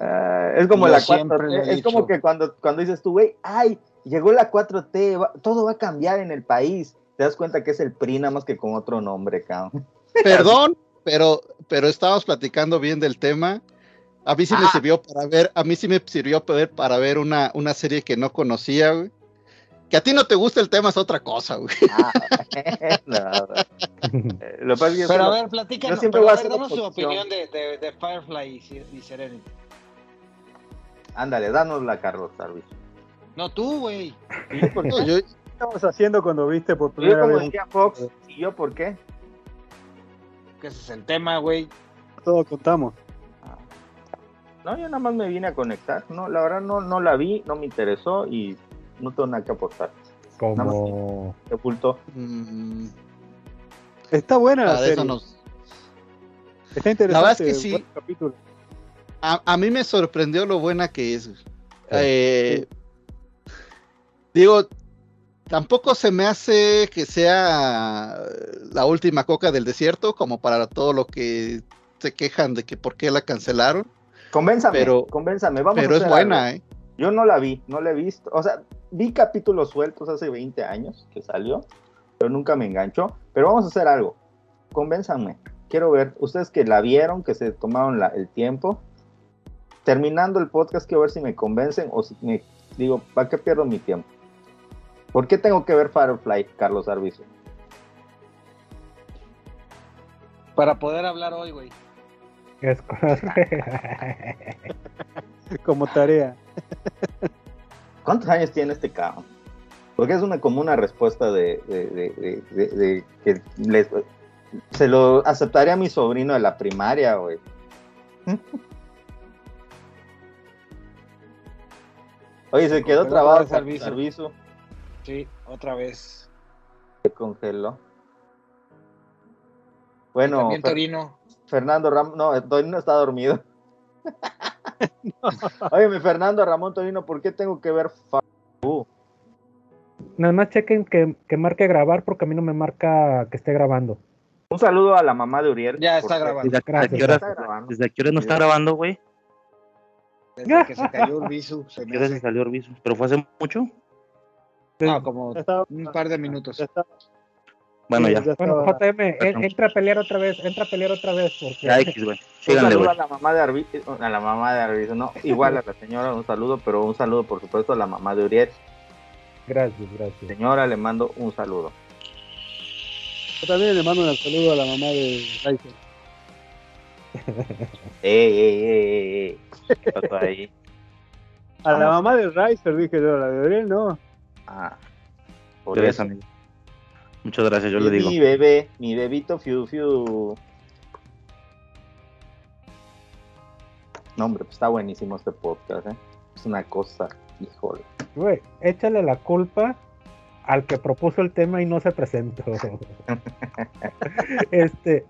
Ah, es como la 4 es como que cuando, cuando dices tú, güey, ay, llegó la 4T, todo va a cambiar en el país. Te das cuenta que es el PRI nada más que con otro nombre, cabrón. *laughs* Perdón, pero, pero estábamos platicando bien del tema. A mí sí me ah. sirvió para ver, a mí sí me sirvió para ver una, una serie que no conocía, güey. Que a ti no te gusta el tema es otra cosa, güey. *laughs* Ah, Lo pero a ver, platícanos, pero a ver, danos tu opinión de, de, Firefly y, Serenity. Ándale, danosla, Carlos Sarvis. No, tú, güey. *laughs* ¿Qué estabas haciendo cuando viste por primera yo, vez? Fox, ¿y yo por qué? Que ese es el tema, güey. Todo contamos. Ah. No, yo nada más me vine a conectar. No, la verdad no, no la vi, no me interesó y no tengo nada que aportar. Como. Sepulto. Mm. Está buena la serie. Está interesante. La verdad es que sí. A, mí me sorprendió lo buena que es. Eh, digo, tampoco se me hace que sea la última coca del desierto, como para todo lo que se quejan de que por qué la cancelaron. Convénzame, pero, convénzame, vamos pero es buena, ¿eh? Yo no la vi, no la he visto. O sea, vi capítulos sueltos hace 20 años que salió, pero nunca me enganchó. Pero vamos a hacer algo. Convénzanme. quiero ver, ustedes que la vieron, que se tomaron el tiempo, terminando el podcast, quiero ver si me convencen o si me digo, ¿para qué pierdo mi tiempo? ¿Por qué tengo que ver Firefly, Carlos Arbizu? Para poder hablar hoy, güey. Es *laughs* Como tarea. ¿Cuántos años tiene este cabrón? Porque es una como una respuesta de, de, que les, se lo aceptaría a mi sobrino de la primaria, güey. *laughs* Oye, se quedó trabado el servicio. Sí, otra vez. Se congeló. Bueno, también Torino. Fernando Ramón, no, Torino está dormido. *laughs* Oye, mi Fernando Ramón Torino, ¿por qué tengo que ver Nada más chequen que, que marque grabar porque a mí no me marca que esté grabando. Un saludo a la mamá de Uriel. Ya está grabando. ¿Desde, qué hora, ¿Desde qué hora no está grabando, güey? Desde que se cayó Urbizu. Se ¿Qué se salió Urbizu? ¿Pero fue hace mucho? No, como un par de minutos. Bueno, ya. Bueno, JM, entra a pelear otra vez, entra a pelear otra vez. Porque... Ya, X, güey. Un saludo a la mamá de Arbizu, a la mamá de Arbizu, no, igual a la señora un saludo, pero un saludo por supuesto a la mamá de Uriel. Gracias, gracias. Señora, le mando un saludo. Yo también le mando un saludo a la mamá de Riser. *laughs* ey, ey, ey, ey, ¿Qué pasó ahí? A la mamá de Riser dije yo, la de Uriel no. Ah, por eso. Amigo. Muchas gracias, yo le digo. Mi bebé, mi bebito Fiu Fiu. No, hombre, pues está buenísimo este podcast, ¿eh? Es una cosa, híjole. Güey, échale la culpa al que propuso el tema y no se presentó. *laughs* este,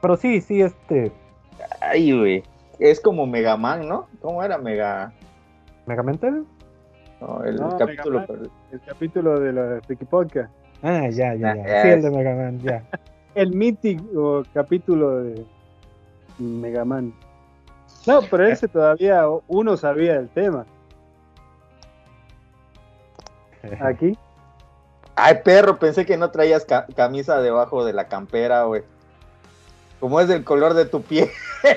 pero sí, sí, este. Ay, güey. Es como Mega Man, ¿no? ¿Cómo era Mega? ¿Megamental? No, el capítulo. el capítulo de la Friki Podcast. Ah, ya, ya, ya. Sí, el de Mega Man, ya. *laughs* el mítico capítulo de Mega Man. No, pero ese todavía uno sabía el tema. *laughs* Aquí. Ay, perro, pensé que no traías camisa debajo de la campera, güey. Como es del color de tu piel. *laughs*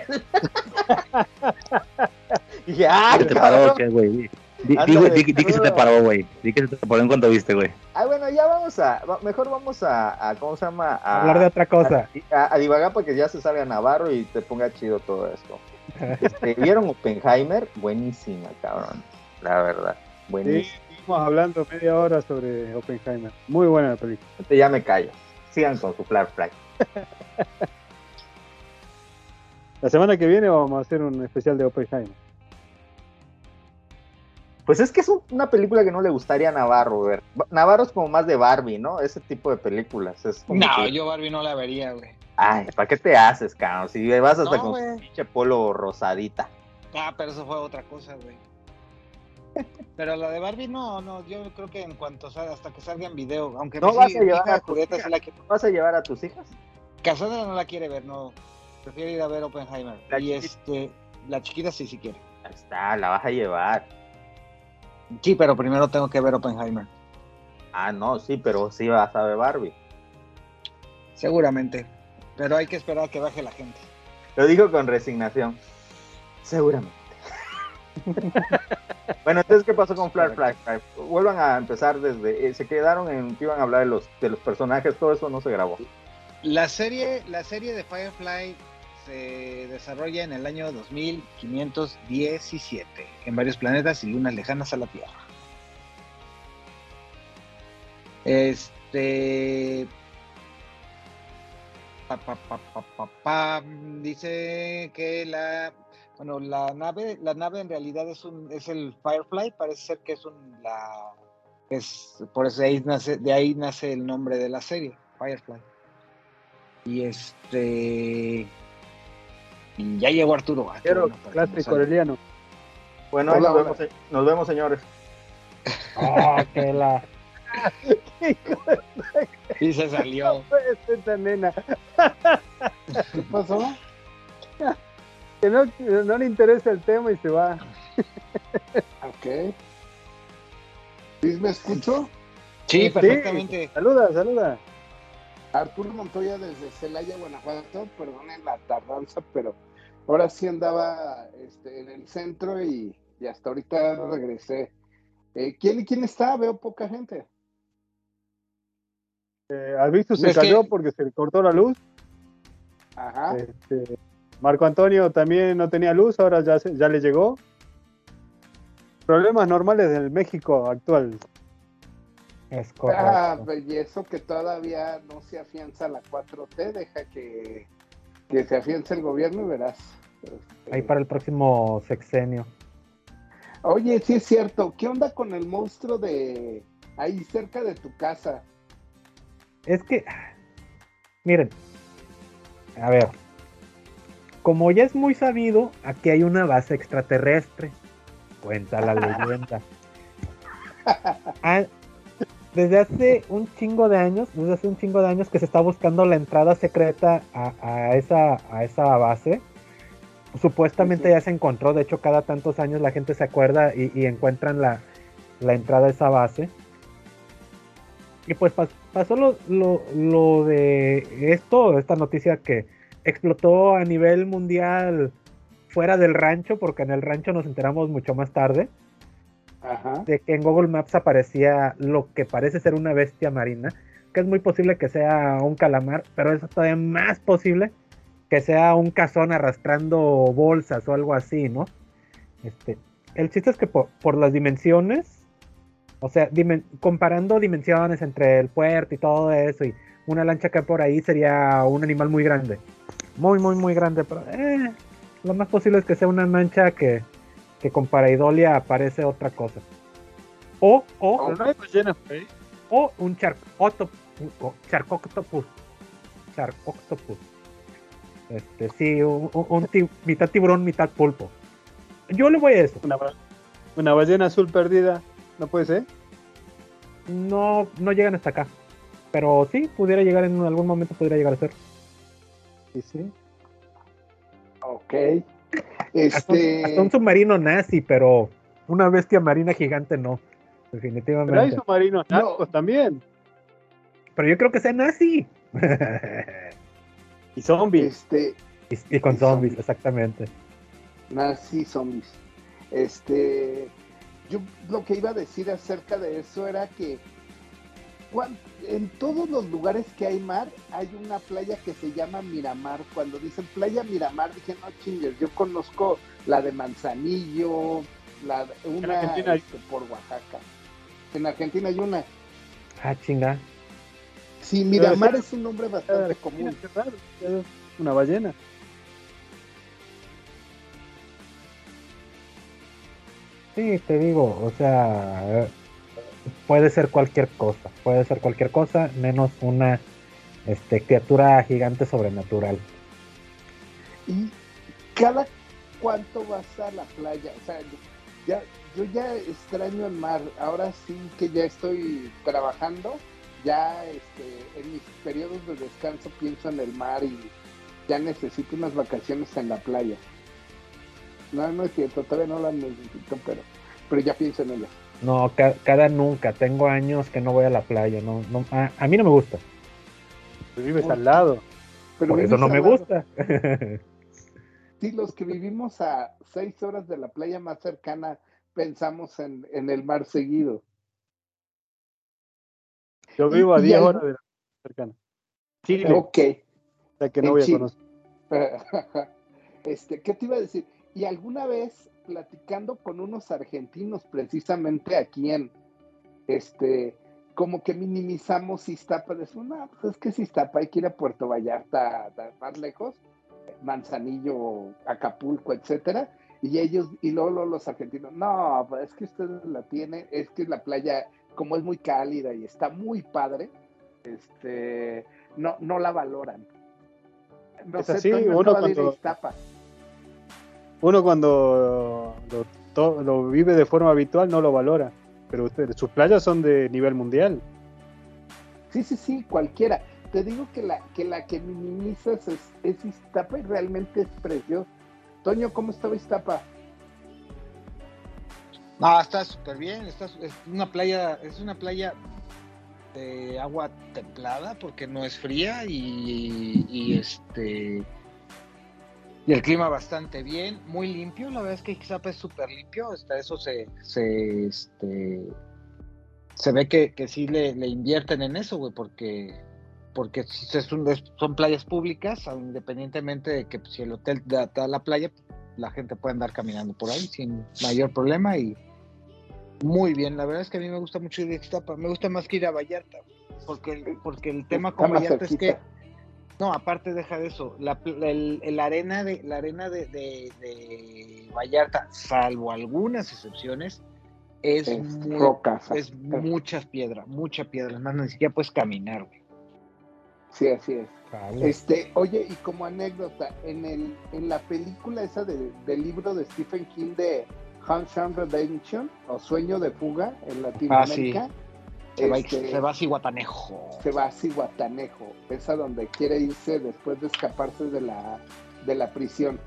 Dije, ah, ¿Qué te paró, qué, güey? Di, que se te paró, güey. Di que se te paró en cuanto viste, güey. Ah, bueno, ya vamos a. Mejor vamos a. ¿Cómo se llama? A, hablar de otra cosa. A, divagar para que ya se salga Navarro y te ponga chido todo esto. *laughs* Este, ¿Vieron Oppenheimer? Buenísima, cabrón. La verdad. Buenísima hablando media hora sobre Oppenheimer. Muy buena la película. Ya me callo. Sigan con su Fly Fly. *laughs* la semana que viene vamos a hacer un especial de Oppenheimer. Pues es que es una película que no le gustaría a Navarro ver. Navarro es como más de Barbie, ¿no? Ese tipo de películas. Es no, yo Barbie no la vería, güey. Ay, ¿para qué te haces, cabrón? Si vas hasta con su pinche polo rosadita. Ah, pero eso fue otra cosa, güey. *laughs* Pero la de Barbie no, no, yo creo que en cuanto salga, hasta que salga en video, aunque no vas a llevar a la vas a llevar a tus hijas. Casandra no la quiere ver, no, prefiere ir a ver Oppenheimer. y este, la chiquita sí, sí quiere. Ahí está, la vas a llevar. Sí, pero primero tengo que ver Oppenheimer. Ah, no, sí, pero sí vas a ver Barbie. Seguramente, pero hay que esperar a que baje la gente. Lo dijo con resignación. Seguramente. *laughs* bueno, entonces, ¿qué pasó con Fly Fly? Vuelvan a empezar desde. Eh, se quedaron en que iban a hablar de los, de los personajes, todo eso no se grabó. La serie, la serie de Firefly se desarrolla en el año 2517, en varios planetas y lunas lejanas a la Tierra. Este. dice que la bueno, la nave, la nave en realidad es un, es el Firefly, parece ser que es un la es por eso de ahí nace, de ahí nace el nombre de la serie, Firefly. Y este y ya llegó Arturo. Ah, Quiero clásico aureliano. Bueno, nos, Vemos, nos vemos, señores. Oh, que la *laughs* y se salió. nena. ¿Qué pasó? que no, no le interesa el tema y se va. ok. ¿Sí me escucho? Sí, perfectamente. Saluda, saluda. Arturo Montoya desde Celaya, Guanajuato, perdonen la tardanza, pero ahora sí andaba este, en el centro y, hasta ahorita regresé. Eh, ¿quién, ¿Quién está? Veo poca gente. Eh, visto se cayó porque se cortó la luz. Ajá. Este, Marco Antonio también no tenía luz, ahora ya, ya le llegó. Problemas normales del México actual. Es ah, y eso que todavía no se afianza la 4T, deja que, que se afiance el gobierno y verás. Este, Ahí para el próximo sexenio. Oye, sí es cierto, ¿qué onda con el monstruo de ahí cerca de tu casa? Es que, miren, a ver, como ya es muy sabido, aquí hay una base extraterrestre. Cuenta la leyenda. *laughs* Ah, desde hace un chingo de años, desde hace un chingo de años que se está buscando la entrada secreta a, esa, a esa base. Supuestamente ya se encontró, de hecho cada tantos años la gente se acuerda y, encuentran la, la, entrada a esa base. Y pues pasó lo, lo de esto, esta noticia que explotó a nivel mundial fuera del rancho, porque en el rancho nos enteramos mucho más tarde. De que en Google Maps aparecía lo que parece ser una bestia marina, que es muy posible que sea un calamar, pero es todavía más posible que sea un cazón arrastrando bolsas o algo así, ¿no? Este, el chiste es que por, las dimensiones, o sea, comparando dimensiones entre el puerto y todo eso, y una lancha que por ahí sería un animal muy grande muy, muy, muy grande, pero eh, lo más posible es que sea una mancha que, que con paraidolia aparece otra cosa. O, o, o un charcoctopus. Charcoctopus. Este, sí, un, mitad tiburón, mitad pulpo. Yo le voy a eso. Una, una ballena azul perdida, ¿no puede ser? No, no llegan hasta acá. Pero sí, pudiera llegar en algún momento, podría llegar a ser. Sí, sí. Ok. Este... Hasta, un, submarino nazi, pero una bestia marina gigante no. Definitivamente. Pero hay submarinos también. Pero yo creo que sea nazi. *laughs* y zombies. Este, y, con zombies, exactamente. Nazi zombies. Este, yo lo que iba a decir acerca de eso era que en todos los lugares que hay mar, hay una playa que se llama Miramar. Cuando dicen playa Miramar, dije, no chingues, yo conozco la de Manzanillo, la una este, por Oaxaca. En Argentina hay una. Ah, chinga. Sí, Miramar es un nombre bastante común. Una ballena. Sí, te digo, o sea, puede ser cualquier cosa, puede ser cualquier cosa menos una este, criatura gigante sobrenatural. ¿Y cada cuánto vas a la playa? O sea, ya, yo ya extraño el mar, ahora sí que ya estoy trabajando, ya este, en mis periodos de descanso pienso en el mar y ya necesito unas vacaciones en la playa. No, no es cierto, todavía no las necesito, pero, pero ya pienso en ellas. No, cada nunca. Tengo años que no voy a la playa. No, no a, mí no me gusta. Tú vives al lado. Pero Por eso no me gusta. sí, los que vivimos a seis horas de la playa más cercana pensamos en, el mar seguido. Yo vivo a diez horas de la cercana. Chile. Ok. O sea que no voy a conocer. *laughs* este, ¿Qué te iba a decir? ¿Y alguna vez platicando con unos argentinos precisamente aquí en, este, como que minimizamos Iztapa, de no, pues es que Iztapa hay que ir a Puerto Vallarta, más lejos, Manzanillo, Acapulco, etcétera, y ellos, y luego, los argentinos, no, pues es que ustedes la tienen, es que la playa, como es muy cálida y está muy padre, este, no, no la valoran. No sé, así, uno cuando, uno cuando lo, vive de forma habitual no lo valora, pero ustedes, sus playas son de nivel mundial. Sí, sí, sí, cualquiera. Te digo que la que, la que minimizas es, es Iztapa y realmente es precioso. Toño, ¿cómo está Iztapa? No, está súper bien, está, es una playa, es una playa de agua templada porque no es fría y, y este y el clima bastante bien, muy limpio, la verdad es que Ixtapa es súper limpio, hasta eso se, se, este, se ve que, que sí le, le, invierten en eso, güey, porque, porque son, son playas públicas, independientemente de que pues, si el hotel da, da, la playa, la gente puede andar caminando por ahí sin mayor problema y muy bien, la verdad es que a mí me gusta mucho ir a Ixtapa, me gusta más que ir a Vallarta, porque, porque el tema con Vallarta es que no, aparte deja de eso, la, el, arena de la arena de, de, Vallarta, salvo algunas excepciones, es, es muchas piedras, mucha piedra, más ni siquiera puedes caminar, güey. Sí, así es. Este, oye, y como anécdota, en el, en la película esa de, del libro de Stephen King de Huncham Redemption, o Sueño de Fuga en Latinoamérica. Ah, se, va, este, se va a Cihuatanejo. Se va a Cihuatanejo. Es a donde quiere irse después de escaparse de la, de la prisión.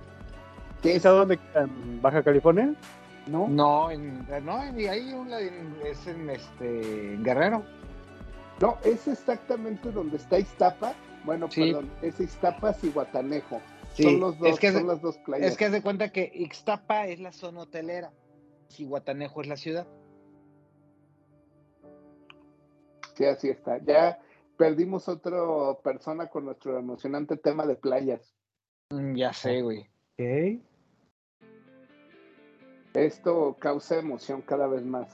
¿Qué es a dónde ¿En Baja California? No. No, en, no ahí es en, este, Guerrero. No, es exactamente donde está Iztapa. Bueno, perdón, es Iztapa Cihuatanejo. Son, los dos, son las dos playas. Es que haz de cuenta que Ixtapa es la zona hotelera, Cihuatanejo es la ciudad. Sí, así está. Ya perdimos otra persona con nuestro emocionante tema de playas. Mm, ya sé, güey. Esto causa emoción cada vez más.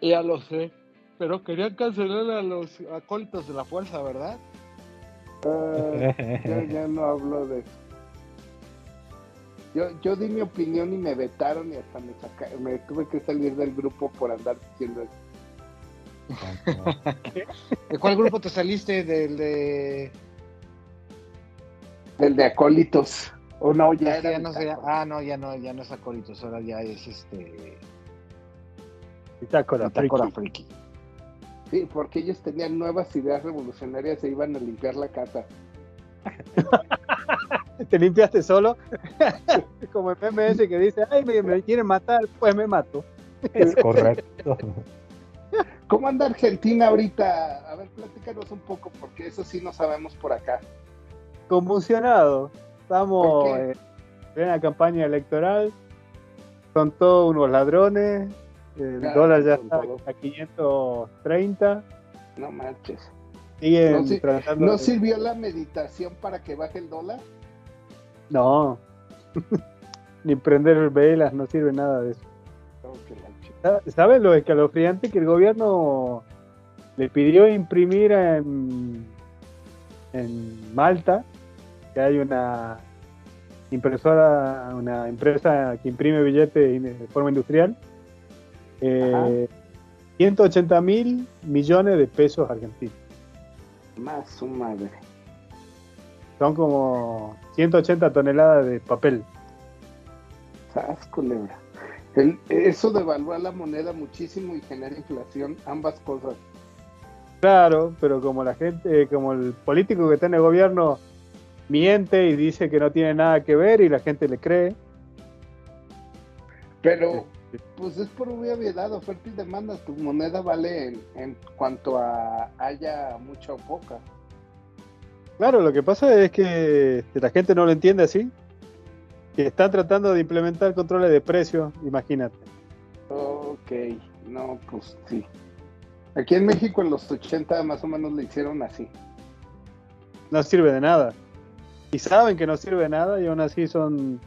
Ya lo sé. Pero querían cancelar a los acólitos de la fuerza, ¿verdad? Ah, ya, no hablo de eso. Yo, yo di mi opinión y me vetaron y hasta me, me tuve que salir del grupo por andar diciendo eso. ¿De cuál grupo te saliste? ¿Del de. Del de Acólitos. O no, ya, ya, no Ah, no, ya no, ya no es Acólitos, ahora ya es este. Bitácora, Friki. Sí, porque ellos tenían nuevas ideas revolucionarias e iban a limpiar la casa. *laughs* ¿Te limpiaste solo? *laughs* Como el PMS que dice, ay, me, me quieren matar, pues me mato. Es *laughs* correcto. ¿Cómo anda Argentina ahorita? A ver, platícanos un poco, porque eso sí no sabemos por acá. Convulsionado. Estamos en plena campaña electoral. Son todos unos ladrones. El dólar ya está a 530. No manches. Siguen ¿No, ¿No sirvió la meditación para que baje el dólar? No. *laughs* Ni prender velas, no sirve nada de eso. ¿Sabes lo escalofriante que el gobierno le pidió imprimir en, en Malta? Que hay una impresora, una empresa que imprime billetes de forma industrial. 180 eh, mil millones de pesos argentinos. Más su madre. Son como 180 toneladas de papel. Sas, culebra eso devalúa la moneda muchísimo y genera inflación, ambas cosas. Claro, pero como la gente, como el político que está en el gobierno miente y dice que no tiene nada que ver y la gente le cree. Pero, pues es por obviedad, oferta y demanda, tu moneda vale en, en cuanto a haya mucha o poca. Claro, lo que pasa es que la gente no lo entiende así que están tratando de implementar controles de precios, imagínate. Ok, no, pues sí. Aquí en México en los 80 más o menos le hicieron así. No sirve de nada. Y saben que no sirve de nada y aún así son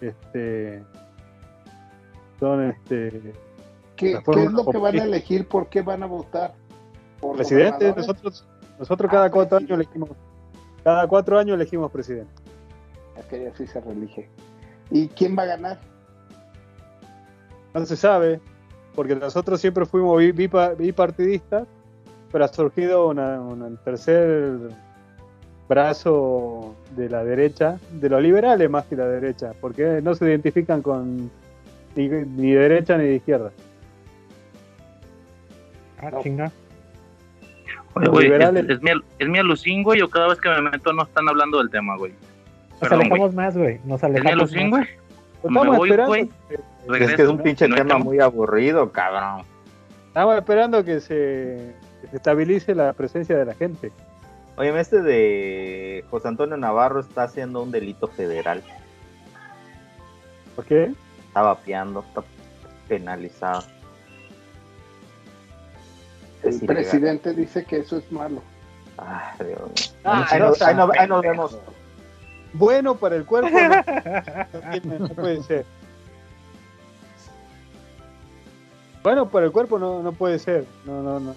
este son este ¿Qué, ¿qué es lo que van a elegir? ¿Por qué van a votar? ¿Por presidente, nosotros nosotros cada ah, cuatro años elegimos cada cuatro años elegimos presidente que así se relige. ¿Y quién va a ganar? No se sabe, porque nosotros siempre fuimos bipartidistas, pero ha surgido un tercer brazo de la derecha, de los liberales más que la derecha, porque no se identifican con ni, ni derecha ni de izquierda. Ah, chinga. Oye, güey, es, mi, es mi alucingo y cada vez que me meto no están hablando del tema, güey. Nos alejamos más, güey. Nos alejamos más. güey? Pues voy, güey. Es que es un pinche tema muy aburrido, cabrón. Estamos esperando que se se estabilice la presencia de la gente. Oye, este de José Antonio Navarro está haciendo un delito federal. ¿Por qué? Está vapeando, está penalizado. El presidente dice que eso es malo. Ay, Dios Ah, ahí, nos, ahí nos- ahí nos vemos. Bueno para el cuerpo. No, *laughs* No puede ser. Bueno para el cuerpo no, no puede ser. No, no, no.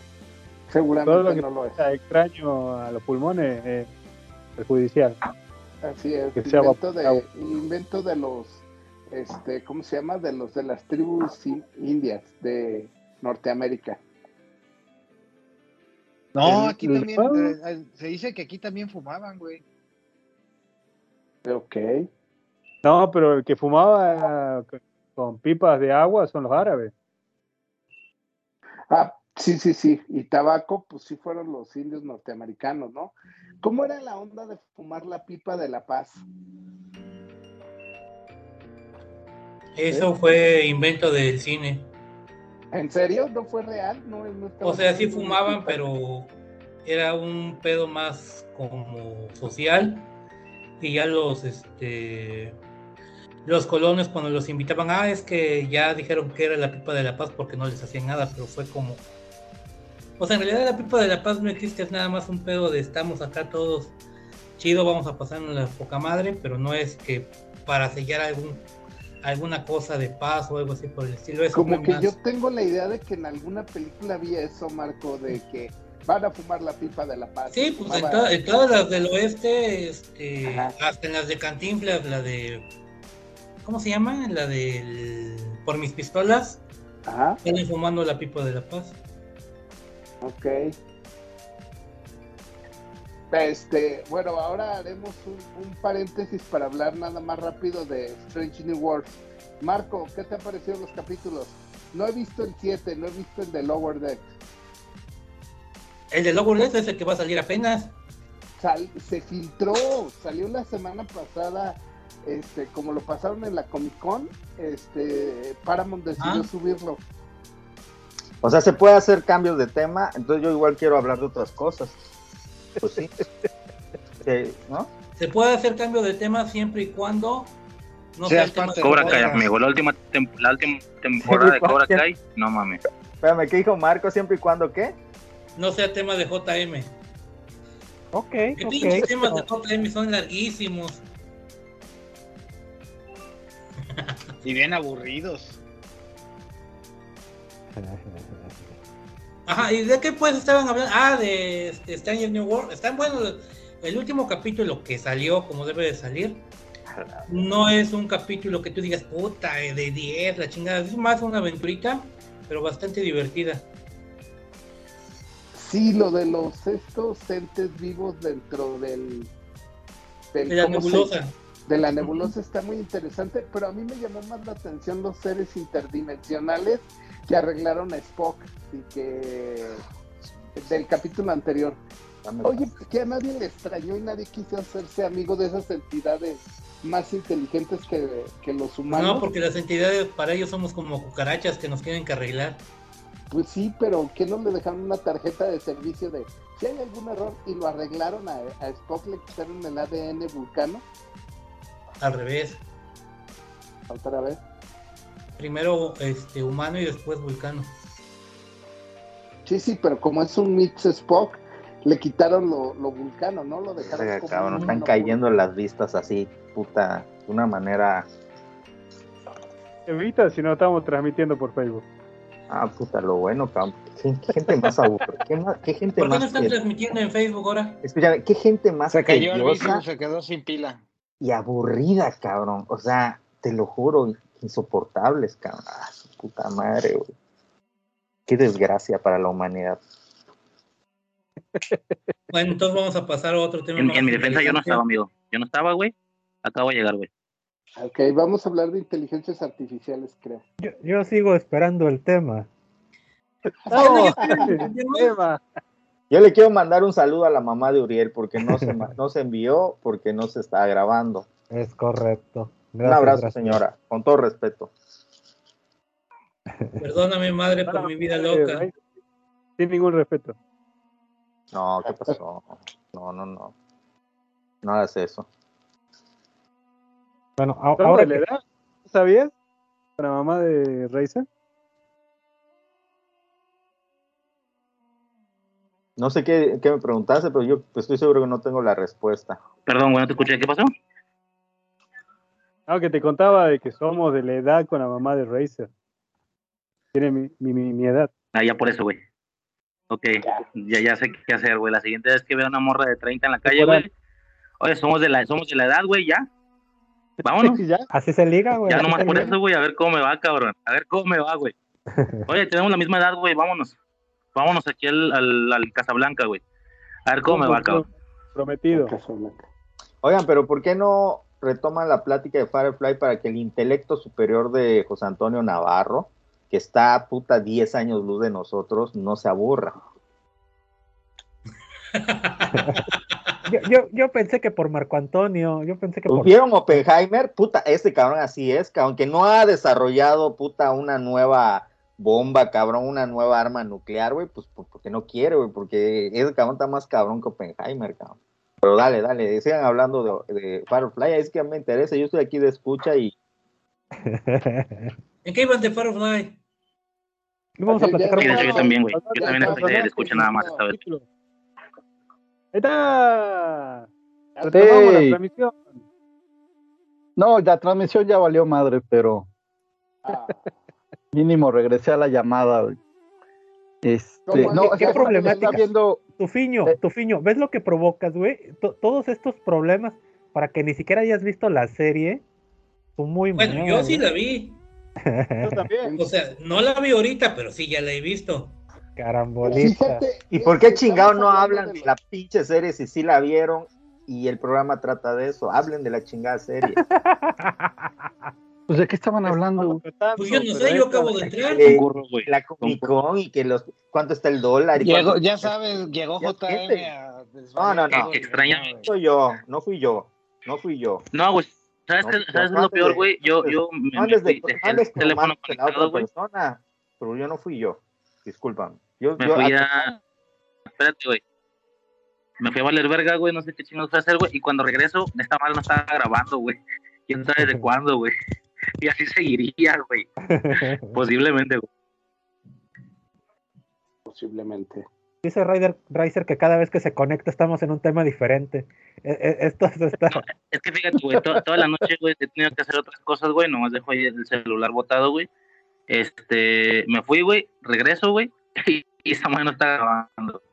Seguramente Todo lo que no lo es. sea extraño a los pulmones es perjudicial. Así es. que sea invento, de, agua. invento de los, este, ¿cómo se llama? De los de las tribus in- indias de Norteamérica. No, aquí el- también, ah. eh, se dice que aquí también fumaban, güey. Ok. No, pero el que fumaba con- con pipas de agua son los árabes. Ah, sí, sí, sí. Y tabaco, pues sí fueron los indios norteamericanos, ¿no? ¿Cómo era la onda de fumar la pipa de la paz? Eso fue invento del cine. ¿En serio? ¿No fue real? No, no O sea, sí fumaban, pero era un pedo más como social. Y ya los, este, los colonos cuando los invitaban, ah, es que ya dijeron que era la pipa de la paz porque no les hacían nada, pero fue como... O sea, en realidad la pipa de la paz no existe, es nada más un pedo de estamos acá todos chido, vamos a pasar la poca madre, pero no es que para sellar algún alguna cosa de paz o algo así por el estilo. Eso Como que más- yo tengo la idea de que en alguna película vi eso, Marco, de que van a fumar la pipa de la paz. Sí, pues en, Fumaba- to- en todas las del oeste, este, hasta en las de Cantinflas, la de. ¿Cómo se llama? La del. Por mis pistolas, Ajá, salen fumando la pipa de la paz. ok. Este, bueno, ahora haremos un, un paréntesis para hablar nada más rápido de Strange New Worlds. Marco, ¿qué te han parecido los capítulos? No he visto el 7, no he visto el de Lower Deck. El de Lower Decks es el que va a salir apenas. Sal- se filtró, salió la semana pasada, este, como lo pasaron en la Comic Con, este, Paramount decidió Ah. subirlo. O sea, se puede hacer cambios de tema, entonces yo igual quiero hablar de otras cosas. Pues sí. Sí, *laughs* ¿No? Se puede hacer cambio de tema siempre y cuando no Seas sea el tema parte de del Cobra. Kai, amigo, la última, tem- la última temporada de Cobra Kai, no mames. Espérame, ¿qué dijo Marco? ¿Siempre y cuando qué? No sea tema de JM. Ok, Que pinches ok. temas de JM son larguísimos. Y bien aburridos. Ajá, ¿y de qué pues estaban hablando? Ah, de este, Stranger New World. Están buenos. El último capítulo que salió como debe de salir. No es un capítulo que tú digas, puta, eh, de 10, la chingada. Es más una aventurita, pero bastante divertida. Sí, lo de los estos entes vivos dentro del, del- De la ¿cómo se- nebulosa. de la nebulosa está muy interesante, pero a mí me llamó más la atención los seres interdimensionales que arreglaron a Spock y que del capítulo anterior. Oye, que a nadie le extrañó y nadie quiso hacerse amigo de esas entidades más inteligentes que, que los humanos. No, porque las entidades para ellos somos como cucarachas que nos tienen que arreglar. Pues sí, pero ¿qué no le dejaron una tarjeta de servicio de si hay algún error y lo arreglaron a, a Spock, le quitaron el ADN vulcano? Al revés. Otra vez. Primero este humano y después vulcano. Sí, sí, pero como es un mix Spock, le quitaron lo, lo vulcano, ¿no? Lo dejaron Verga, como cabrón, un están cayendo las vistas así, puta, de una manera. Evita si no estamos transmitiendo por Facebook. Ah, puta, lo bueno, cabrón. Qué, qué gente más aburrida. ¿Qué, más- qué gente ¿Por qué no más. están que- transmitiendo en Facebook ahora? Escúchame, qué gente más Se cayó el se quedó sin pila. y aburrida, cabrón. O sea, te lo juro, insoportables, cabrón. Ah, su puta madre, güey. Qué desgracia para la humanidad. Bueno, entonces vamos a pasar a otro tema. En, en mi defensa yo no estaba, amigo. Yo no estaba, güey. Acabo de llegar, güey. Ok, vamos a hablar de inteligencias artificiales, creo. Yo, yo sigo esperando el tema. No, *laughs* Tema. Yo le quiero mandar un saludo a la mamá de Uriel porque no se, no se envió, porque no se está grabando. Es correcto. un abrazo, gracias. señora, con todo respeto. Perdóname, madre, por mi vida loca. Sin ningún respeto. No, ¿qué pasó? No, no, no. No hagas eso. Bueno, ahora le da, ¿sabías? ¿La mamá de Razer? No sé qué, me preguntaste, pero yo estoy seguro que no tengo la respuesta. Perdón, bueno, te escuché. ¿Qué pasó? Ah, que te contaba de que somos de la edad con la mamá de Razer. Tiene mi, mi, mi, edad. Ah, ya por eso, güey. Ok, ya, ya sé qué hacer, güey. La siguiente vez que vea una morra de 30 en la calle, güey. Oye, somos de la, somos de la edad, güey, ya. Vámonos. *laughs* ¿Ya? Así se liga, güey. Ya nomás por eso, güey, a ver cómo me va, cabrón. A ver cómo me va, güey. *laughs* Oye, tenemos la misma edad, güey, vámonos. Vámonos aquí al, al, Casablanca, güey. A ver cómo me va, cabrón. Prometido. Oigan, pero ¿por qué no retoman la plática de Firefly para que el intelecto superior de José Antonio Navarro, que está a puta 10 años luz de nosotros, no se aburra? *laughs* yo, yo, pensé que por Marco Antonio, yo pensé que por... ¿Vieron Oppenheimer? Puta, este cabrón así es, aunque no ha desarrollado, puta, una nueva bomba, cabrón, una nueva arma nuclear, güey, pues porque no quiere, güey, porque ese cabrón está más cabrón que Oppenheimer, cabrón. Pero dale, dale, sigan hablando de, Firefly, es que me interesa, yo estoy aquí de escucha y... *laughs* ¿En qué iban de Firefly? Vamos a platicar yo también, güey. Yo también estoy de escucha nada más esta vez. ¡Está! la transmisión. No, la transmisión ya valió madre, pero... Ah. Mínimo regresé a la llamada. Este, no, ¿Qué, problemática? Viendo... Tufiño, eh. Tufiño, ¿ves lo que provocas, güey? todos estos problemas para que ni siquiera hayas visto la serie son muy Bueno, yo sí la vi. *laughs* yo también. O sea, no la vi ahorita, pero sí ya la he visto. Carambolita. ¿Y por qué chingados no hablan de la pinche serie si sí la vieron y el programa trata de eso? Hablen de la chingada serie. *laughs* Pues de qué estaban hablando. Pues yo no sé, yo acabo de entrar. la Comic Con y que los cuánto está el dólar. Y ya sabes, llegó JM a No, no, no. Extrañamente. No fui yo, no fui yo, no fui yo. No, güey. ¿Sabes, qué, ¿sabes lo peor, güey? Yo, yo me, antes de, el teléfono conectado, güey. Persona, pero yo no fui yo. Discúlpame. Yo, me fui a... Espérate, güey. Me fui a valer verga, güey, no sé qué chingados fue a hacer, güey. Y cuando regreso, esta madre no estaba grabando, güey. ¿Quién sabe de *laughs* cuándo, güey? *laughs* y así seguiría, güey. Posiblemente, güey. Posiblemente. Dice Ryder, Riser que cada vez que se conecta estamos en un tema diferente. E, e, esto está... *laughs* es que fíjate, güey, toda la noche, güey, he tenido que hacer otras cosas, güey, nomás dejo ahí el celular botado, güey. Este, me fui, güey, regreso, güey, y, esa mano no está grabando.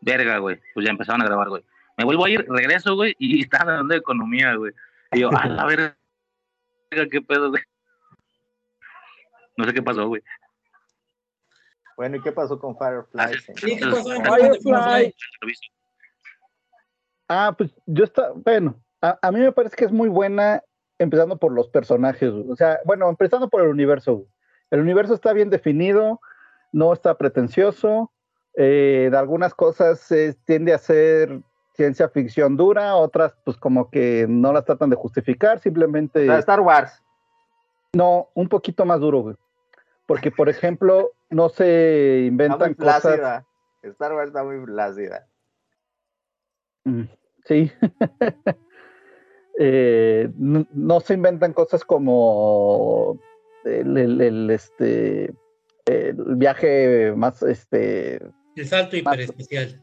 Verga, güey, pues ya empezaron a grabar, güey. Me vuelvo a ir, regreso, güey, y *laughs* están hablando de economía, güey. Y yo, a la *laughs* verga, qué pedo, güey. No sé qué pasó, güey. Bueno, ¿y qué pasó con Firefly? ¿qué pasó Firefly? Ah, pues yo está, bueno, a, mí me parece que es muy buena empezando por los personajes, o sea, bueno, empezando por el universo. El universo está bien definido, no está pretencioso, eh, de algunas cosas tiende a ser ciencia ficción dura, otras pues como que no las tratan de justificar, simplemente... Star Wars. No, un poquito más duro, güey. Porque, por ejemplo, no se inventan está muy cosas... Star Wars está muy plácida. Mm, sí. *laughs* Eh, no, se inventan cosas como el, este, el viaje más... este El salto hiperespecial.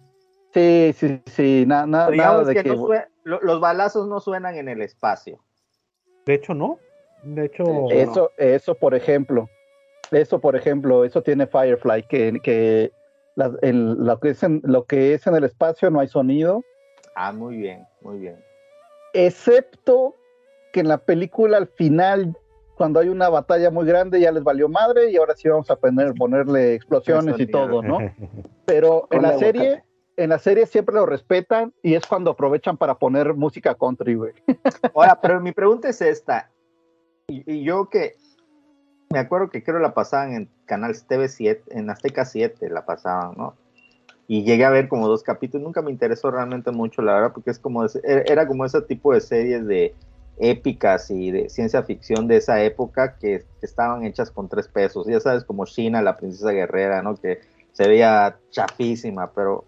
Sí, sí, sí, nada de que... los balazos no suenan en el espacio. De hecho, no. De hecho... Eso, eso por ejemplo. Eso, por ejemplo, eso tiene Firefly, que, que en, lo, que es en, lo que es en el espacio no hay sonido. Ah, muy bien, muy bien. Excepto que en la película al final, cuando hay una batalla muy grande, ya les valió madre y ahora sí vamos a poner, ponerle explosiones y todo, ¿no? *laughs* Pero en la serie en la serie siempre lo respetan y es cuando aprovechan para poner música country, güey. *laughs* Ahora, pero mi pregunta es esta. Y, yo que me acuerdo que creo la pasaban en Canal TV 7, en Azteca 7 la pasaban, ¿no? Y llegué a ver como dos capítulos, nunca me interesó realmente mucho, la verdad, porque es como, era como ese tipo de series de épicas y de ciencia ficción de esa época que, que estaban hechas con tres pesos, ya sabes, como China, la princesa guerrera, ¿no? Que se veía chafísima, pero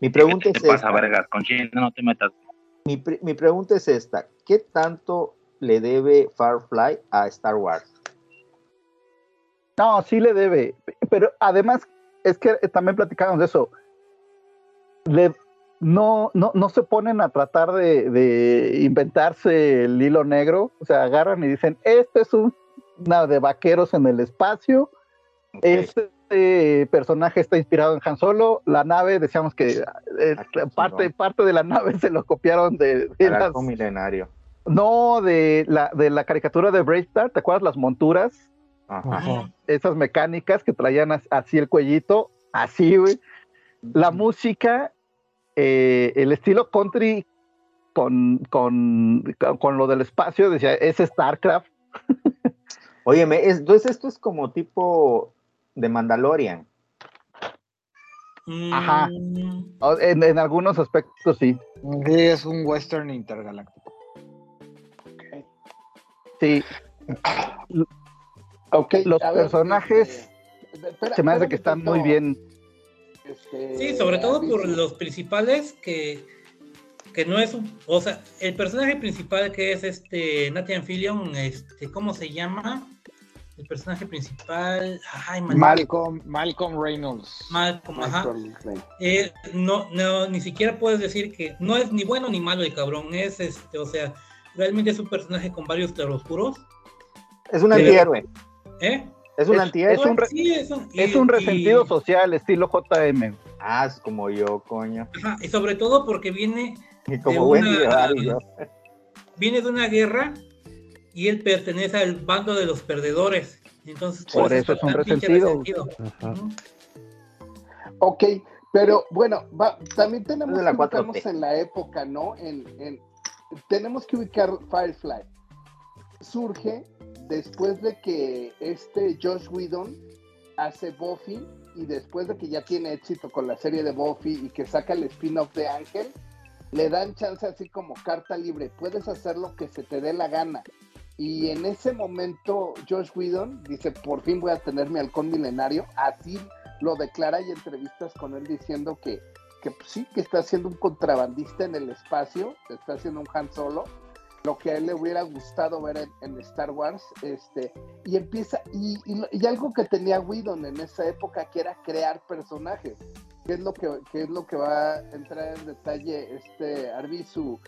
Mi pregunta es esta. Con no te metas. Mi, mi pregunta es esta. ¿Qué tanto le debe Firefly a Star Wars? No, sí le debe. Pero además, es que también platicamos de eso. Le, no, no, no se ponen a tratar de, inventarse el hilo negro. O sea, agarran y dicen, este es un, una de vaqueros en el espacio. Este personaje está inspirado en Han Solo. La nave, decíamos que eh, parte, parte de la nave *laughs* se lo copiaron de, de milenario. No, de la, de la caricatura de Star, ¿te acuerdas las monturas? Esas mecánicas que traían así el cuellito, así, güey. La música, eh, el estilo country con, con, con, lo del espacio, decía, es StarCraft. *laughs* Óyeme, entonces esto es como tipo de Mandalorian. Ajá. Mm. En, en, algunos aspectos sí. Sí, es un western intergaláctico. Sí. *coughs* Okay, los personajes este, se me hace que están muy bien. Este, sí, sobre todo por los principales que, que no es un, o sea, el personaje principal que es este Nathan Fillion, este, ¿cómo se llama? El personaje principal, ay, Malcolm, Malcolm Reynolds. Malcolm, ajá. Eh, no, no, ni siquiera puedes decir que no es ni bueno ni malo el cabrón, es este, o sea, realmente es un personaje con varios claroscuros. Es un antihéroe. ¿Eh? Es un antihéroe. Es un, es un, resentido social, estilo JM. Ah, es como yo, coño. Ajá, y sobre todo porque viene. como de una, Viene de una guerra y él pertenece al bando de los perdedores. Entonces, por, eso, es un resentido. Ok, pero bueno, también tenemos que ubicarnos en la época, ¿no? En, tenemos que ubicar Firefly. Surge después de que este Josh Whedon hace Buffy y después de que ya tiene éxito con la serie de Buffy y que saca el spin-off de Ángel, le dan chance así como carta libre, puedes hacer lo que se te dé la gana. Y en ese momento Josh Whedon dice, por fin voy a tener mi halcón milenario, así lo declara y entrevistas con él diciendo que, que pues sí, que está siendo un contrabandista en el espacio, está haciendo un Han Solo, lo que a él le hubiera gustado ver en, Star Wars, este, y empieza, y, y, algo que tenía Whedon en esa época, que era crear personajes, que es lo que, es lo que va a entrar en detalle este Arbizu,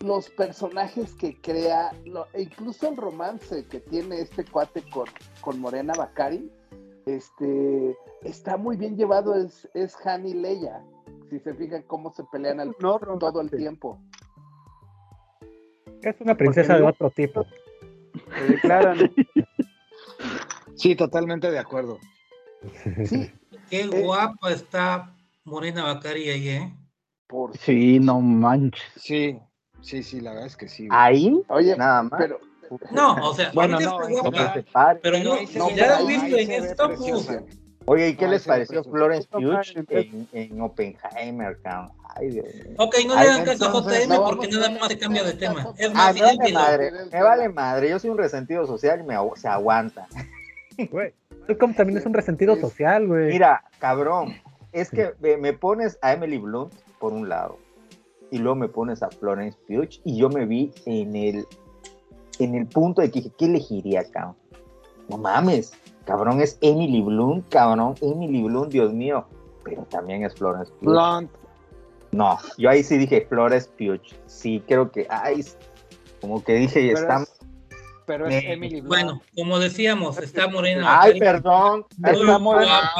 los personajes que crea, e incluso el romance que tiene este cuate con, con Morena Bacari, este, está muy bien llevado, es, es Han y Leia, si se fijan cómo se pelean al, todo el tiempo. Es una princesa de otro tipo. Sí, totalmente de acuerdo. Sí. Qué eh, guapa está Morena Bacari ahí, ¿eh? Por... Sí, no manches. Sí, sí, sí, la verdad es que sí. Ahí, oye, nada más. Pero, no, o sea, bueno, no, pero no, no, ya lo has visto en esto, pues, Oye, ¿y qué les pareció Florence Pugh en, en, Oppenheimer, Ay, Dios mío. Ok, no le hagan caso a JM porque nada más se cambia de tema. Es más, ah, me vale madre, me vale madre. Yo soy un resentido social y me, se aguanta. *laughs* Güey, Malcolm también es un resentido social, güey. Mira, cabrón, es que me pones a Emily Blunt por un lado y luego me pones a Florence Pugh y yo me vi en el en el punto de que dije, ¿qué elegiría, cabrón? No mames, Cabrón, es Emily Blunt, cabrón, Emily Blunt, Dios mío. Pero también es Florence Pugh. Blunt. No, yo ahí sí dije Flores Pugh. Sí, creo que, ay, como que dije, y está... pero es Emily Blunt. Bueno, como decíamos, está morena. Ay, perdón, está morena.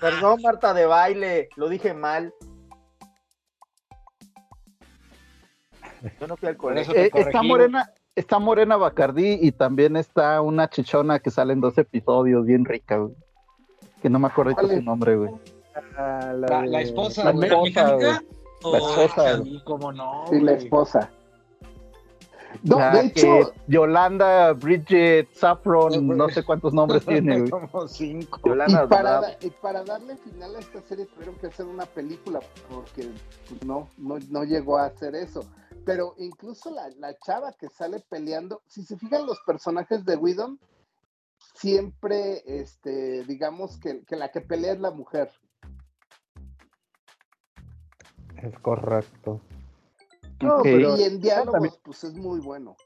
Perdón, Marta de baile, lo dije mal. Yo no fui al colegio. Eh, está morena, está Morena Bacardí y también está una chichona que sale en dos episodios, bien rica, güey. Que no me acuerdo de su nombre, güey. Ah, la, esposa, la, esposa, güey. La esposa, güey. ¿Cómo no? Sí, la esposa. No, de hecho, Yolanda, Bridget, Saffron, no sé cuántos nombres *laughs* tiene. Güey. Como cinco. Yolanda, y, para, y para darle final a esta serie tuvieron que hacer una película porque pues, no, no, no llegó a hacer eso pero incluso la, la, chava que sale peleando, si se fijan los personajes de Widom, siempre, este, digamos que, que, la que pelea es la mujer. Es correcto. No, pero y en diálogos, pues es muy bueno.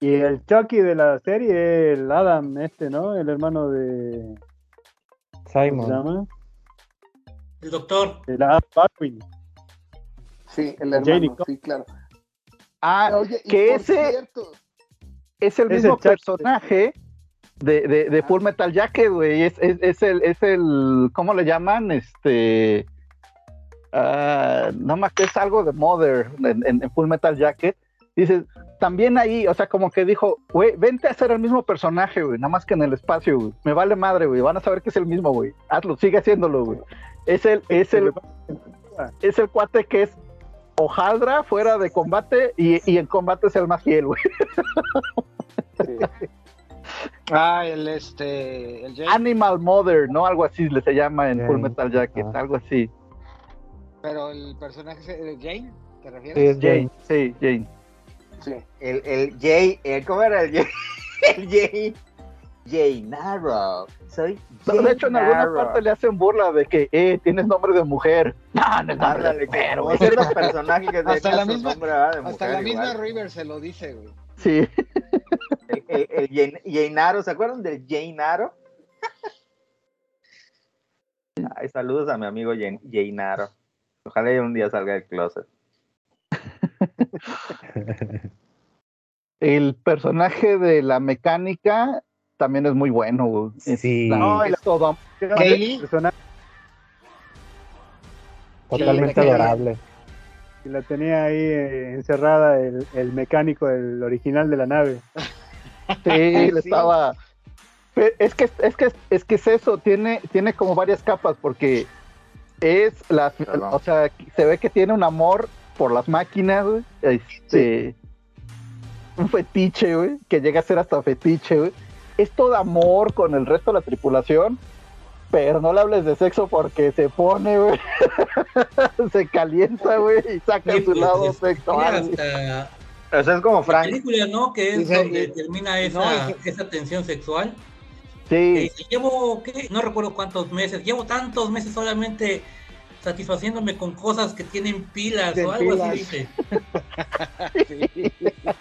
Y el Chucky de la serie, el Adam, este, ¿no? El hermano de. Simon. ¿Cómo se llama? El doctor. El Adam Baldwin. Sí, el hermano, sí, claro. Ah, que ese es el mismo personaje de, de, de, Full Metal Jacket, güey. Es, es, es, el, es el, ¿cómo le llaman? Este, uh, no más que es algo de Mother en, en, Full Metal Jacket. Dices, también ahí, o sea, como que dijo, güey, vente a ser el mismo personaje, güey, nada más que en el espacio, güey. Me vale madre, güey. Van a saber que es el mismo, güey. Hazlo, sigue haciéndolo, güey. Es el, es el, es el cuate que es hojaldra fuera de combate y, y en combate es el más fiel, güey. Ah, el este. El Animal Mother, ¿no? Algo así le se llama en Full Metal Jacket, ah. algo así. Pero el personaje es Jane, ¿te refieres? Sí, Jane, sí, Jane. Sí. El, el Jay, el, ¿cómo era el Jay? *laughs* El Jay. Jay Narrow. Soy de hecho, en alguna parte le hacen burla de que, eh, tienes nombre de mujer. *laughs* No, no es nombre de mujer, güey. los *laughs* personajes que hasta la misma, nombre, de mujer, Hasta la misma River se lo dice, güey. Sí. El, el, el Naro, ¿se acuerdan del Naro? *laughs* Ay, saludos a mi amigo Naro. Ojalá un día salga del closet. el personaje de la mecánica también es muy bueno. Sí. No, es todo. Totalmente adorable. Y la tenía ahí eh, encerrada el, el, mecánico, el original de la nave. Sí, le *laughs* estaba. Es que es que es que es eso, tiene, tiene como varias capas, porque es la, o sea, se ve que tiene un amor por las máquinas, este, un fetiche, güey, que llega a ser hasta fetiche, güey. Es todo amor con el resto de la tripulación, pero no le hables de sexo porque se pone, güey, *laughs* se calienta, güey, y saca su lado sexual. Eso es como Frank. película, ¿no? Que es donde termina esa, esa tensión sexual. Sí. llevo, ¿qué? no recuerdo cuántos meses, llevo tantos meses solamente satisfaciéndome con cosas que tienen pilas o algo así dice. *laughs*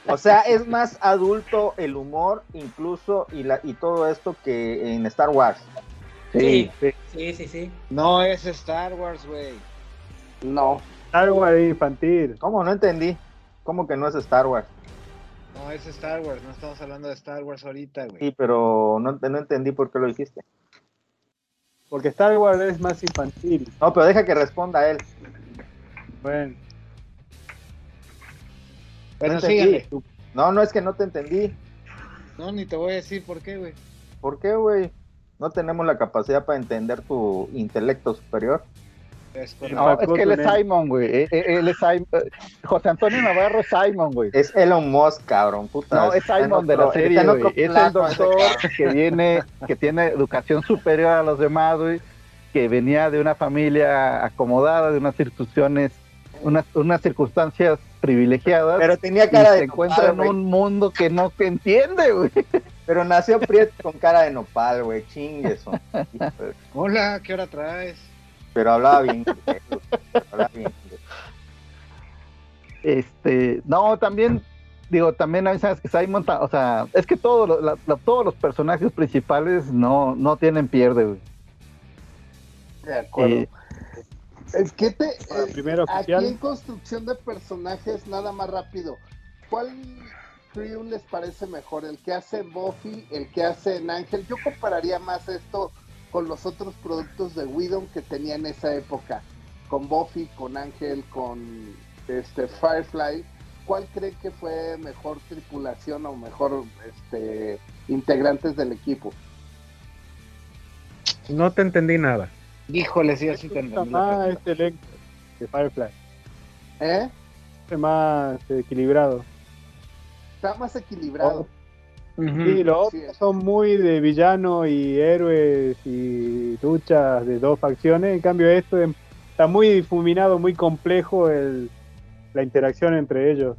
O sea, es más adulto el humor incluso y la y todo esto que en Star Wars. Sí, sí, sí, sí. No es Star Wars, güey. No. Star Wars infantil. ¿Cómo? No entendí. ¿Cómo que no es Star Wars? No, es Star Wars, no estamos hablando de Star Wars ahorita, güey. Sí, pero no, no entendí por qué lo dijiste. Porque Star Wars es más infantil. No, pero deja que responda él. Bueno. Bueno, no No, no es que no te entendí. No, ni te voy a decir por qué, güey. ¿Por qué, güey? No tenemos la capacidad para entender tu intelecto superior. Es no, es que él es Simon, güey. Eh, eh, él, es Simon. Eh, José Antonio Navarro es Simon, güey. Es Elon Musk, cabrón, puta. No, es Simon de la serie, güey. Es el doctor que viene, que tiene educación superior a los demás, güey. Que venía de una familia acomodada, de unas circunstancias, unas, unas circunstancias privilegiadas. Pero tenía cara de. Se encuentra en un mundo que no se entiende, güey. Pero nació Prieto con cara de nopal, güey. Chingues. Hola, ¿qué hora traes? Pero hablaba bien. Este, no, también, digo, también hay veces que Simon, o sea, es que todos todos los personajes principales no, no tienen pierde, güey. De acuerdo. Eh, es que te, eh, aquí en construcción de personajes, nada más rápido, ¿cuál crew les parece mejor? ¿El que hace Buffy, el que hace en Ángel? Yo compararía más esto con los otros productos de Widom que tenía en esa época, con Buffy, con Ángel, con este Firefly, ¿cuál cree que fue mejor tripulación o mejor este integrantes del equipo? No te entendí nada. Híjole, sí, así te entendí. Ah, este elenco de Firefly. ¿Eh? Está más equilibrado. Está más equilibrado. Oh. Sí, los otros son muy de villano y héroes y luchas de dos facciones. En cambio, esto está muy difuminado, muy complejo el, la interacción entre ellos.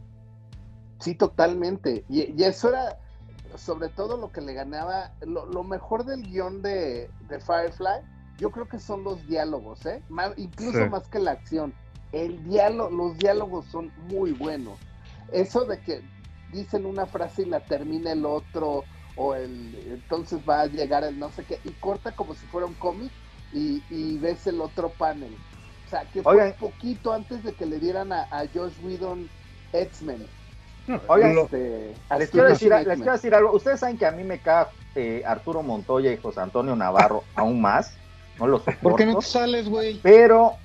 Sí, totalmente. Y, eso era sobre todo lo que le ganaba. Lo, mejor del guion de, Firefly, yo creo que son los diálogos, ¿eh? incluso más que la acción. el diálogo, los diálogos son muy buenos. Eso de que dicen una frase y la termina el otro, o el entonces va a llegar el no sé qué, y corta como si fuera un cómic y, ves el otro panel. O sea, que fue un poquito antes de que le dieran a, a Josh Whedon X-Men. Oigan, este, les, quiero decir, les, quiero decir, algo. Ustedes saben que a mí me cae eh, Arturo Montoya y José Antonio Navarro *laughs* aún más. No los soporto. ¿Por qué no sales, güey? Pero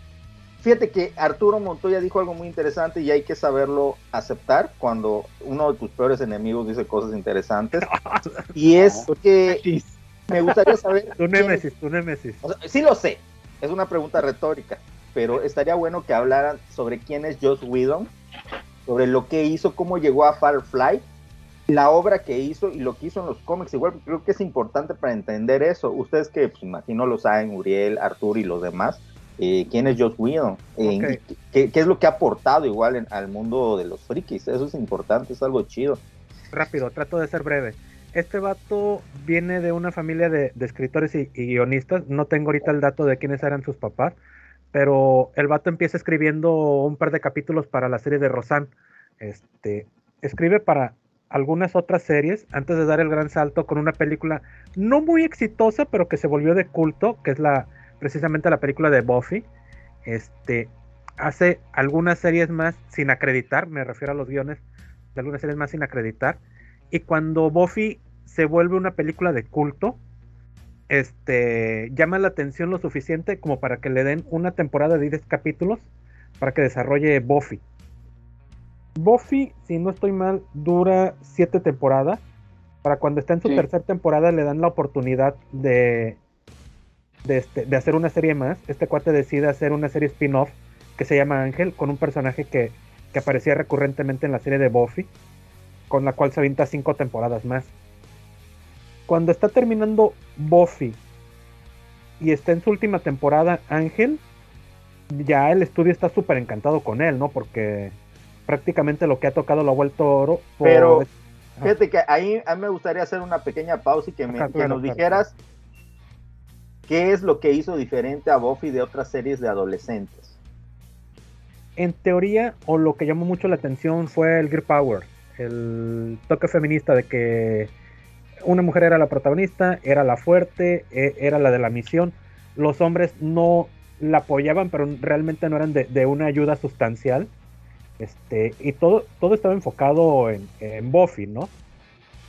fíjate que Arturo Montoya dijo algo muy interesante y hay que saberlo aceptar cuando uno de tus peores enemigos dice cosas interesantes. *laughs* y es que me gustaría saber. *laughs* Tu némesis, tu némesis. sí lo sé, es una pregunta retórica, pero estaría bueno que hablaran sobre quién es Joss Whedon sobre lo que hizo, cómo llegó a Firefly, la obra que hizo y lo que hizo en los cómics. Igual creo que es importante para entender eso. Ustedes que pues, imagino lo saben, Uriel, Artur y los demás, eh, quién es Josh Whedon, eh, ¿qué, es lo que ha aportado igual al mundo de los frikis. Eso es importante, es algo chido. Rápido, trato de ser breve. Este vato viene de una familia de, escritores y, y, guionistas. No tengo ahorita el dato de quiénes eran sus papás, pero el vato empieza escribiendo un par de capítulos para la serie de Rosan. Este, escribe para algunas otras series antes de dar el gran salto con una película no muy exitosa, pero que se volvió de culto, que es la precisamente la película de Buffy. Este, hace algunas series más sin acreditar, me refiero a los guiones de algunas series más sin acreditar. Y cuando Buffy se vuelve una película de culto, este, llama la atención lo suficiente como para que le den una temporada de 10 capítulos para que desarrolle Buffy. Buffy, si no estoy mal, dura 7 temporadas. Para cuando está en su tercera temporada le dan la oportunidad de, este, de, hacer una serie más. Este cuate decide hacer una serie spin-off que se llama Ángel, con un personaje que, que aparecía recurrentemente en la serie de Buffy, con la cual se avienta 5 temporadas más cuando está terminando Buffy y está en su última temporada Ángel, ya el estudio está súper encantado con él, ¿no? Porque prácticamente lo que ha tocado lo ha vuelto oro. Pero fíjate que ahí a mí me gustaría hacer una pequeña pausa y que, me, nos dijeras qué es lo que hizo diferente a Buffy de otras series de adolescentes. En teoría, o lo que llamó mucho la atención fue el Gear Power, el toque feminista de que una mujer era la protagonista, era la fuerte, e, era la de la misión. Los hombres no la apoyaban, pero realmente no eran de, una ayuda sustancial. Este, y todo, todo estaba enfocado en, Buffy, ¿no?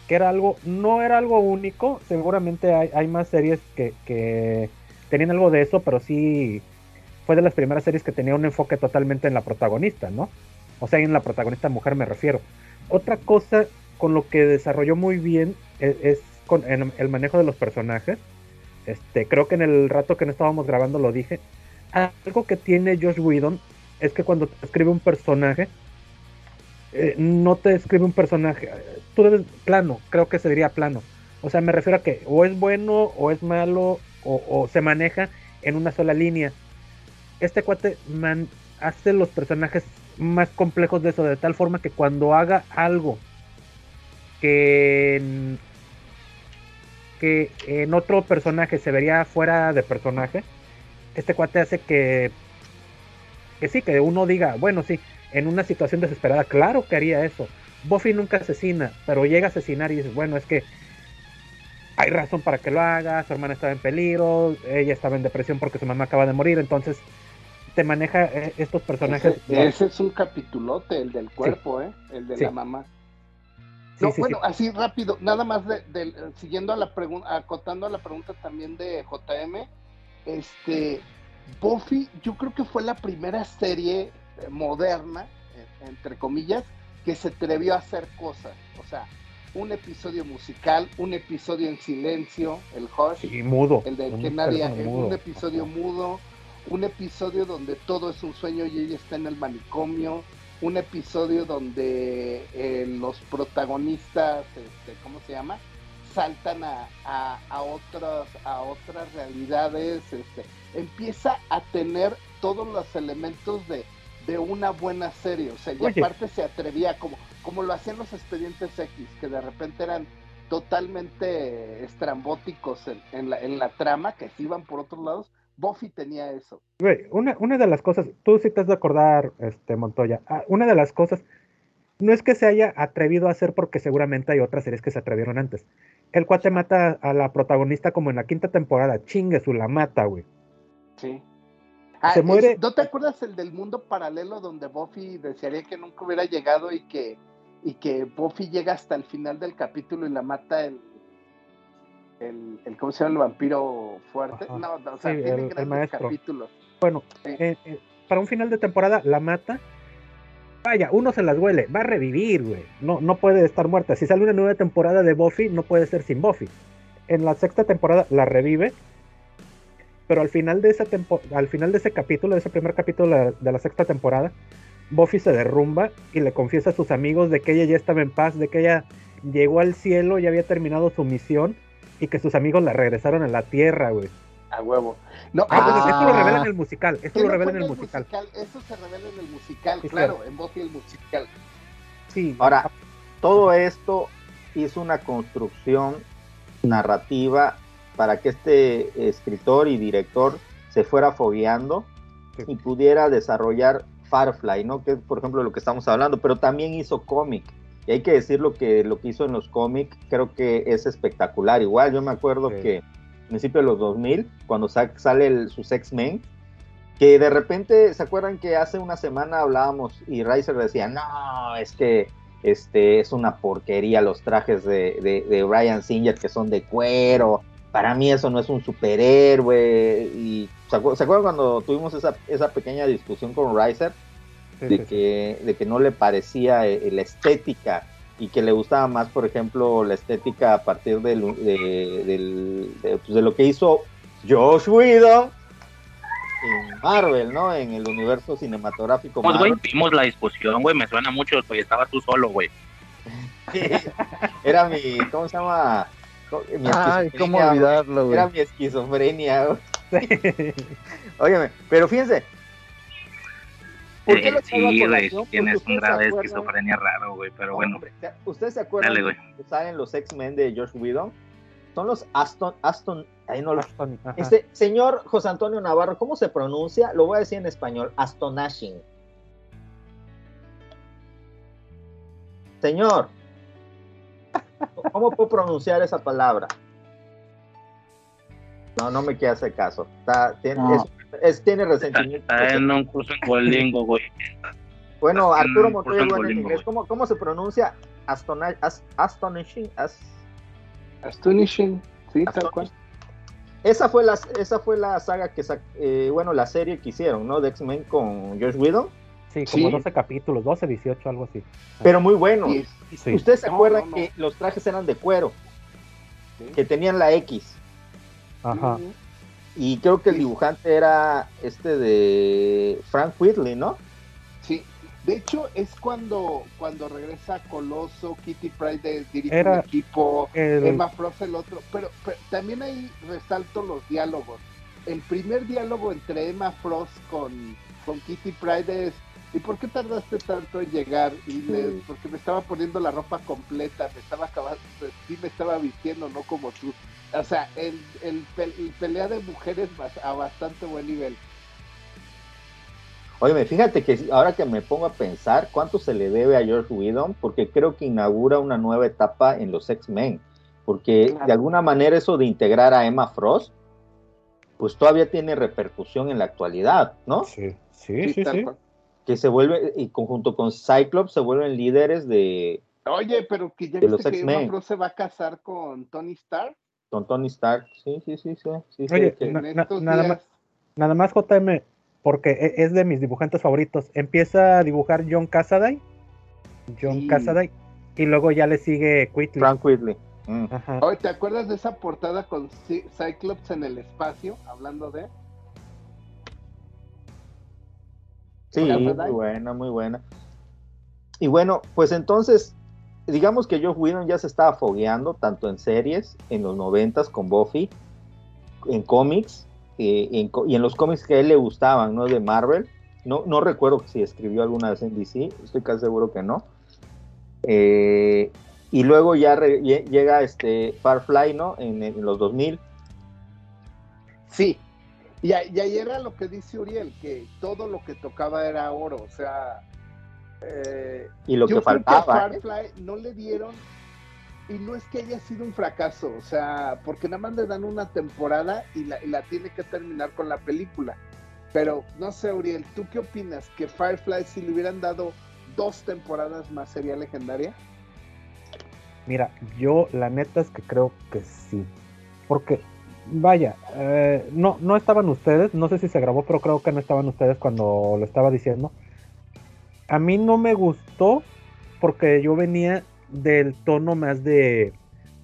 Que era algo, no era algo único, seguramente hay, más series que, que, tenían algo de eso, pero sí fue de las primeras series que tenía un enfoque totalmente en la protagonista, ¿no? O sea, en la protagonista mujer me refiero. Otra cosa con lo que desarrolló muy bien es, con el manejo de los personajes. Este, creo que en el rato que no estábamos grabando lo dije. Algo que tiene Josh Whedon es que cuando escribe un personaje, eh, no te escribe un personaje, tú debes plano, creo que se diría plano. O sea, me refiero a que o es bueno o es malo o, se maneja en una sola línea. Este cuate hace los personajes más complejos de eso, de tal forma que cuando haga algo que que en otro personaje se vería fuera de personaje, este cuate hace que, que sí, que uno diga, bueno, sí, en una situación desesperada, claro que haría eso. Buffy nunca asesina, pero llega a asesinar y dice, bueno, es que hay razón para que lo haga, su hermana estaba en peligro, ella estaba en depresión porque su mamá acaba de morir, entonces te maneja eh, estos personajes. Ese, es un capitulote, el del cuerpo, ¿eh? El de la mamá. No, bueno, así rápido, nada más de, siguiendo a la pregunta, acotando a la pregunta también de JM, este, Buffy, yo creo que fue la primera serie moderna, eh, entre comillas, que se atrevió a hacer cosas. O sea, un episodio musical, un episodio en silencio, el Hush, y mudo, el de que nadie, un episodio mudo, un episodio donde todo es un sueño y ella está en el manicomio, un episodio donde eh, los protagonistas, este, ¿cómo se llama? Saltan a, a, otras, a otras realidades, este, empieza a tener todos los elementos de, una buena serie, o sea, y aparte se atrevía, como, como lo hacían los expedientes X, que de repente eran totalmente estrambóticos en, la, en la trama, que se iban por otros lados, Buffy tenía eso. Güey, una, una de las cosas, tú sí te has de acordar, este, Montoya, ah, una de las cosas, no es que se haya atrevido a hacer porque seguramente hay otras series que se atrevieron antes. El cuate mata a la protagonista como en la quinta temporada, chingue su la mata, güey. Sí. Ah, se muere. ¿No te acuerdas el del mundo paralelo donde Buffy desearía que nunca hubiera llegado y que, y que Buffy llega hasta el final del capítulo y la mata el, el, el ¿cómo se llama el vampiro fuerte? No, o sea, tiene grandes capítulos. Bueno, eh, eh, para un final de temporada la mata. Vaya, uno se las huele, va a revivir, güey. No, no puede estar muerta. Si sale una nueva temporada de Buffy, no puede ser sin Buffy. En la sexta temporada la revive pero al final de ese al final de ese capítulo, de ese primer capítulo de la, sexta temporada, Buffy se derrumba y le confiesa a sus amigos de que ella ya estaba en paz, de que ella llegó al cielo y había terminado su misión y que sus amigos la regresaron a la tierra, güey. A huevo. No, ah, esto lo revela en el musical. Esto lo revela en el musical? Eso se revela en el musical, claro, en Buffy el musical. Sí. Ahora, todo esto hizo una construcción narrativa para que este escritor y director se fuera fogueando y pudiera desarrollar Firefly, ¿no? Que es, por ejemplo, lo que estamos hablando, pero también hizo cómic. Y hay que decir lo que, lo que hizo en los cómics, creo que es espectacular. Igual yo me acuerdo que a principios de los 2000, cuando sale el, sus X-Men, que de repente, ¿se acuerdan que hace una semana hablábamos y Riser decía, no, es que este, es una porquería los trajes de, de, de Brian Singer que son de cuero, para mí eso no es un superhéroe. Y ¿se, acuerdan cuando tuvimos esa, esa pequeña discusión con Riser? de, que, de que no le parecía eh, la estética y que le gustaba más, por ejemplo, la estética a partir del, de, pues, de, lo que hizo Josh Whedon en Marvel, ¿no? En el universo cinematográfico. Pues, güey, vimos la discusión, güey, me suena mucho, güey, estaba tú solo, güey. *laughs* Era mi, ¿cómo se llama? Ay, cómo olvidarlo, güey. Era mi esquizofrenia, güey. *laughs* Óyeme, pero fíjense. ¿Por qué lo sí, güey, tienes un grave esquizofrenia raro, güey, pero bueno. ¿Ustedes se acuerdan Dale, que salen los X-Men de Josh Whedon? Son los Aston, Aston, ahí no lo... este, señor José Antonio Navarro, ¿cómo se pronuncia? Lo voy a decir en español, Astonashing. Señor, ¿Cómo puedo pronunciar esa palabra? No, no me queda hacer caso. tiene, es, tiene resentimiento. Está en un curso en güey. Bueno, Arturo Montoya bueno en inglés. ¿Cómo, ¿Cómo, se pronuncia astonishing? astonishing, sí, tal cual. Esa fue, la, esa fue la saga que, eh, bueno, la serie que hicieron, ¿no? De X-Men con Josh Whedon. Sí, como 12 capítulos, 12, 18, algo así. Pero muy bueno. Ustedes se acuerdan que los trajes eran de cuero, que tenían la X. Ajá. Y creo que el dibujante era este de Frank Whitley, ¿no? Sí. De hecho, es cuando, cuando regresa Coloso, Kitty Pride dirige el equipo, Emma Frost el otro. Pero, también ahí resalto los diálogos. El primer diálogo entre Emma Frost con, con Kitty Pride es ¿y por qué tardaste tanto en llegar? Y porque me estaba poniendo la ropa completa, me estaba acabando, sí me estaba vistiendo, no como tú. O sea, el, el, pelea de mujeres a bastante buen nivel. Oye, fíjate que ahora que me pongo a pensar cuánto se le debe a George Whedon, porque creo que inaugura una nueva etapa en los X-Men, porque de alguna manera eso de integrar a Emma Frost, pues todavía tiene repercusión en la actualidad, ¿no? Sí, sí, sí. sí que se vuelve, y conjunto con Cyclops, se vuelven líderes de. Oye, pero que ya viste que Emma se va a casar con Tony Stark. Con Tony Stark, sí, sí, sí, sí. Oye, nada, más, nada más JM, porque e, es de mis dibujantes favoritos. Empieza a dibujar John Cassaday. John Cassaday. Y luego ya le sigue Quitley. Frank Quitley. Mm. Oye, ¿te acuerdas de esa portada con Cyclops en el espacio? Hablando de. Sí, muy buena, muy buena. Y bueno, pues entonces, digamos que Joe Whedon ya se estaba fogueando, tanto en series, en los noventas con Buffy, en cómics, eh, y en los cómics que a él le gustaban, ¿no? De Marvel. No, no recuerdo si escribió alguna vez en DC, estoy casi seguro que no. Eh, y luego ya llega este Firefly, ¿no? En, en los 2000. Sí, Y, ahí era lo que dice Uriel, que todo lo que tocaba era oro, o sea... Eh, y lo que faltaba. Firefly no le dieron, y no es que haya sido un fracaso, o sea, porque nada más le dan una temporada y la, y la tiene que terminar con la película. Pero no sé, Uriel, ¿tú qué opinas? ¿Que Firefly si le hubieran dado dos temporadas más sería legendaria? Mira, yo la neta es que creo que sí. Porque, vaya, eh, no, no estaban ustedes, no sé si se grabó, pero creo que no estaban ustedes cuando lo estaba diciendo. A mí no me gustó porque yo venía del tono más de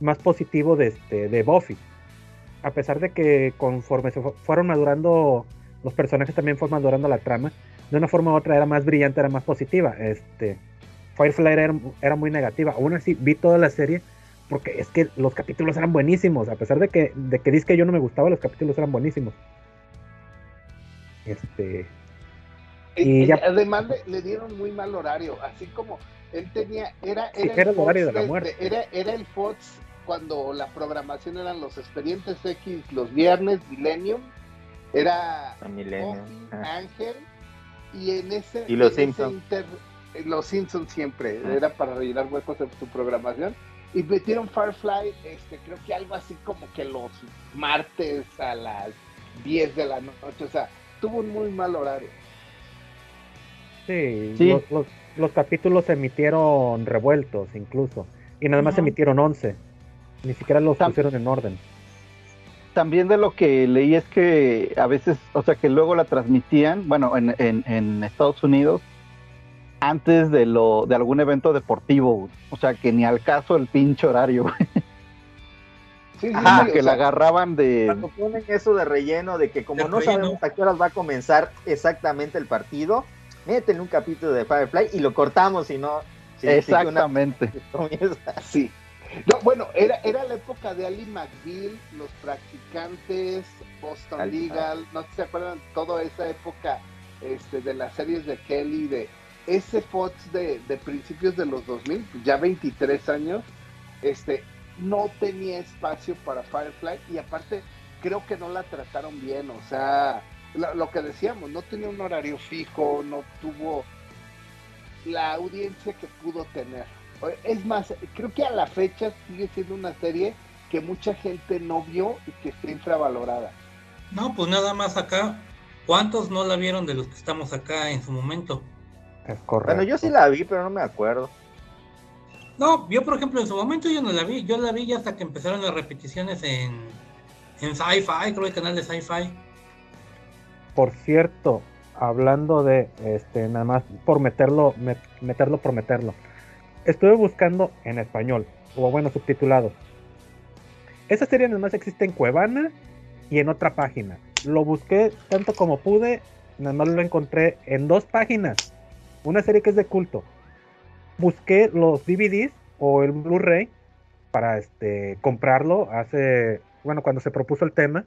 más positivo de este de Buffy. A pesar de que conforme se fueron madurando los personajes también fueron madurando la trama, de una forma u otra era más brillante, era más positiva. Este Firefly era, era muy negativa. Aún así vi toda la serie porque es que los capítulos eran buenísimos, a pesar de que de que dice que yo no me gustaba, los capítulos eran buenísimos. Este y, además le, dieron muy mal horario, así como él tenía era era, el, horario de la muerte. Era, era el Fox cuando la programación eran los expedientes X los viernes, Millennium, era Ángel y en ese y los Simpsons los Simpsons siempre ah. era para rellenar huecos en su programación y metieron Firefly, este, creo que algo así como que los martes a las 10 de la noche, o sea, tuvo un muy mal horario. Sí, Los, capítulos se emitieron revueltos incluso, y nada más se emitieron 11, ni siquiera los pusieron en orden. También de lo que leí es que a veces, o sea, que luego la transmitían, bueno, en, en Estados Unidos, antes de lo de algún evento deportivo, o sea que ni al caso el pinche horario. Sí, que la agarraban de. Cuando ponen eso de relleno, de que como no sabemos a qué horas va a comenzar exactamente el partido, métele un capítulo de Firefly y lo cortamos, si no. Exactamente. *laughs* Sí. No, bueno, era, era la época de Ali McBeal, los practicantes, Boston Legal, no se acuerdan, toda esa época este, de las series de Kelly, de ese Fox de, principios de los 2000, ya 23 años, este, no tenía espacio para Firefly y aparte creo que no la trataron bien, o sea, lo, que decíamos, no tenía un horario fijo, no tuvo la audiencia que pudo tener. Es más, creo que a la fecha sigue siendo una serie que mucha gente no vio y que está infravalorada. No, pues nada más acá. ¿Cuántos no la vieron de los que estamos acá en su momento? Es correcto. Bueno, yo sí la vi, pero no me acuerdo. No, yo por ejemplo en su momento yo no la vi, yo la vi ya hasta que empezaron las repeticiones en, en Sci-Fi, creo el canal de Sci-Fi. Por cierto, hablando de este, nada más por meterlo, meterlo por meterlo. Estuve buscando en español, o bueno, subtitulado. Esa serie nada más existe en Cuevana y en otra página. Lo busqué tanto como pude, nada más lo encontré en dos páginas una serie que es de culto. Busqué los DVDs o el Blu-ray para este comprarlo hace, bueno, cuando se propuso el tema,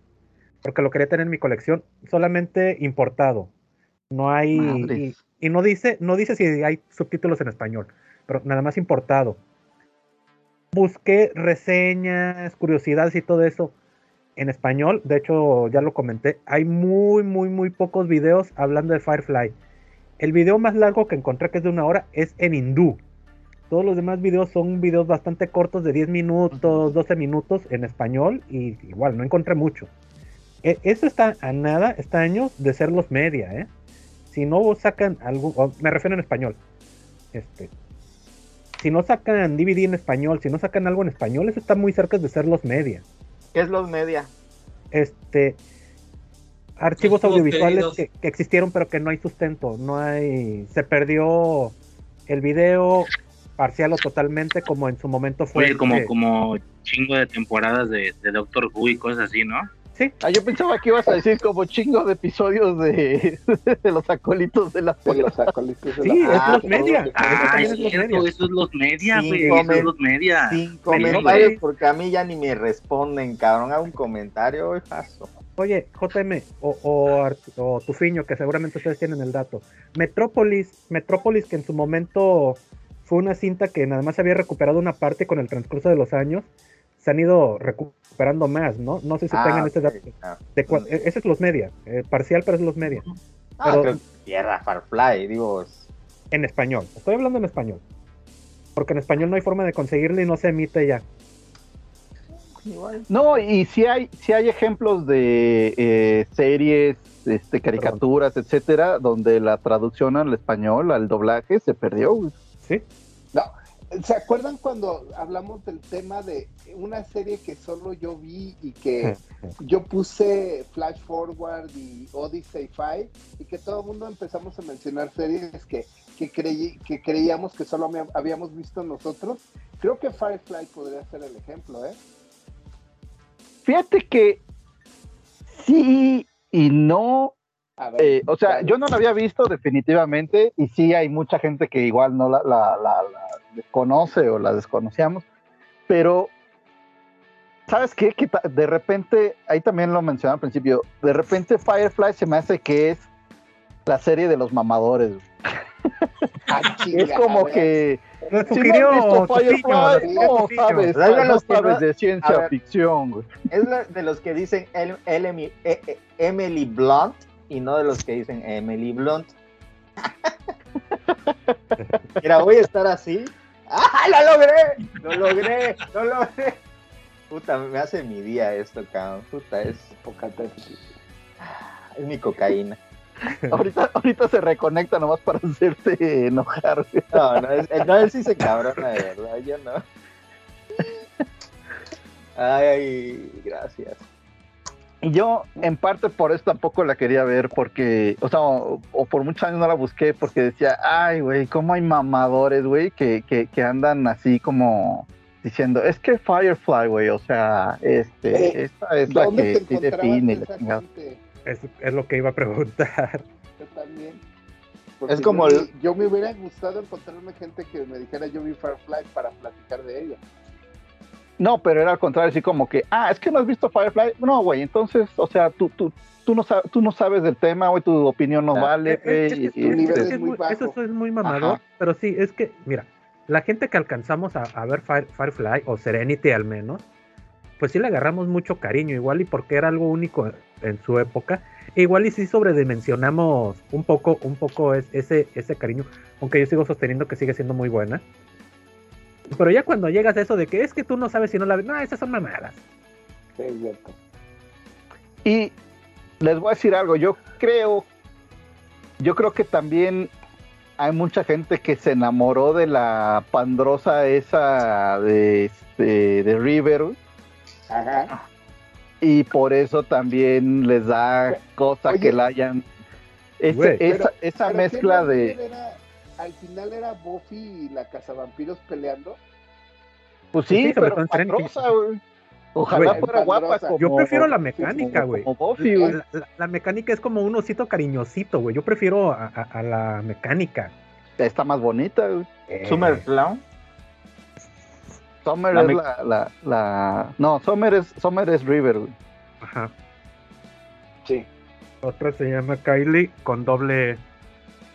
porque lo quería tener en mi colección, solamente importado. No hay y, no dice, no dice si hay subtítulos en español, pero nada más importado. Busqué reseñas, curiosidades y todo eso en español. De hecho, ya lo comenté. Hay muy, muy, muy pocos videos hablando de Firefly. El video más largo que encontré, que es de una hora, es en hindú. Todos los demás videos son videos bastante cortos, de 10 minutos, 12 minutos en español, y igual, no encontré mucho. E, eso está a nada, está años de ser los media, ¿eh? Si no sacan algo, me refiero en español, este, si no sacan DVD en español, si no sacan algo en español, eso está muy cerca de ser los media. ¿Qué es los media? Este, archivos audiovisuales que, existieron pero que no hay sustento, no hay, se perdió el video parcial o totalmente como en su momento fue. como, como chingo de temporadas de, Doctor Who y cosas así, ¿no? Sí. Ah, yo pensaba que ibas a decir como chingo de episodios de, *laughs* de los acolitos de la de los acolitos de Sí, es los media. Ah, eso, es los media, güey. Eso es los media. Sin comentarios porque a mí ya ni me responden, cabrón. Hago un comentario, güey, paso. Oye, JM o, o, o, Tufiño, que seguramente ustedes tienen el dato. Metrópolis, Metrópolis que en su momento fue una cinta que nada más había recuperado una parte con el transcurso de los años, se han ido recuperando más, ¿no? No sé si Ah, tengan ok, ese dato. ah. De e- ese es los media, eh, parcial, pero es los media. Ah, Pero- creo que Tierra Farfly, digo. En español, estoy hablando en español. Porque en español no hay forma de conseguirlo y no se emite ya. No, y si hay, si hay ejemplos de eh, series, este, caricaturas, etcétera, donde la traducción al español, al doblaje, se perdió. güey. ¿Sí? No, ¿se acuerdan cuando hablamos del tema de una serie que solo yo vi y que *laughs* yo puse Flash Forward y Odyssey 5 y que todo el mundo empezamos a mencionar series que, que, creí, que creíamos que solo habíamos visto nosotros? Creo que Firefly podría ser el ejemplo, ¿eh? Fíjate que sí y no. Ver, eh, o sea, yo no la había visto definitivamente y sí hay mucha gente que igual no la, la, la- la desconoce o la desconocíamos, pero ¿sabes qué? Que de repente, ahí también lo mencioné al principio, de repente Firefly se me hace que es la serie de los mamadores. Ah, *laughs* Es como que Lo sugirió Firefly, no sabes, es de no los que sabes no- de a ciencia ver. ficción. güey. Es la- de los que dicen El- Elemi- E- E- Emily Blunt y no de los que dicen Emily Blunt. *laughs* Mira, voy a estar así. ¡Ah, lo logré! ¡Lo logré! ¡Lo logré! Puta, me hace mi día esto, cabrón. Puta, es, es mi cocaína. *laughs* Ahorita, ahorita se reconecta nomás para hacerte enojar. güey. No, no, es, no, él sí se cabrona, de verdad, yo no. Ay, gracias. Y yo, en parte, por eso tampoco la quería ver, porque, o sea, o, o por muchos años no la busqué, porque decía, ay, güey, cómo hay mamadores, güey, que, que, que andan así como diciendo, es que Firefly, güey, o sea, este, Eh, esta es la ¿Dónde que te sí define la? Es, es lo que iba a preguntar. Yo también. Es como yo, me hubiera gustado encontrarme gente que me dijera yo vi Firefly para platicar de ella. No, pero era al contrario, así como que, ah, es que no has visto Firefly. No, güey, entonces, o sea, tú, tú, tú, no, sabes, tú no sabes del tema, güey, tu opinión no Ah, vale, Es- es- güey. es que y- esto- y, tu nivel es es muy muy- bajo. Eso es muy mamador, Ajá. pero sí, es que, mira, la gente que alcanzamos a, a ver Fire- Firefly o Serenity al menos, pues sí le agarramos mucho cariño, igual y porque era algo único en su época, e igual y sí sobredimensionamos un poco, un poco es- ese, ese cariño, aunque yo sigo sosteniendo que sigue siendo muy buena. Pero ya cuando llegas a eso de que es que tú no sabes si no la ves, no, esas son mamadas. Sí, cierto. Y les voy a decir algo, yo creo, yo creo que también hay mucha gente que se enamoró de la pandrosa esa de, este, de River Ajá. Y por eso también les da cosa Oye. que la hayan... Esa, esa, esa Pero mezcla ¿quién de... era- al final era Buffy y la cazavampiros peleando. Pues Pues sí, pero pandrosa, güey. Ojalá fuera guapa como... Yo prefiero la mecánica, güey. La, la- la mecánica es como un osito cariñosito, güey. Yo prefiero a, a- a la mecánica. Está más bonita, güey. Summer Clown. Summer La es la, la, la... No, Summer es, Summer es River, güey. Ajá. Sí. Otra se llama Kylie con doble.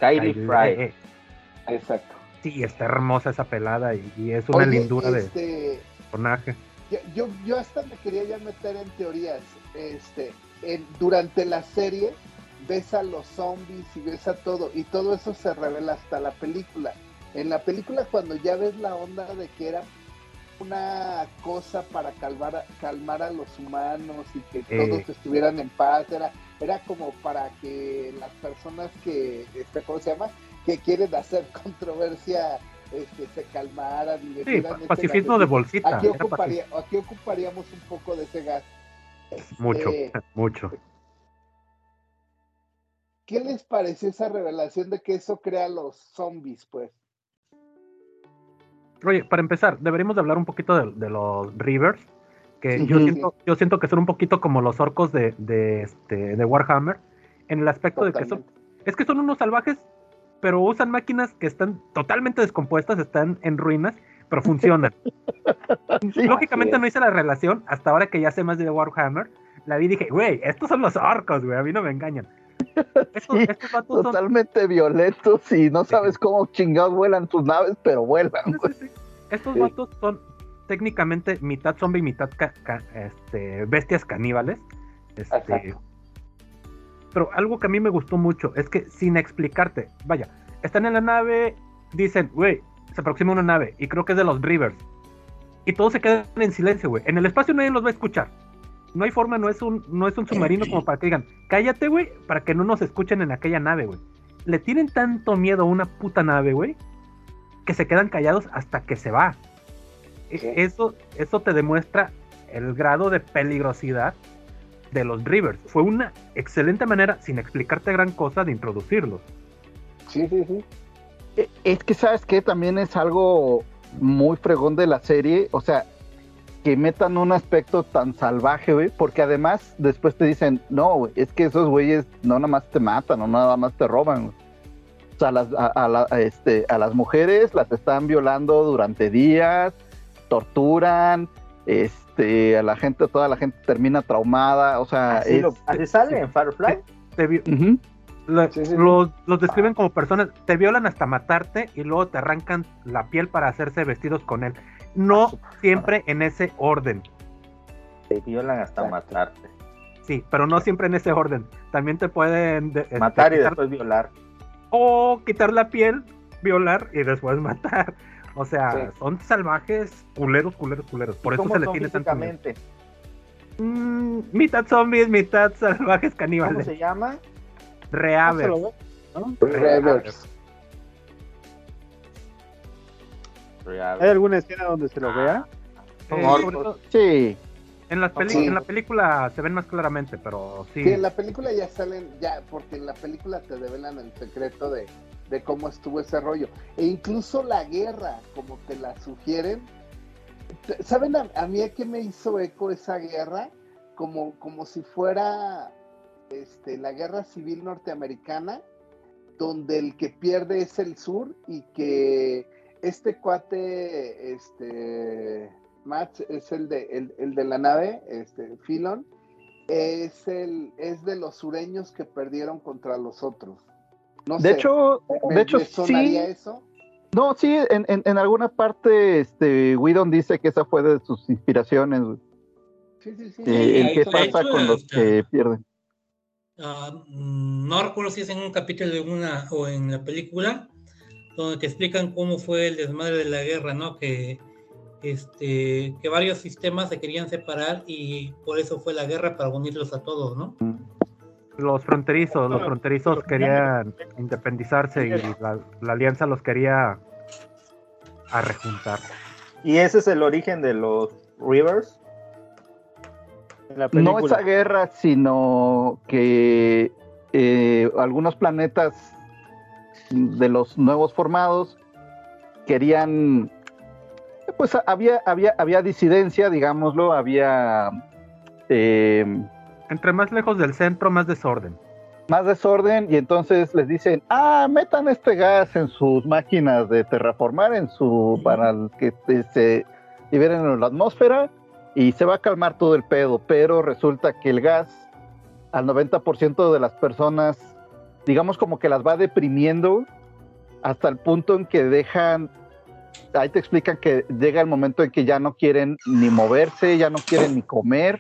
Kylie Kylie. Fry. Exacto. Sí, está hermosa esa pelada y, y es una Oye, lindura de este, personaje. yo, yo, yo hasta me quería ya meter en teorías. Este, en- durante la serie ves a los zombies y ves a todo, y todo eso se revela hasta la película. En la película cuando ya ves la onda de que era una cosa para calmar, a- calmar a los humanos y que Eh. todos estuvieran en paz, era, era como para que las personas que, este, ¿cómo se llama? Que quieren hacer *laughs* controversia, este, se calmaran y Sí, ese pacifismo de bolsita. Aquí, ocuparía, aquí ocuparíamos un poco de ese gas. Mucho, Este, *laughs* mucho. ¿Qué les pareció esa revelación de que eso crea los zombies, pues? Oye, para empezar, deberíamos de hablar un poquito de, de los Rivers. Que yo, siento, yo siento que son un poquito como los orcos de, de, este, de Warhammer. En el aspecto de que son. Es que son unos salvajes, pero usan máquinas que están totalmente descompuestas, están en ruinas, pero funcionan. *laughs* Sí, Lógicamente no hice la relación hasta ahora que ya sé más de Warhammer. La vi y dije, güey, estos son los orcos, güey, a mí no me engañan. *laughs* Estos, Sí, estos vatos son. totalmente violentos y no sabes cómo chingados vuelan tus naves, pero vuelan. Sí, sí. Estos vatos son técnicamente mitad zombie y mitad este, bestias caníbales. Este, pero algo que a mí me gustó mucho es que sin explicarte, vaya, están en la nave, dicen, güey, se aproxima una nave y creo que es de los Rivers. Y todos se quedan en silencio, güey. En el espacio nadie los va a escuchar. No hay forma, no es un, no es un submarino como para que digan, cállate, güey, para que no nos escuchen en aquella nave, güey. Le tienen tanto miedo a una puta nave, güey, que se quedan callados hasta que se va. E, eso, eso te demuestra el grado de peligrosidad de los Rivers. Fue una excelente manera, sin explicarte gran cosa, de introducirlos. Sí, sí, sí. E, es que, ¿sabes que También es algo muy fregón de la serie. O sea, que metan un aspecto tan salvaje, güey, porque además después te dicen, no, güey, es que esos güeyes no nada más te matan, no nada más te roban, O sea, a las, a, este, a las mujeres las están violando durante días, torturan, este, a la gente, toda la gente termina traumada, o sea... Así, sale en Firefly. los, los, describen como personas, te violan hasta matarte y luego te arrancan la piel para hacerse vestidos con él. No siempre en ese orden. Te violan hasta matarte. Sí, pero no siempre en ese orden. También te pueden este, matar y después violar. O quitar la piel, violar y después matar. O sea, son salvajes, culeros, culeros, culeros. Por eso se les tiene tanto mm, mitad zombies, mitad salvajes caníbales. ¿Cómo se llama? Reavers. Reavers. ¿Hay alguna escena donde se lo vea? Eh, sí. En la, en la película se ven más claramente, pero sí. Sí, en la película ya salen, ya, porque en la película te develan el secreto de, cómo estuvo ese rollo. E incluso la guerra, como te la sugieren. ¿Saben a, mí a qué me hizo eco esa guerra? Como, como si fuera este, la guerra civil norteamericana, donde el que pierde es el sur y que este cuate, este, Matt es el de, el, de la nave, este, Filon, es, el, es de los sureños que perdieron contra los otros. No de hecho, de hecho sí. Eso? No, sí, en, en, alguna parte, este, Whedon dice que esa fue de sus inspiraciones. Sí, sí, sí. Eh, ¿Qué pasa con los que pierden? Uh, no recuerdo si es en un capítulo de una o en la película, donde te explican cómo fue el desmadre de la guerra, ¿no? Que, este, que varios sistemas se querían separar y por eso fue la guerra para unirlos a todos, ¿no? Los fronterizos, los fronterizos querían independizarse y la, alianza los quería a rejuntar. ¿Y ese es el origen de los Rivers? no esa guerra, sino que eh, algunos planetas de los nuevos formados querían, pues había, había, había disidencia, digámoslo, había... Eh, Entre más lejos del centro, más desorden. Más desorden y entonces les dicen, ah, metan este gas en sus máquinas de terraformar, en su, para que se liberen en la atmósfera y se va a calmar todo el pedo, pero resulta que el gas al 90% de las personas digamos como que las va deprimiendo hasta el punto en que dejan, ahí te explican que llega el momento en que ya no quieren ni moverse, ya no quieren ni comer,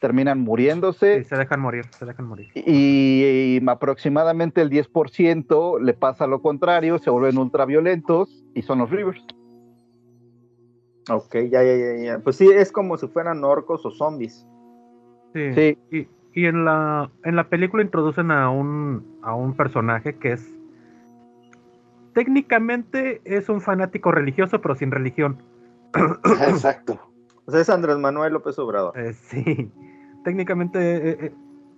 terminan muriéndose. se dejan morir, se dejan morir. Y, aproximadamente el 10% le pasa lo contrario, se vuelven ultraviolentos y son los Rivers. Ok, ya, ya, ya, ya. Pues sí, es como si fueran orcos o zombies. Sí. sí. Y en la, en la película introducen a un, a un personaje que es técnicamente es un fanático religioso, pero sin religión. Exacto. O sea, es Andrés Manuel López Obrador. Eh, sí. Técnicamente, eh, eh,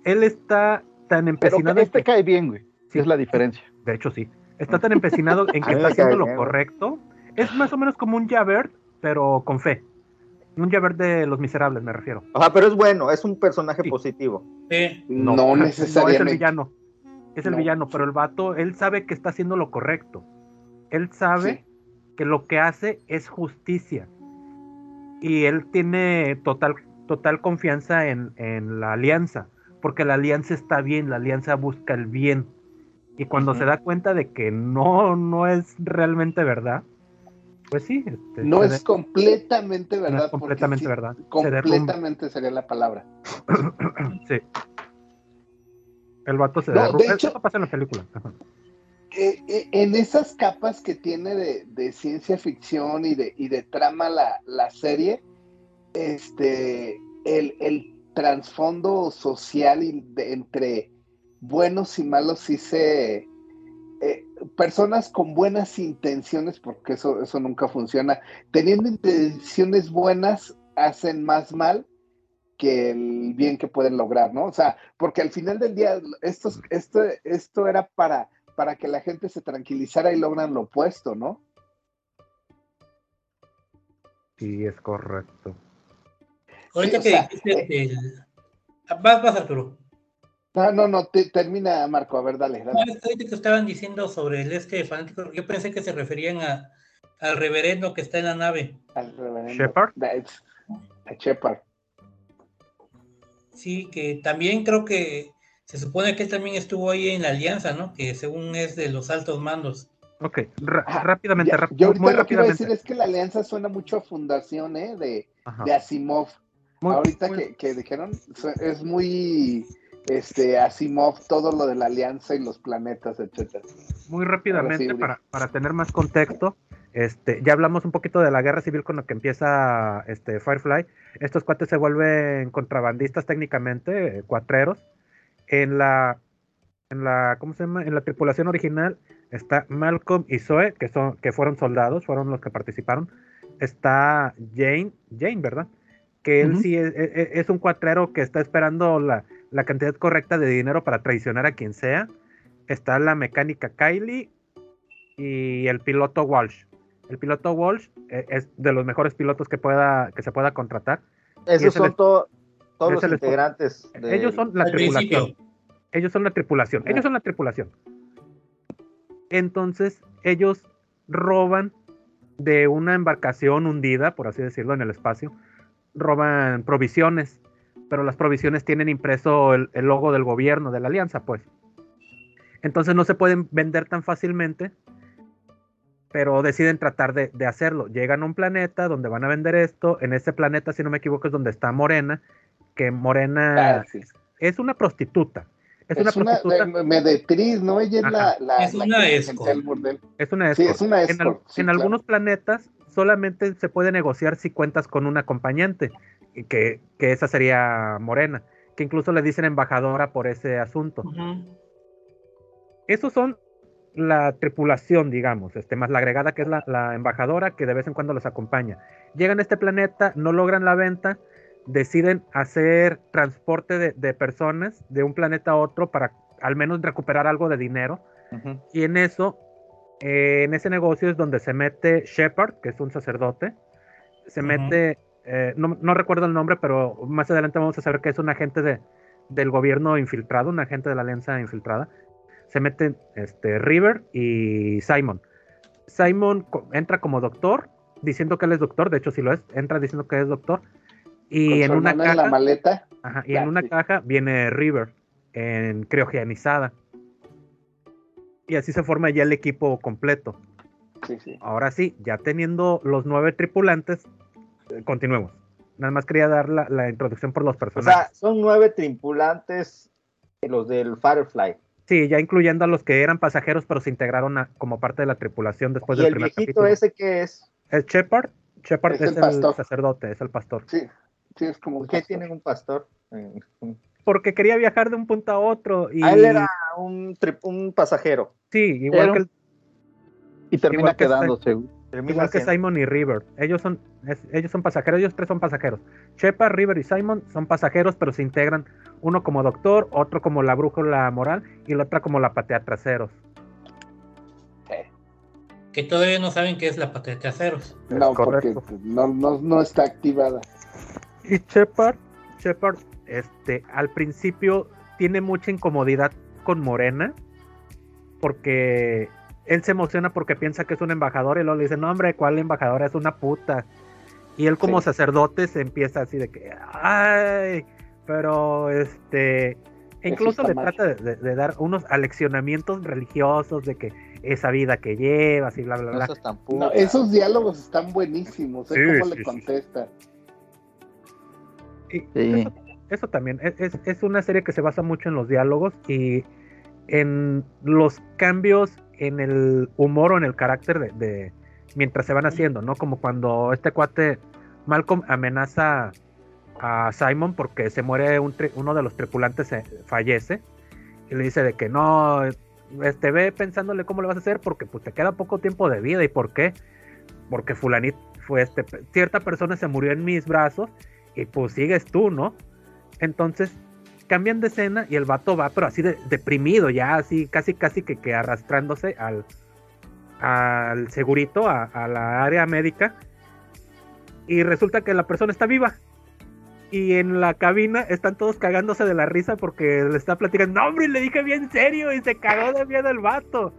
él está tan empecinado. Pero este cae bien, güey. Sí, es la diferencia. De hecho, sí. Está tan empecinado en *laughs* que está haciendo lo correcto. Es más o menos como un Javert, pero con fe. Un Javert de Los Miserables, me refiero. Ajá, pero es bueno, es un personaje positivo. No, *laughs* necesariamente. es el villano. Es el villano, pero el vato, él sabe que está haciendo lo correcto. Él sabe que lo que hace es justicia. Y él tiene total, total confianza en, en la alianza, porque la alianza está bien, la alianza busca el bien. Y cuando se da cuenta de que no, no es realmente verdad, pues sí. Este, no es completamente verdad. No es completamente verdad. Completamente sería la palabra. *coughs* sí. El vato se derrumba. De hecho, Eso pasa en la película. Eh, eh, en esas capas que tiene de, ciencia ficción y de, y de trama la, la serie, este, el, el trasfondo social entre buenos y malos sí se... Eh, personas con buenas intenciones, porque eso, eso nunca funciona, teniendo intenciones buenas, hacen más mal que el bien que pueden lograr, ¿no? O sea, porque al final del día, esto, esto, esto era para para que la gente se tranquilizara y logran lo opuesto, ¿no? Sí, es correcto. Ahorita que dijiste eh, Vas, vas, Arturo. No, no, no, termina, Marco, a ver, dale. dale. ahorita que estaban diciendo sobre el este fanático, yo pensé que se referían a, al reverendo que está en la nave. Al reverendo. Shepard. A Shepard. Sí, que también creo que se supone que él también estuvo ahí en la alianza, ¿no? Que según es de los altos mandos. Ok, rápidamente, Yo ahorita lo que iba a decir es que la alianza suena mucho a fundación, ¿eh? De, de Asimov. ahorita Que, dijeron, es muy este Asimov, todo lo de la alianza y los planetas, etcétera. Muy rápidamente, para, para tener más contexto, este, ya hablamos un poquito de la guerra civil con lo que empieza este Firefly. Estos cuates se vuelven contrabandistas técnicamente, cuatreros en la, en la, ¿cómo se llama? En la tripulación original está Malcolm y Zoe, que, son, que fueron soldados, fueron los que participaron. Está Jane, Jane, ¿verdad? Que él sí es, un cuatrero que está esperando la, la, cantidad correcta de dinero para traicionar a quien sea. Está la mecánica Kylie y el piloto Walsh. El piloto Walsh eh, es de los mejores pilotos que, pueda, que se pueda contratar. Esos son todos todos los integrantes. Ellos son la tripulación. Ellos son la tripulación. Ellos son la tripulación. Entonces, ellos roban de una embarcación hundida, por así decirlo, en el espacio. Roban provisiones, pero las provisiones tienen impreso el, logo del gobierno, de la alianza, pues. Entonces no se pueden vender tan fácilmente, pero deciden tratar de, de, hacerlo. Llegan a un planeta donde van a vender esto. En ese planeta, si no me equivoco, es donde está Morena, que Morena es una prostituta. Es, una, prostituta. Medetriz, ¿no? Ella es la, la, Es una escort. Es una escort. En, algunos planetas solamente se puede negociar si cuentas con un acompañante, que, que esa sería Morena, que incluso le dicen embajadora por ese asunto. Esos son la tripulación, digamos, este, más la agregada que es la, la, embajadora que de vez en cuando los acompaña. Llegan a este planeta, no logran la venta, deciden hacer transporte de, personas de un planeta a otro para al menos recuperar algo de dinero. Y en eso, eh, en ese negocio es donde se mete Shepard, que es un sacerdote. Se mete, eh, no, recuerdo el nombre, pero más adelante vamos a saber que es un agente de, del gobierno infiltrado, un agente de la alianza infiltrada. Se meten este, River y Simon. Simon entra como doctor, diciendo que él es doctor, de hecho sí lo es, entra diciendo que es doctor, y en una caja. la maleta. y en una caja viene River en criogenizada. Y así se forma ya el equipo completo. Ahora sí, ya teniendo los nueve tripulantes, eh, continuemos. Nada más quería dar la, introducción por los personajes. O sea, son nueve tripulantes los del Firefly. Sí, ya incluyendo a los que eran pasajeros, pero se integraron como parte de la tripulación después del primer capítulo. ¿Y el viejito ese qué es? Es Shepard. Shepard es, el, el, sacerdote, es el pastor. Sí, es como. ¿Por qué tienen un pastor? Porque quería viajar de un punto a otro. Y... Ah, él era un, un pasajero. Sí, igual que Y termina quedándose. Igual que Simon y River. Ellos son, ellos son pasajeros, ellos tres son pasajeros. Shepard, River y Simon son pasajeros, pero se integran uno como doctor, otro como la brújula moral y la otra como la patea traseros. Que todavía no saben qué es la patea traseros. No, porque no, no, no está activada. Y Shepard, Shepard, este, al principio tiene mucha incomodidad con Morena, porque él se emociona porque piensa que es un embajador y luego le dice, no hombre, ¿cuál embajadora? Es una puta. Y él como sacerdote se empieza así de que, ay, pero este, incluso le trata de, dar unos aleccionamientos religiosos de que esa vida que llevas y bla, bla, bla. No, esos diálogos están buenísimos, ¿eh? ¿Cómo le contesta? eso, también, es, una serie que se basa mucho en los diálogos y en los cambios en el humor o en el carácter de, mientras se van haciendo, ¿no? Como cuando este cuate Malcolm amenaza a Simon porque se muere uno de los tripulantes, eh, fallece y le dice de que no, este ve pensándole cómo le vas a hacer porque pues te queda poco tiempo de vida y por qué, porque fulanito fue este, cierta persona se murió en mis brazos y pues sigues tú, ¿no? Entonces cambian de escena y el vato va, pero así deprimido, ya así, casi, casi que, que arrastrándose al, al segurito, a, a, la área médica. Y resulta que la persona está viva. Y en la cabina están todos cagándose de la risa porque le está platicando. No, hombre, le dije bien serio y se cagó de miedo el vato.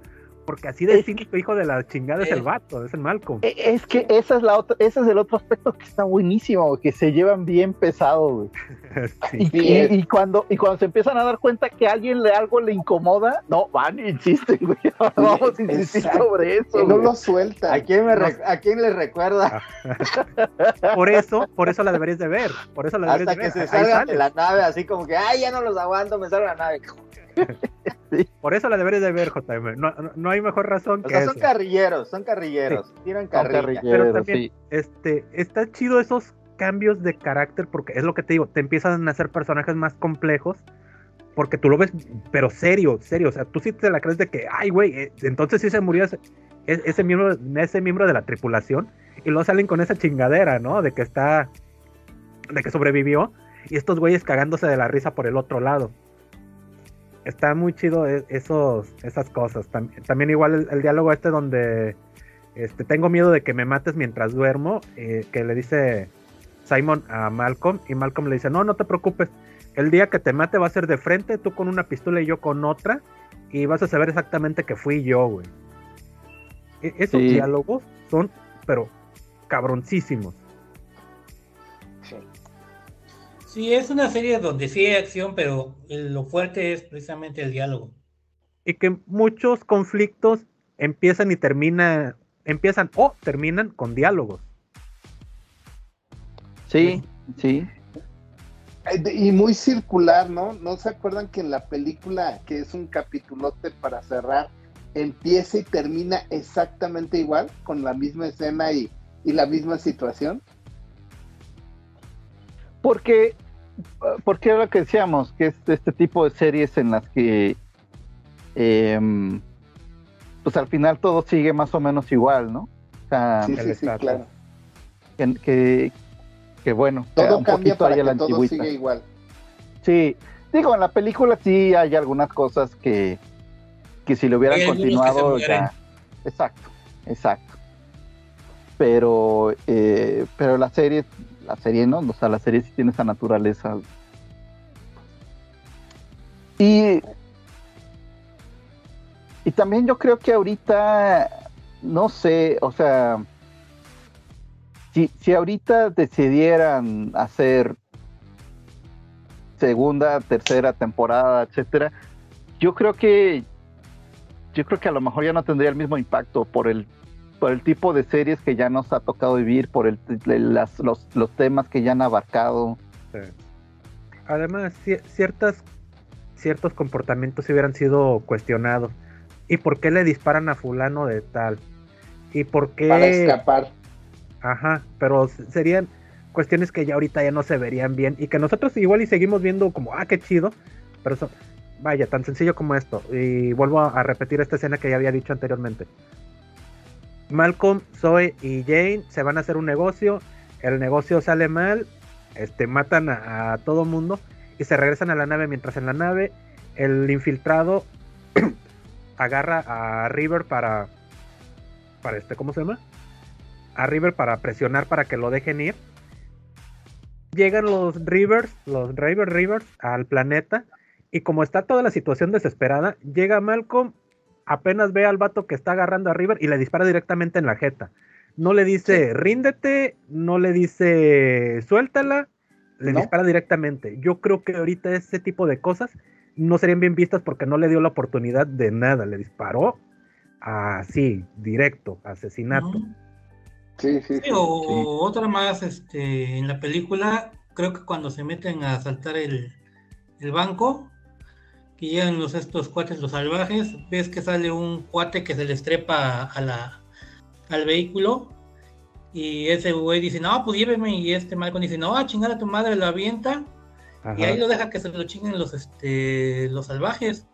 Porque así de cínico, hijo de la chingada, es el vato, es el Malcolm. E, es que esa es la otra, ese es el otro aspecto que está buenísimo, que se llevan bien pesado, güey. *laughs* y, cuando, y cuando se empiezan a dar cuenta que a alguien le algo le incomoda, no, van insisten, güey. *laughs* Vamos a insistir sobre eso. no lo suelta. ¿A quién, me ¿A quién le recuerda? *laughs* por eso, por eso la deberías de ver. Por eso la deberías Hasta que se salga de la nave, así como que, ay, ya no los aguanto, me salgo la nave. Por eso la deberes de ver, JM. No, hay mejor razón que Son carrilleros, son carrilleros. Tiran carrilla. Pero también, este, está chido esos cambios de carácter porque es lo que te digo, te empiezan a hacer personajes más complejos porque tú lo ves, pero serio, serio. O sea, tú sí te la crees de que, ay, güey, eh, entonces sí se murió ese, e, ese, miembro, ese miembro de la tripulación y luego salen con esa chingadera, ¿no? De que está, de que sobrevivió y estos güeyes cagándose de la risa por el otro lado está muy chido e, esos, esas cosas. También, igual el, diálogo este donde este, tengo miedo de que me mates mientras duermo, eh, que le dice Simon a Malcolm y Malcolm le dice, no, no te preocupes, el día que te mate va a ser de frente, tú con una pistola y yo con otra, y vas a saber exactamente que fui yo, güey. E, esos diálogos son, pero cabroncísimos. Sí, es una serie donde sí hay acción, pero lo fuerte es precisamente el diálogo. Y que muchos conflictos empiezan y terminan, empiezan o terminan con diálogos. Sí, sí. Y muy circular, ¿no? ¿No se acuerdan que en la película, que es un capitulote para cerrar, empieza y termina exactamente igual, con la misma escena y, y la misma situación? Porque, porque era lo que decíamos, que es este tipo de series en las que em, pues al final todo sigue más o menos igual, ¿no? sí, sí, sí, claro. Que, que, bueno, todo cambia para que todo sigue igual. Sí, digo, en la película sí hay algunas cosas que, que si lo hubieran continuado ya... Exacto, exacto. Pero, eh, pero la serie la serie, ¿no? O sea, la serie sí tiene esa naturaleza. Y, y también yo creo que ahorita, no sé, o sea, si, si ahorita decidieran hacer segunda, tercera temporada, etcétera, yo creo que yo creo que a lo mejor ya no tendría el mismo impacto por el por el tipo de series que ya nos ha tocado vivir, por el, los, temas que ya han abarcado. Además, ciertas, ciertos comportamientos hubieran sido cuestionados. ¿Y por qué le disparan a fulano de tal? ¿Y por qué... Para escapar. Ajá, pero serían cuestiones que ya ahorita ya no se verían bien y que nosotros igual y seguimos viendo como, ah, qué chido, pero vaya, tan sencillo como esto. Y vuelvo a repetir esta escena que ya había dicho anteriormente. Malcolm, Zoe y Jane se van a hacer un negocio. El negocio sale mal. Este, matan a, todo mundo. Y se regresan a la nave. Mientras en la nave, el infiltrado *clears throat* agarra a River para. Para este, ¿cómo se llama? A River para presionar para que lo dejen ir. Llegan los Rivers, los River Rivers, al planeta. Y como está toda la situación desesperada, llega Malcolm apenas ve al vato que está agarrando a River y le dispara directamente en la jeta. No le dice ríndete, no le dice suéltala, le dispara directamente. Yo creo que ahorita ese tipo de cosas no serían bien vistas porque no le dio la oportunidad de nada. Le disparó así, directo, asesinato. Sí, sí, sí, o otra más, este, en la película, creo que cuando se meten a asaltar el, el banco, que llegan los estos cuates, los salvajes, ves que sale un cuate que se le estrepa a la, al vehículo y ese güey dice, no, pues lléveme y este Malcolm dice, no, a chingar a tu madre, lo avienta y ahí lo deja que se lo chinguen los, este, los salvajes.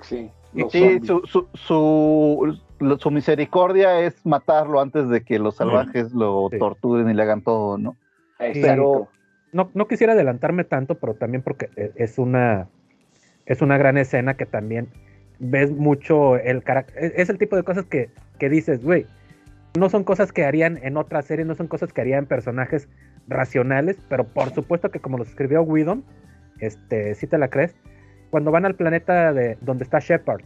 Sí, sí su, su, su, su, misericordia es matarlo antes de que los salvajes lo torturen y le hagan todo, ¿no? Pero no, no quisiera adelantarme tanto, pero también porque e, es una es una gran escena que también ves mucho el carácter. Es el tipo de cosas que, que dices, güey, no son cosas que harían en otra serie, no son cosas que harían personajes racionales, pero por supuesto que como los escribió Whedon, este, si te la crees, cuando van al planeta de donde está Shepard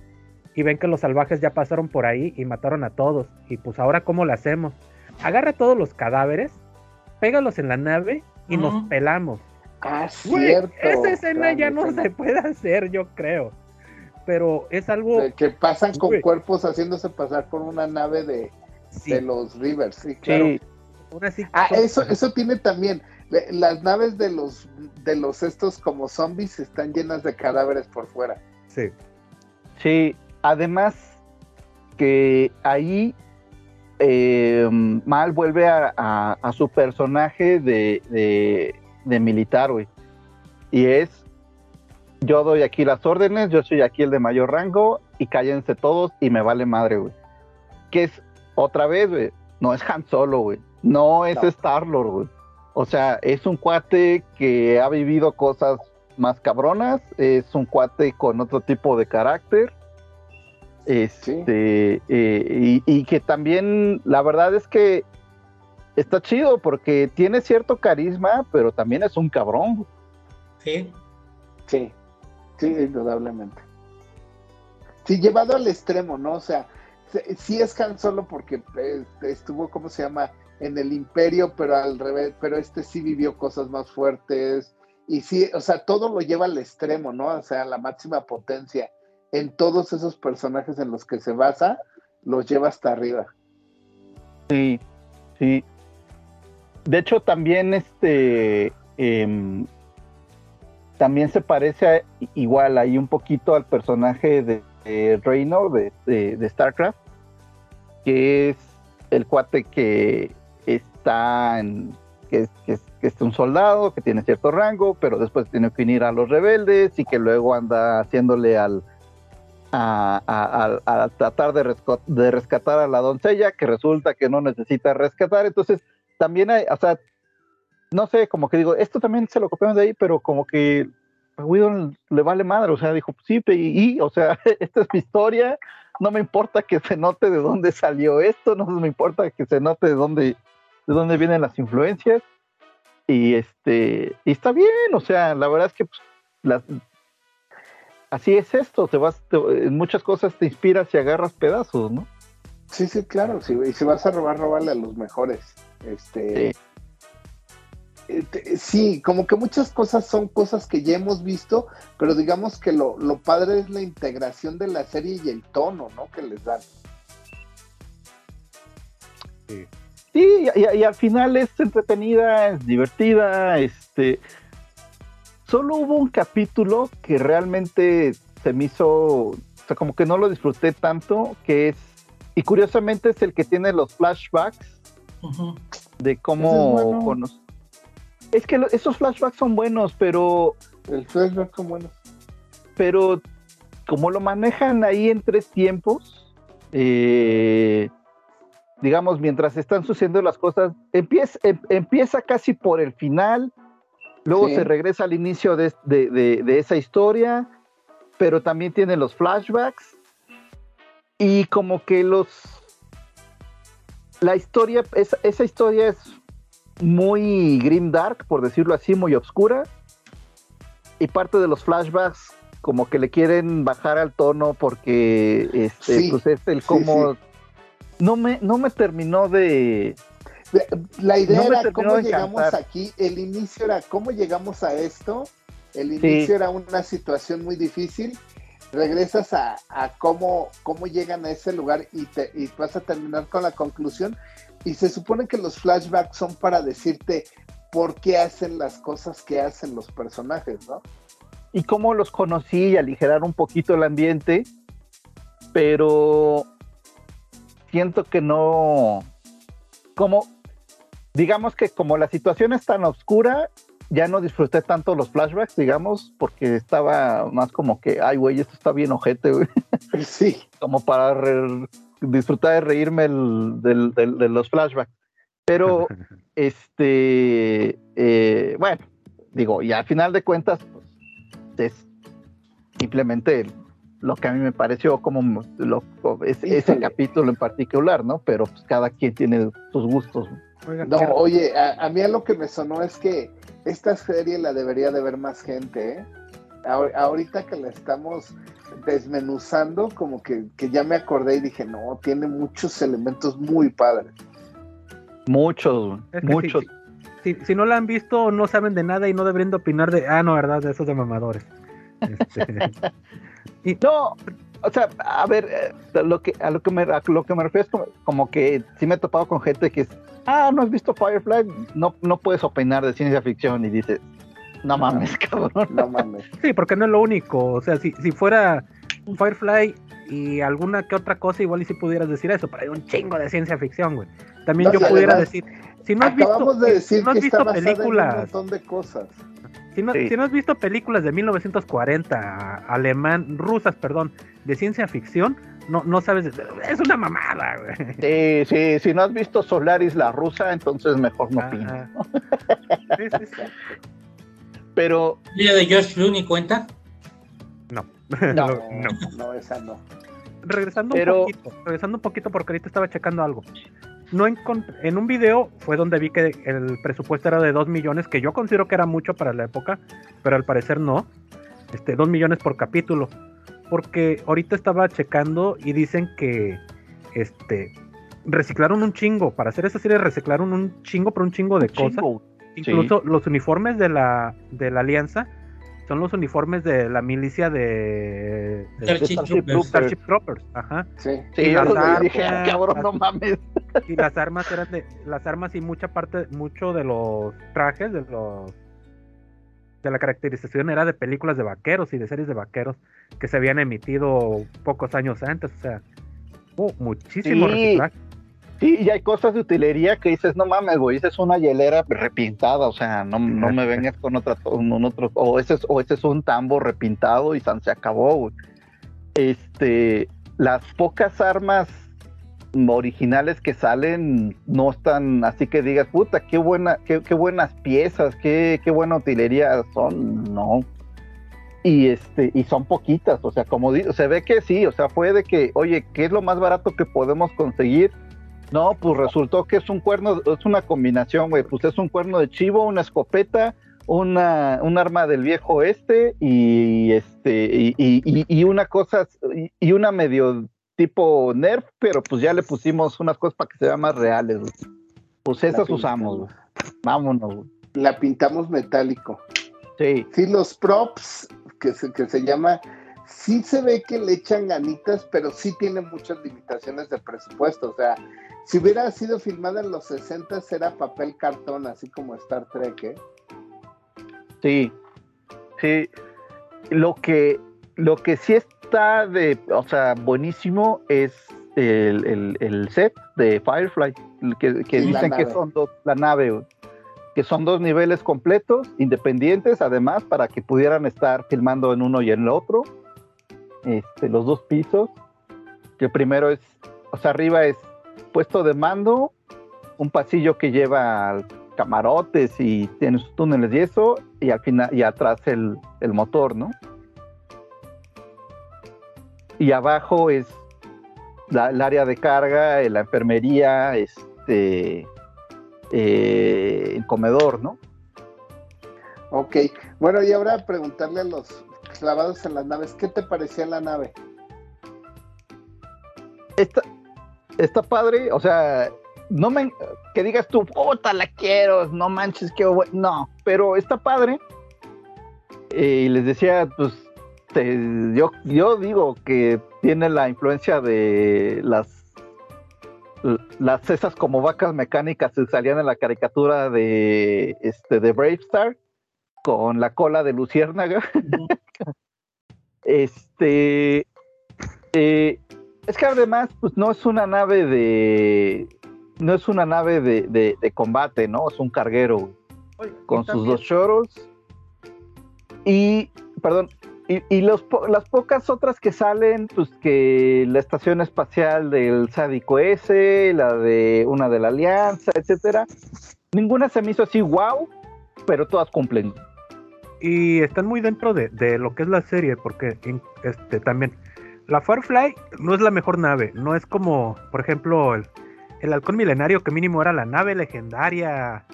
y ven que los salvajes ya pasaron por ahí y mataron a todos, y pues ahora cómo lo hacemos? Agarra todos los cadáveres, pégalos en la nave y nos pelamos. Ah, cierto. esa escena ya no se puede hacer, yo creo. Pero es algo. que pasan con cuerpos haciéndose pasar por una nave de, de los Rivers, sí, claro. Ah, eso, eso tiene también. Las naves de los de los estos como zombies están llenas de cadáveres por fuera. Sí. Sí, además que ahí eh, Mal vuelve a, su personaje de, de militar, güey. Y es, yo doy aquí las órdenes, yo soy aquí el de mayor rango y cállense todos y me vale madre, güey. Que es, otra vez, güey, no es Han Solo, güey. No es Star-Lord, güey. O sea, es un cuate que ha vivido cosas más cabronas, es un cuate con otro tipo de carácter. Este, eh, y, que también, la verdad es que está chido porque tiene cierto carisma, pero también es un cabrón. Sí. Sí, sí, indudablemente. Sí, llevado al extremo, ¿no? O sea, sí es Han Solo porque eh, estuvo, ¿cómo se llama? En el imperio, pero al revés, pero este sí vivió cosas más fuertes. Y sí, o sea, todo lo lleva al extremo, ¿no? O sea, la máxima potencia. En todos esos personajes en los que se basa, los lleva hasta arriba. Sí, sí. De hecho, también este em, también se parece igual ahí un poquito al personaje de, de de, StarCraft, que es el cuate que está en, que, es, un soldado, que tiene cierto rango, pero después tiene que unir a los rebeldes y que luego anda haciéndole al a, tratar de, de rescatar a la doncella, que resulta que no necesita rescatar. Entonces, también hay, o sea, no sé, como que digo, esto también se lo copiamos de ahí, pero como que a Whedon le vale madre, o sea, dijo, sí, y, o sea, *laughs* esta es mi historia, no me importa que se note de dónde salió esto, no me importa que se note de dónde, de dónde vienen las influencias, y este, y está bien, o sea, la verdad es que pues, las, así es esto, te vas, en muchas cosas te inspiras y agarras pedazos, ¿no? Sí, sí, claro, sí, y si vas a robar, robarle a los mejores. Este, este, sí. como que muchas cosas son cosas que ya hemos visto, pero digamos que lo, padre es la integración de la serie y el tono, ¿no? Que les dan. Sí, sí y, al final es entretenida, es divertida, este... Solo hubo un capítulo que realmente se me hizo, o sea, como que no lo disfruté tanto, que es, y curiosamente es el que tiene los flashbacks de cómo es, que esos flashbacks son buenos, pero. El flashback son buenos. Pero como lo manejan ahí en tres tiempos, eh, digamos, mientras están sucediendo las cosas, empieza, em, empieza casi por el final, luego se regresa al inicio de, de, esa historia, pero también tiene los flashbacks y como que los la historia, esa, esa historia es muy grim dark, por decirlo así, muy oscura. Y parte de los flashbacks como que le quieren bajar al tono porque este, pues es el cómo no me no me terminó de la idea era cómo llegamos aquí, el inicio era cómo llegamos a esto, el inicio era una situación muy difícil regresas a, cómo, cómo llegan a ese lugar y, te, y vas a terminar con la conclusión. Y se supone que los flashbacks son para decirte por qué hacen las cosas que hacen los personajes, ¿no? Y cómo los conocí y aligerar un poquito el ambiente, pero siento que no, como, digamos que como la situación es tan oscura, ya no disfruté tanto los flashbacks, digamos, porque estaba más como que, ay, güey, esto está bien ojete, güey. Sí. como para disfrutar de reírme de los flashbacks. Pero, *laughs* este, eh, bueno, digo, y al final de cuentas, pues, es simplemente lo que a mí me pareció como lo, ese capítulo en particular, ¿no? Pero pues cada quien tiene sus gustos. No, oye, a, mí a lo que me sonó es que esta serie la debería de ver más gente, ¿eh? ahorita que la estamos desmenuzando, como que, ya me acordé y dije, no, tiene muchos elementos muy padres. Muchos, muchos. Si, no la han visto, no saben de nada y no deberían de opinar de, ah, no, verdad, de esos de mamadores. Este, *laughs* y no, o sea, a ver, eh, lo que, a lo que me, lo que me refiero es como, que sí me he topado con gente que es, ah, no has visto Firefly, no, no puedes opinar de ciencia ficción y dices, no mames, *laughs* cabrón. No mames. Sí, porque no es lo único. O sea, si, si fuera Firefly y alguna que otra cosa, igual y si pudieras decir eso, pero hay un chingo de ciencia ficción, güey. También yo pudiera decir, si no has visto, si no has visto películas, un montón de cosas. Si no, si no, has visto películas de 1940, alemán, rusas, perdón, de ciencia ficción, no, no sabes, es una mamada, güey. Sí, sí, si no has visto Solaris la rusa, entonces mejor no piensas. Sí, sí, sí. Pero. ¿Y la de George Clooney cuenta? No. *laughs* No, no, no, esa no. Regresando un poquito, regresando un poquito porque ahorita estaba checando algo. No en un video fue donde vi que el presupuesto era de 2 millones, que yo considero que era mucho para la época, pero al parecer no. Este, 2 millones por capítulo. Porque ahorita estaba checando y dicen que este reciclaron un chingo. Para hacer esa serie reciclaron un chingo por un chingo de cosas. Incluso los uniformes de la, de la alianza son los uniformes de la milicia de, Starship, Troopers. Ajá. Sí, y las armas, dije, *laughs* cabrón, no mames. Y las armas eran de, las armas y mucha parte, mucho de los trajes, de los de la caracterización era de películas de vaqueros y de series de vaqueros que se habían emitido pocos años antes, o sea, muchísimo reciclaje. Sí, y hay cosas de utilería que dices, no mames, güey, esa es una hielera repintada, o sea, no, no me vengas con otra, con otro, o ese, es, o ese es un tambo repintado y se acabó. Este, las pocas armas originales que salen no están así que digas, puta, qué buena, qué, qué buenas piezas, qué, qué buena utilería son, no. Y este, y son poquitas, o sea, como se ve que sí, o sea, fue de que, oye, ¿qué es lo más barato que podemos conseguir? No, pues resultó que es un cuerno, es una combinación, güey. Pues es un cuerno de chivo, una escopeta, una, un arma del viejo este y este y, y, una cosa y, una medio tipo nerf, pero pues ya le pusimos unas cosas para que se vean más reales. Güey. Pues esas usamos, güey. Vámonos. Güey. La pintamos metálico. Sí. Sí, los props que se, que se llama sí se ve que le echan ganitas, pero sí tiene muchas limitaciones de presupuesto. O sea, si hubiera sido filmada en los 60 era papel cartón, así como Star Trek, ¿eh? Sí, sí. Lo que, lo que sí está de, o sea, buenísimo es el, set de Firefly, que, dicen que son dos, la nave, que son dos niveles completos, independientes, además, para que pudieran estar filmando en uno y en el otro este, los dos pisos, que primero es, o sea, arriba es puesto de mando, un pasillo que lleva camarotes y tiene sus túneles y eso, y al final, y atrás el, motor, ¿no? Y abajo es el área de carga, la enfermería, este, eh, el comedor, ¿no? Ok, bueno, y ahora preguntarle a los clavados en las naves. ¿Qué te parecía la nave? Está, está padre, o sea, no me que digas tú, puta, la quiero, no manches, que no, pero está padre. Eh, y les decía, pues yo, yo digo que tiene la influencia de las las esas como vacas mecánicas que salían en la caricatura de este de Brave Star con la cola de luciérnaga. *laughs* este eh, es que además pues no es una nave de no es una nave de, de, combate, ¿no? Es un carguero con sus dos shuttles y perdón y, los, las pocas otras que salen, pues que la estación espacial del Sádico S, la de una de la Alianza, etcétera, ninguna se me hizo así wow, pero todas cumplen. Y están muy dentro de, lo que es la serie, porque este también la Firefly no es la mejor nave, no es como, por ejemplo, el, el halcón milenario que mínimo era la nave legendaria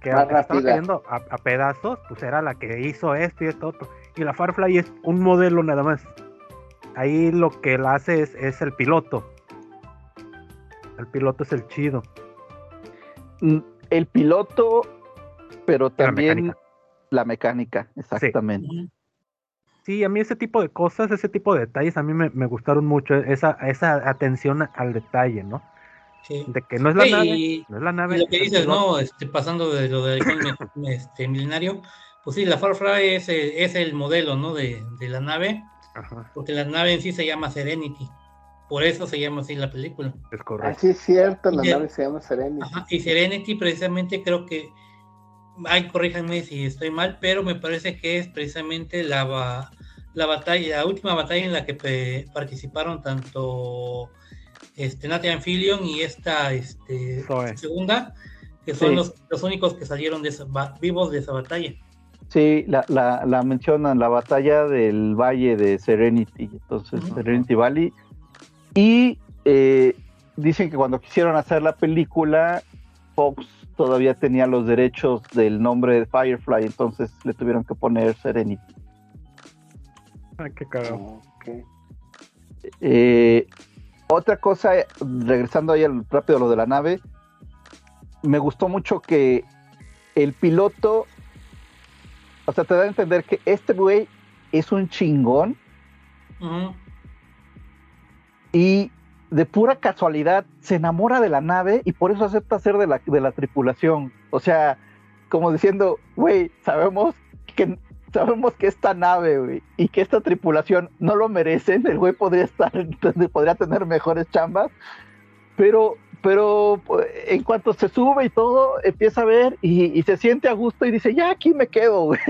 que, estaba cayendo a, a, pedazos, pues era la que hizo esto y esto otro y la Firefly es un modelo nada más. Ahí lo que la hace es, el piloto. El piloto es el chido. Mm, el piloto, pero también la mecánica, exactamente. Sí. A mí ese tipo de cosas, ese tipo de detalles, a mí me, gustaron mucho, esa, esa atención al detalle, ¿no? Sí. De que no es la nave, no es la nave. lo que dices, ¿no? Este, pasando de lo del *laughs* este, milenario, pues sí, la Firefly es, es el modelo, ¿no? De, la nave, porque la nave en sí se llama Serenity. Por eso se llama así la película. Es correcto. Así es cierto, la nave se llama Serenity. y Serenity precisamente creo que, ay, corríjanme si estoy mal, pero me parece que es precisamente la, la batalla, la última batalla en la que participaron tanto este, Nathan Fillion y esta este, segunda, que son los, los, únicos que salieron de vivos de esa batalla. Sí, la, la, la, mencionan, la batalla del valle de Serenity, entonces Serenity Valley. Y eh, dicen que cuando quisieron hacer la película, Fox todavía tenía los derechos del nombre de Firefly, entonces le tuvieron que poner Serenity. Ah, qué cagado. Eh, otra cosa, regresando ahí al rápido a lo de la nave, me gustó mucho que el piloto o sea, te da a entender que este güey es un chingón. Y de pura casualidad se enamora de la nave y por eso acepta ser de la, de la tripulación. O sea, como diciendo, güey, sabemos que sabemos que esta nave, güey, y que esta tripulación no lo merecen, el güey podría estar, *laughs* podría tener mejores chambas, pero pero pues, en cuanto se sube y todo, empieza a ver y, se siente a gusto y dice, ya aquí me quedo, güey.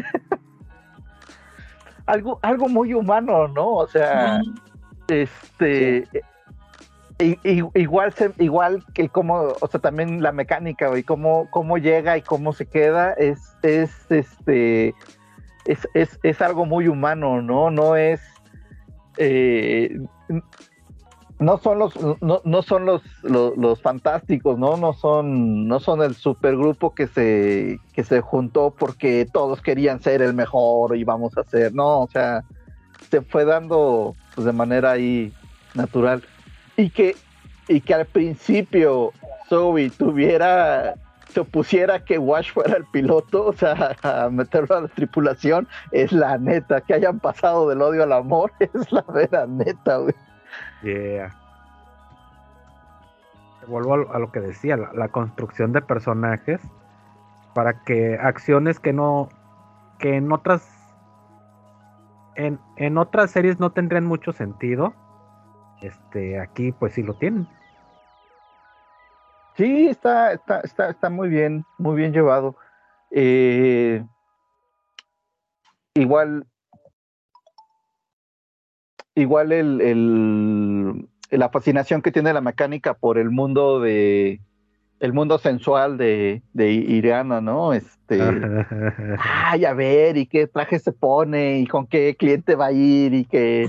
*laughs* algo, algo muy humano, ¿no? O sea, este, igual, igual que cómo, o sea, también la mecánica, güey, cómo, cómo llega y cómo se queda, es, es, este, es, es, es algo muy humano, ¿no? No es, eh, no son los no, no son los, los, fantásticos no no son no son el supergrupo que se que se juntó porque todos querían ser el mejor y vamos a ser no o sea se fue dando pues, de manera ahí natural y que y que al principio Zoe tuviera se opusiera que Wash fuera el piloto, o sea, a meterlo a la tripulación, es la neta, que hayan pasado del odio al amor, *laughs* es la vera neta, güey. Yeah. Vuelvo a lo que decía, la, construcción de personajes para que acciones que no, que en otras, en, en otras series no tendrían mucho sentido, este, aquí pues sí lo tienen. Sí, está, está, está, está muy bien, muy bien llevado. Eh, igual igual el, la fascinación que tiene la mecánica por el mundo de el mundo sensual de, de Iriana, ¿no? Este, *laughs* ay, a ver, y qué traje se pone, y con qué cliente va a ir, y que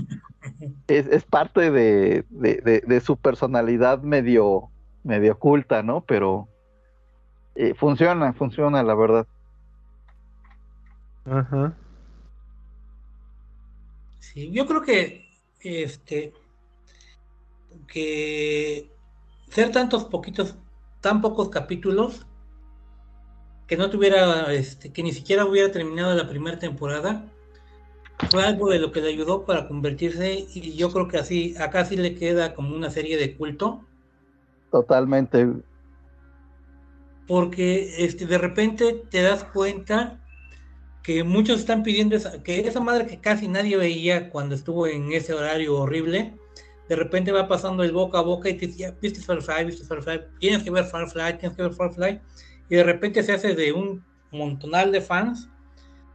es, parte de, de, su personalidad medio, medio oculta, ¿no? Pero eh, funciona, funciona, la verdad. Ajá. Sí, yo creo que este, que ser tantos poquitos, tan pocos capítulos, que no tuviera, este, que ni siquiera hubiera terminado la primera temporada, fue algo de lo que le ayudó para convertirse y yo creo que así, acá sí le queda como una serie de culto. Totalmente. Porque este, de repente te das cuenta que muchos están pidiendo esa, que esa madre que casi nadie veía cuando estuvo en ese horario horrible, de repente va pasando el boca a boca y te dice, viste Firefly, viste Firefly, tienes que ver Firefly, tienes que ver Firefly, y de repente se hace de un montonal de fans,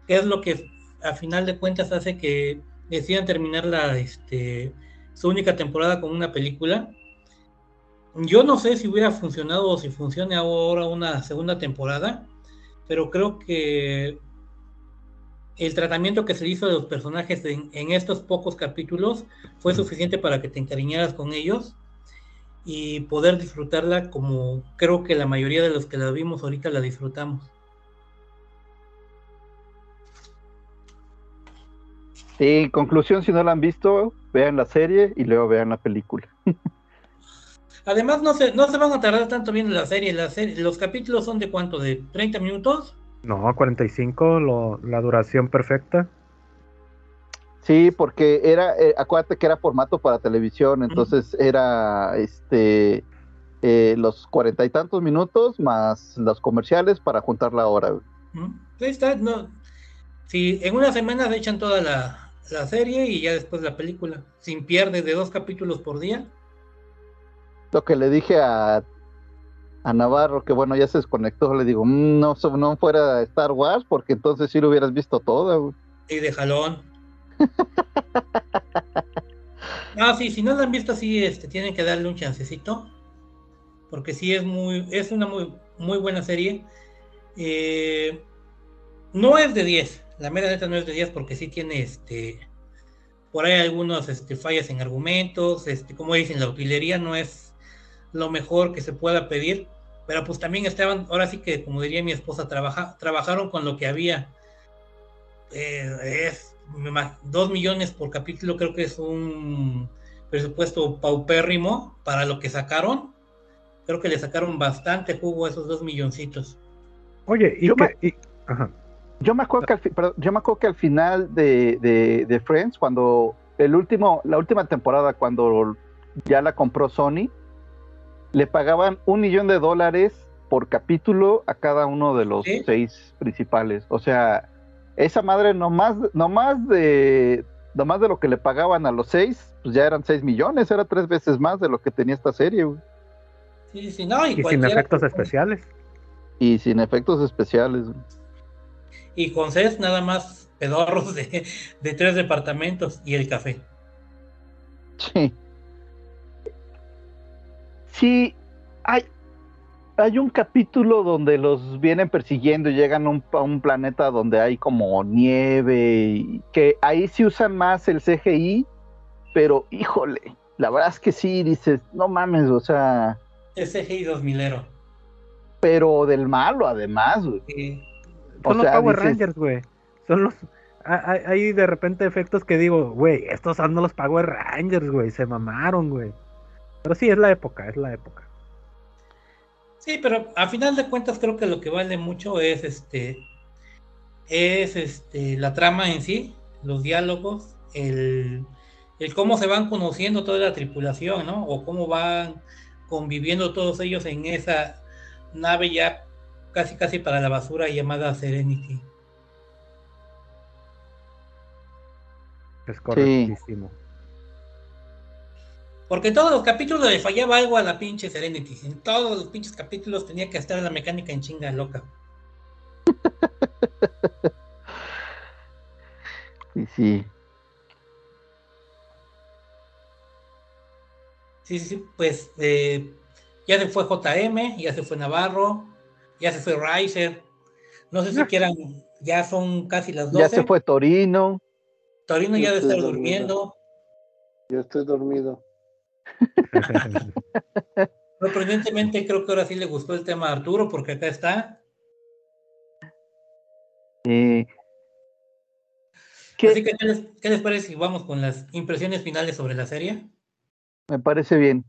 que es lo que a final de cuentas hace que decidan terminar la, este, su única temporada con una película. Yo no sé si hubiera funcionado o si funcione ahora una segunda temporada, pero creo que el tratamiento que se hizo de los personajes en, estos pocos capítulos fue suficiente para que te encariñaras con ellos y poder disfrutarla como creo que la mayoría de los que la vimos ahorita la disfrutamos. Sí, conclusión, si no la han visto, vean la serie y luego vean la película. *laughs* Además, no se, no se van a tardar tanto viendo la serie. La serie los capítulos son de cuánto, de 30 minutos. No, 45, lo, la duración perfecta. Sí, porque era, eh, acuérdate que era formato para televisión, entonces era este eh, los cuarenta y tantos minutos más los comerciales para juntar la hora. Ahí está, no. Sí, en una semana se echan toda la, la serie y ya después la película, sin pierde de dos capítulos por día. Lo que le dije a a Navarro, que bueno, ya se desconectó, le digo, mm, no, no fuera Star Wars, porque entonces sí lo hubieras visto todo. Y de jalón. no, *laughs* sí, si no lo han visto, sí, este, tienen que darle un chancecito, porque sí es muy, es una muy, muy buena serie. Eh, no es de 10, la mera neta no es de 10 porque sí tiene este por ahí algunos este, fallas en argumentos, este, como dicen, la utilería no es lo mejor que se pueda pedir, pero pues también estaban, ahora sí que como diría mi esposa, trabaja, trabajaron con lo que había. Eh, es dos millones por capítulo, creo que es un presupuesto paupérrimo para lo que sacaron. Creo que le sacaron bastante jugo a esos dos milloncitos. Oye, y, yo, me, yo me acuerdo que al, yo me acuerdo que al final de, de, de Friends, cuando el último, la última temporada, cuando ya la compró Sony, le pagaban un millón de dólares por capítulo a cada uno de los seis principales. O sea, esa madre no más, no más de, no más de lo que le pagaban a los seis, pues ya eran seis millones, era tres veces más de lo que tenía esta serie. Sí, sí, no, y, sin efectos especiales. Y sin efectos especiales. Y con seis nada más pedorros de, de tres departamentos y el café. Sí. Sí, hay, hay un capítulo donde los vienen persiguiendo y llegan a un, planeta donde hay como nieve, y que ahí sí usan más el CGI, pero híjole, la verdad es que sí, dices, no mames, o sea... El CGI 2000 Pero del malo, además, güey. Sí. Son los Power Rangers, güey. Son los... Hay, de repente efectos que digo, güey, estos son los Power Rangers, güey, se mamaron, güey. Pero sí, es la época, es la época. Sí, pero a final de cuentas creo que lo que vale mucho es este es este la trama en sí, los diálogos, el, el cómo se van conociendo toda la tripulación, ¿no? O cómo van conviviendo todos ellos en esa nave ya casi casi para la basura llamada Serenity. Es correctísimo. Porque en todos los capítulos le fallaba algo a la pinche Serenity. En todos los pinches capítulos tenía que estar la mecánica en chinga loca. *laughs* Sí, sí. Sí, sí, pues eh, ya se fue JM, ya se fue Navarro, ya se fue Riser. No sé si quieran, ya son casi las 12. Ya se fue Torino. Torino ya debe estar durmiendo. Yo estoy dormido. *laughs* Sorprendentemente creo que ahora sí le gustó el tema a Arturo porque acá está. Eh, ¿qué, Así que, ¿qué les, parece si vamos con las impresiones finales sobre la serie? Me parece bien.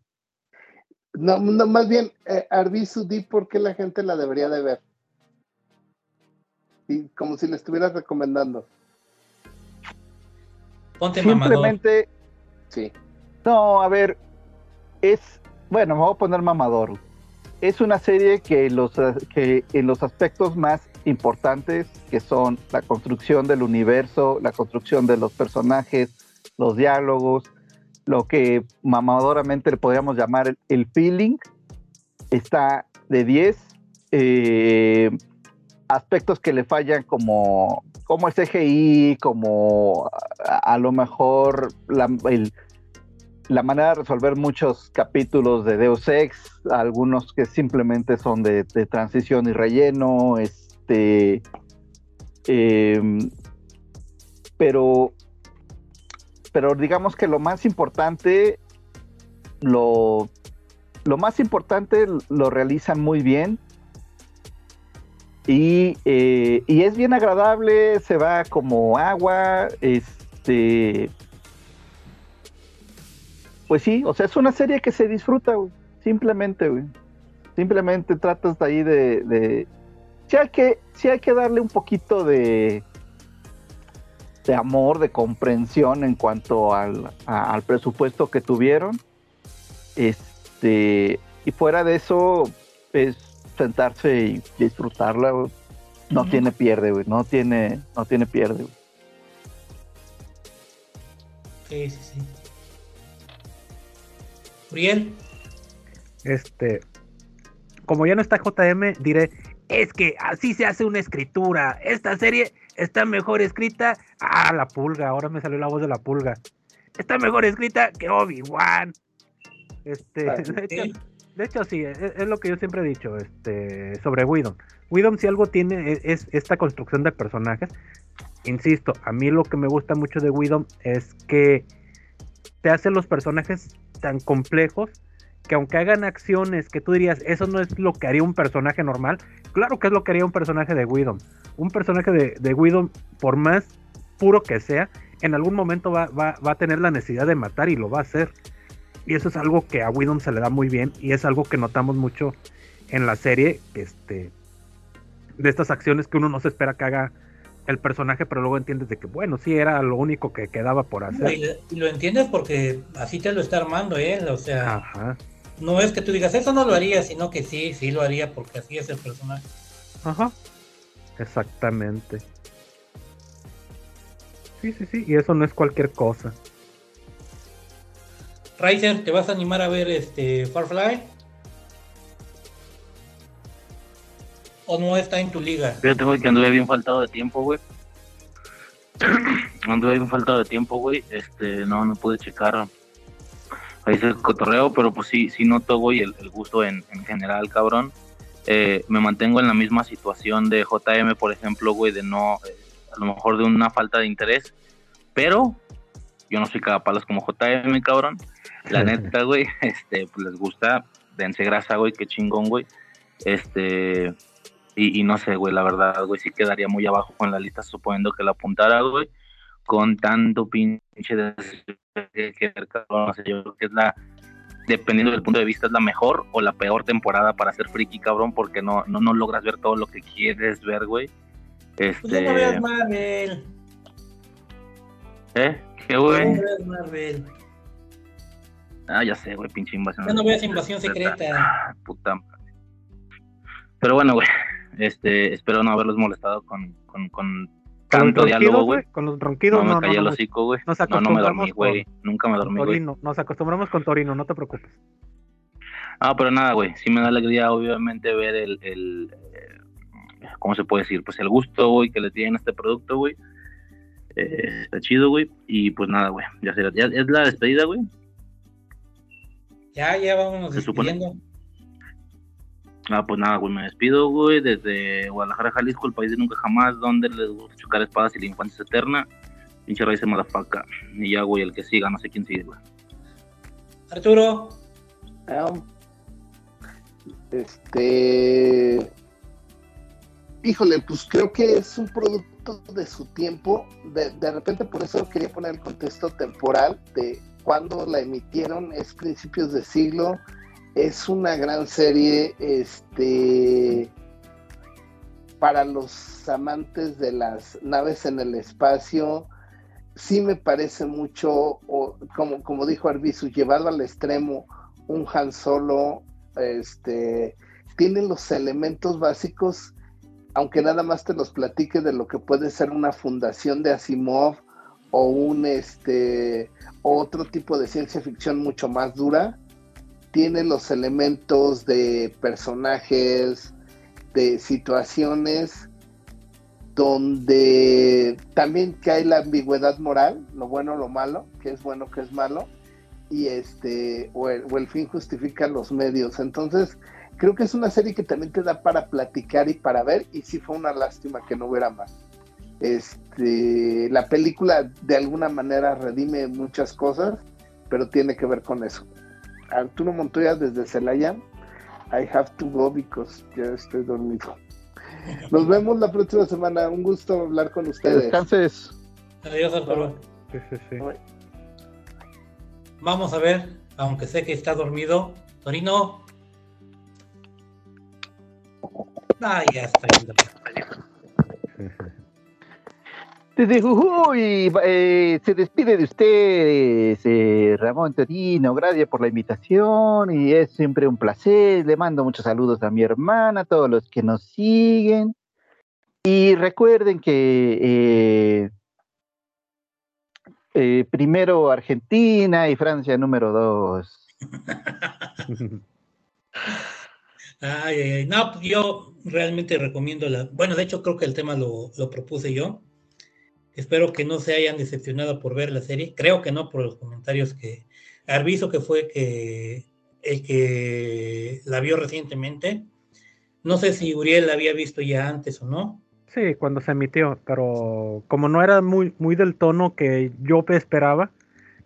No, no más bien, eh, Arbizu, di por qué la gente la debería de ver. Y como si le estuvieras recomendando. Ponte simplemente, sí. No, a ver, es, bueno, me voy a poner mamador. Es una serie que los, que en los aspectos más importantes, que son la construcción del universo, la construcción de los personajes, los diálogos, lo que mamadoramente le podríamos llamar el, feeling, está de 10. Eh, aspectos que le fallan como, como el CGI, como a, lo mejor la, la, manera de resolver muchos capítulos de Deus Ex, algunos que simplemente son de, transición y relleno, este, em, pero, pero digamos que lo más importante, lo, lo más importante lo realizan muy bien eh, y, es bien agradable, se va como agua, este... Pues sí, o sea, es una serie que se disfruta, Simplemente, güey. Simplemente tratas de ahí de... de... Hay que, sí hay que darle un poquito de, de amor, de comprensión en cuanto al, al presupuesto que tuvieron. Este, y fuera de eso, pues sentarse y disfrutarla, No tiene pierde, güey. No tiene, no tiene pierde, Sí, sí, sí. Uriel. Este, como ya no está JM, diré, es que así se hace una escritura. Esta serie está mejor escrita. Ah, la pulga, ahora me salió la voz de la pulga. Está mejor escrita que Obi-Wan. Este, *laughs* De hecho, sí, es, lo que yo siempre he dicho este, sobre Widom. Widom si algo tiene e, es, esta construcción de personajes. Insisto, a mí lo que me gusta mucho de Widom es que te hace los personajes tan complejos que aunque hagan acciones que tú dirías, eso no es lo que haría un personaje normal, claro que es lo que haría un personaje de Widom. Un personaje de, de Widom, por más puro que sea, en algún momento va, va, va a tener la necesidad de matar y lo va a hacer. Y eso es algo que a Widom se le da muy bien y es algo que notamos mucho en la serie, este, de estas acciones que uno no se espera que haga el personaje, pero luego entiendes de que, bueno, sí era lo único que quedaba por hacer. Y, lo entiendes porque así te lo está armando él, o sea, no es que tú digas, eso no lo haría, sino que sí, sí lo haría porque así es el personaje. Ajá, exactamente. Sí, sí, sí, y eso no es cualquier cosa. Riser, ¿te vas a animar a ver este Farfly? ¿O no está en tu liga? Fíjate, güey, que anduve bien faltado de tiempo, güey. *clears throat* anduve bien faltado de tiempo, güey. Este, no, no pude checar ahí el cotorreo, pero pues sí, sí noto, güey, el, gusto en, general, cabrón. Eh, me mantengo en la misma situación de JM, por ejemplo, güey, de no, eh, a lo mejor de una falta de interés, pero yo no soy cagapalas como JM, cabrón. La *laughs* neta, güey, este, pues les gusta, dense grasa, güey, qué chingón, güey. Este, y, no sé, güey, la verdad, güey, sí quedaría muy abajo con la lista, suponiendo que la apuntara, güey, con tanto pinche de que, cabrón, no sé, yo creo que es la, dependiendo del punto de vista, es la mejor o la peor temporada para ser friki, cabrón, porque no, no, no logras ver todo lo que quieres ver, güey. Este... Pues no veas Marvel. ¿Eh? ¿Qué, güey? No veas Marvel. Ah, ya sé, güey, pinche invasión. Ya no veas invasión secreta. Puta Pero bueno, güey, este, espero no haberlos molestado con, con, con tanto diálogo, güey. Con los ronquidos, no. me callé el hocico, güey. No, no me dormí, güey. Nunca me dormí, güey. Nos acostumbramos con Torino, no te preocupes. Ah, pero nada, güey. Sí me da alegría, obviamente, ver el, el eh, ¿cómo se puede decir? Pues el gusto, güey, que le tienen a este producto, güey. Eh, está chido, güey. Y pues nada, güey. Ya, será, ya es la despedida, güey. Ya, ya vamos despidiendo. Ah, pues nada, güey, me despido, güey, desde Guadalajara, Jalisco, el país de nunca jamás, donde les gusta chocar espadas y la infancia es eterna. Pinche raíz de madafaca. Y ya, güey, el que siga, no sé quién sigue, güey. Arturo. este. Híjole, pues creo que es un producto de su tiempo. De, de repente, por eso quería poner el contexto temporal de cuando la emitieron, es principios de siglo, es una gran serie este, para los amantes de las naves en el espacio. sí me parece mucho, como, como dijo Arbizu, llevado al extremo, un Han Solo, este, tiene los elementos básicos, aunque nada más te los platique de lo que puede ser una fundación de Asimov o un este otro tipo de ciencia ficción mucho más dura, tiene los elementos de personajes, de situaciones donde también cae la ambigüedad moral, lo bueno, lo malo, que es bueno, que es malo, y este, o el, fin justifica los medios. Entonces, creo que es una serie que también te da para platicar y para ver, y sí fue una lástima que no hubiera más. Este, la película de alguna manera redime muchas cosas, pero tiene que ver con eso. Arturo Montoya desde Celaya, I have to go because ya estoy dormido. Nos vemos la próxima semana. Un gusto hablar con ustedes. Descanses. Adiós, Arturo. Vamos a ver, aunque sé que está dormido. Torino. Ah, ya está. Desde Jujuy eh, se despide de ustedes, eh, Ramón Torino. Gracias por la invitación y es siempre un placer. Le mando muchos saludos a mi hermana, a todos los que nos siguen. Y recuerden que eh, primero Argentina y Francia número dos. *laughs* ay, ay, No, yo realmente recomiendo la. Bueno, de hecho, creo que el tema lo propuse yo Espero que no se hayan decepcionado por ver la serie. Creo que no por los comentarios que Arviso que fue que el que la vio recientemente. No sé si Uriel la había visto ya antes o no. Sí, cuando se emitió, pero como no era muy, muy del tono que yo esperaba,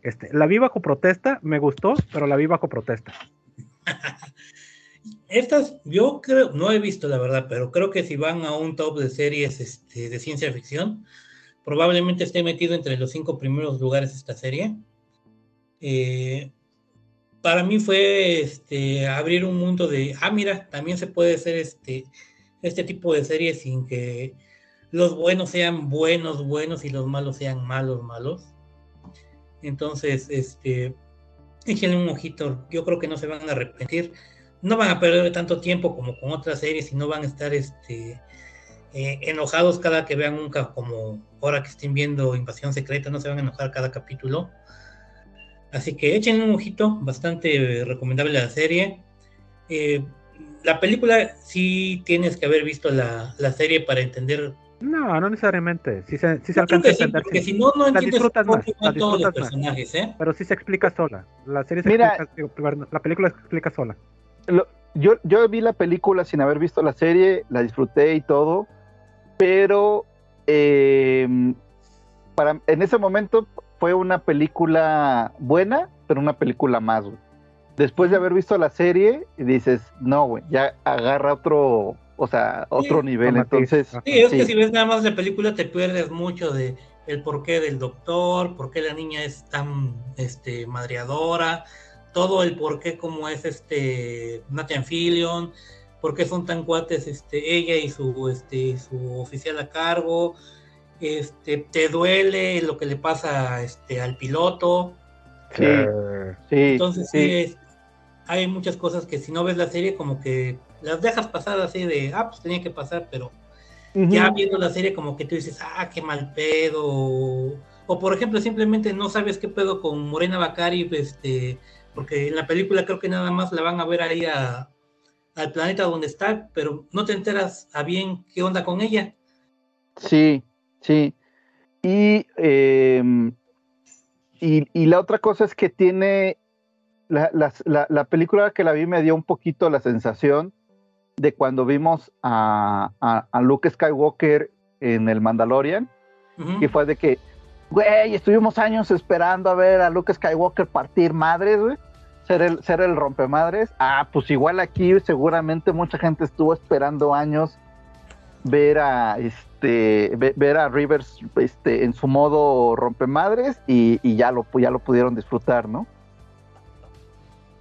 este, la vi bajo protesta, me gustó, pero la vi bajo protesta. *laughs* Estas, yo creo, no he visto la verdad, pero creo que si van a un top de series este, de ciencia ficción, probablemente esté metido entre los cinco primeros lugares esta serie. Eh, para mí fue este, abrir un mundo de, ah, mira, también se puede hacer este, este tipo de series sin que los buenos sean buenos, buenos y los malos sean malos, malos. Entonces, este, échenle un ojito, yo creo que no se van a arrepentir. No van a perder tanto tiempo como con otras series y no van a estar este, eh, enojados cada que vean un como ahora que estén viendo Invasión Secreta, no se van a enojar cada capítulo. Así que echen un ojito, bastante recomendable la serie. Eh, la película sí tienes que haber visto la, serie para entender. No, no necesariamente. Si se, si se alcanza a entender. porque si no, no entiendes disfrutas más, todos los personajes, ¿eh? Pero sí se explica sola. La serie se Mira, explica, la película se explica sola. yo, yo vi la película sin haber visto la serie, la disfruté y todo pero em, para, en ese momento fue una película buena, pero una película más, Después de haber visto la serie, dices, no, güey, ya agarra otro, o sea, otro nivel, entonces... Sí, es que si ves nada más la película te pierdes mucho de el porqué del doctor, por qué la niña es tan este, madreadora, todo el porqué como es este Nathan Fillion, por qué son tan cuates este, ella y su, este, su oficial a cargo, este, te duele lo que le pasa este, al piloto. Sí, Entonces sí. hay muchas cosas que si no ves la serie como que las dejas pasar así de, ah, pues tenía que pasar, pero ya viendo la serie como que tú dices, ah, qué mal pedo. O, por ejemplo, simplemente no sabes qué pedo con Morena Bacari, este, porque en la película creo que nada más la van a ver ahí a, al planeta donde está, pero no te enteras a bien qué onda con ella. Sí, sí. Y, em, y, la otra cosa es que tiene, la, la, película que la vi me dio un poquito la sensación de cuando vimos a, a, Luke Skywalker en el Mandalorian, que fue de que, güey, estuvimos años esperando a ver a Luke Skywalker partir madres, güey ser el, ser el rompemadres. Ah, pues igual aquí seguramente mucha gente estuvo esperando años ver a este ver a Rivers este en su modo rompemadres y, y ya lo ya lo pudieron disfrutar, ¿no?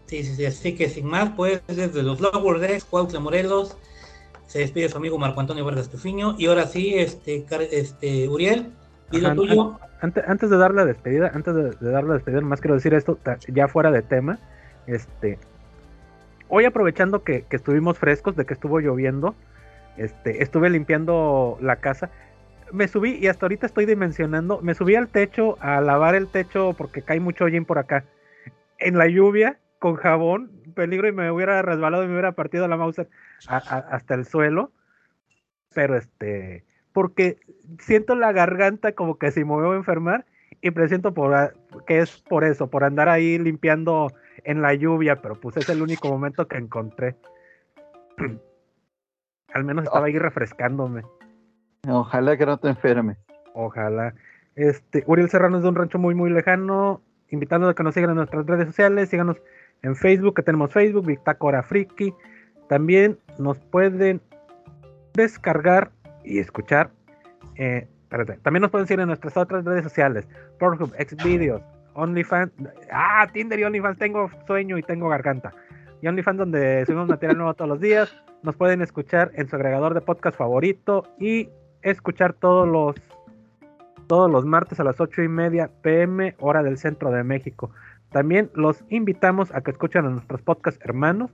Sí, sí, sí, así que sin más, pues desde los Lower Decks, Cuautla Morelos, se despide su amigo Marco Antonio Vargas Tufiño, y ahora sí, este, este Uriel, ¿Y lo tuyo? Antes, antes, de dar la despedida, antes de, de dar la despedida, más quiero decir esto, ya fuera de tema, este, hoy aprovechando que, estuvimos frescos, de que estuvo lloviendo, este, estuve limpiando la casa, me subí y hasta ahorita estoy dimensionando, me subí al techo a lavar el techo porque cae mucho hollín por acá, en la lluvia, con jabón, peligro y me hubiera resbalado y me hubiera partido la mouse hasta el suelo, pero este, porque siento la garganta como que si me voy a enfermar y presiento por, que es por eso, por andar ahí limpiando en la lluvia, pero pues es el único momento que encontré. *clears throat* Al menos estaba ahí refrescándome. Ojalá que no te enfermes. Ojalá. Este, Uriel Serrano es de un rancho muy, muy lejano. Invitándonos a que nos sigan en nuestras redes sociales. Síganos en Facebook, que tenemos Facebook, Bitácora Friki. También nos pueden descargar y escuchar. Eh, también nos pueden seguir en nuestras otras redes sociales: Pornhub, Xvideos, OnlyFans. Ah, Tinder y OnlyFans. Tengo sueño y tengo garganta. Y OnlyFans, donde subimos material nuevo todos los días. Nos pueden escuchar en su agregador de podcast favorito y escuchar todos los todos los martes a las 8 y media pm, hora del centro de México. También los invitamos a que escuchen a nuestros podcast hermanos,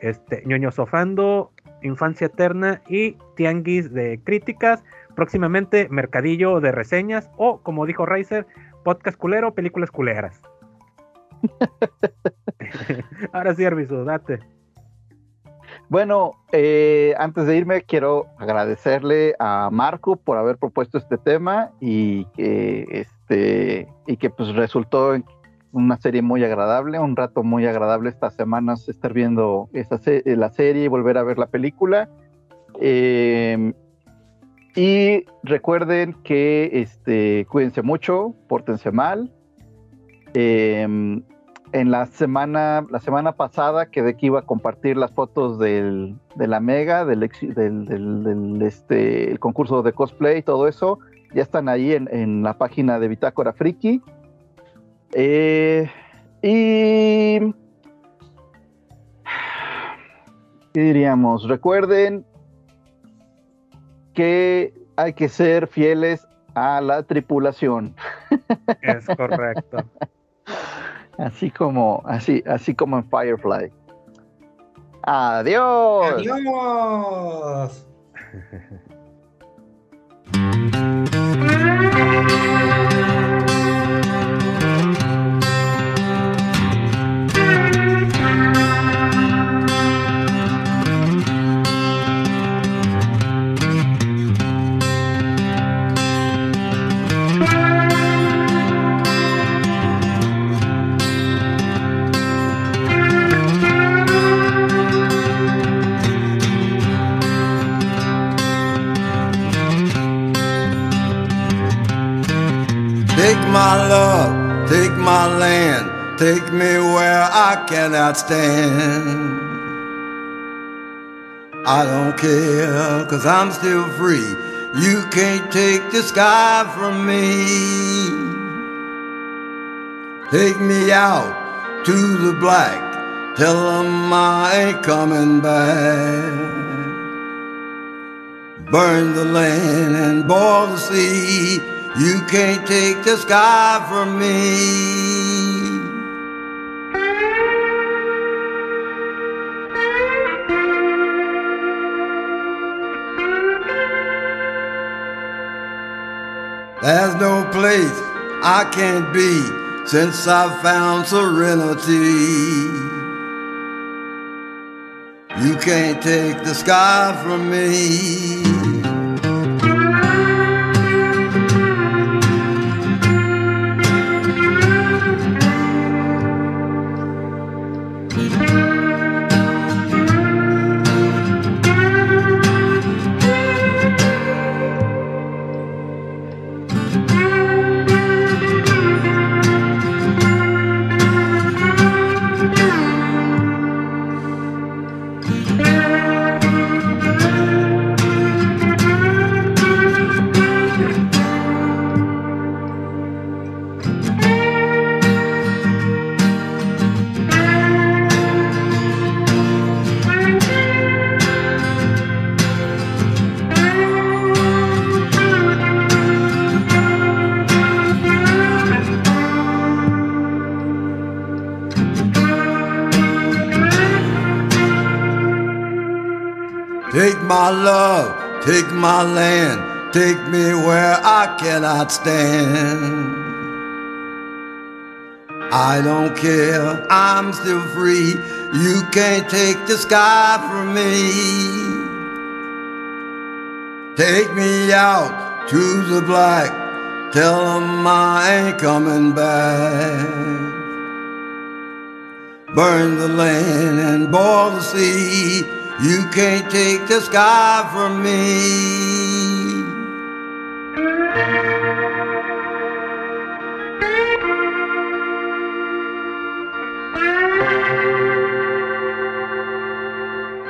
este, ñoño sofando, Infancia Eterna y Tianguis de Críticas. Próximamente Mercadillo de Reseñas o, como dijo Riser, Podcast Culero, Películas Culeras. *laughs* Ahora sí, Arviso, date. Bueno, eh, antes de irme, quiero agradecerle a Marco por haber propuesto este tema y que, este, y que pues resultó en una serie muy agradable, un rato muy agradable estas semanas estar viendo esa la serie y volver a ver la película. Em, y recuerden que este, cuídense mucho, pórtense mal. Em, en la semana, la semana pasada quedé que iba a compartir las fotos del, de la Mega, del, del, este, el concurso de cosplay y todo eso. Ya están ahí en, en la página de Bitácora Friki. Eh, y... ¿Qué diríamos? Recuerden que hay que ser fieles a la tripulación. Es correcto. *laughs* así como, así, así como en Firefly. Adiós. Adiós. *laughs* my land, take me where I cannot stand. I don't care, cause I'm still free. You can't take the sky from me. Take me out to the black, tell them I ain't coming back. Burn the land and boil the sea you can't take the sky from me. There's no place I can't be since I've found serenity. You can't take the sky from me. My land, take me where I cannot stand. I don't care, I'm still free. You can't take the sky from me. Take me out to the black, tell 'em I ain't coming back. Burn the land and boil the sea. You can't take the sky from me.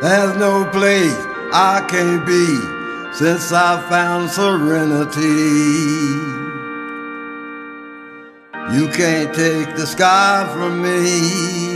There's no place I can't be since I found serenity. You can't take the sky from me.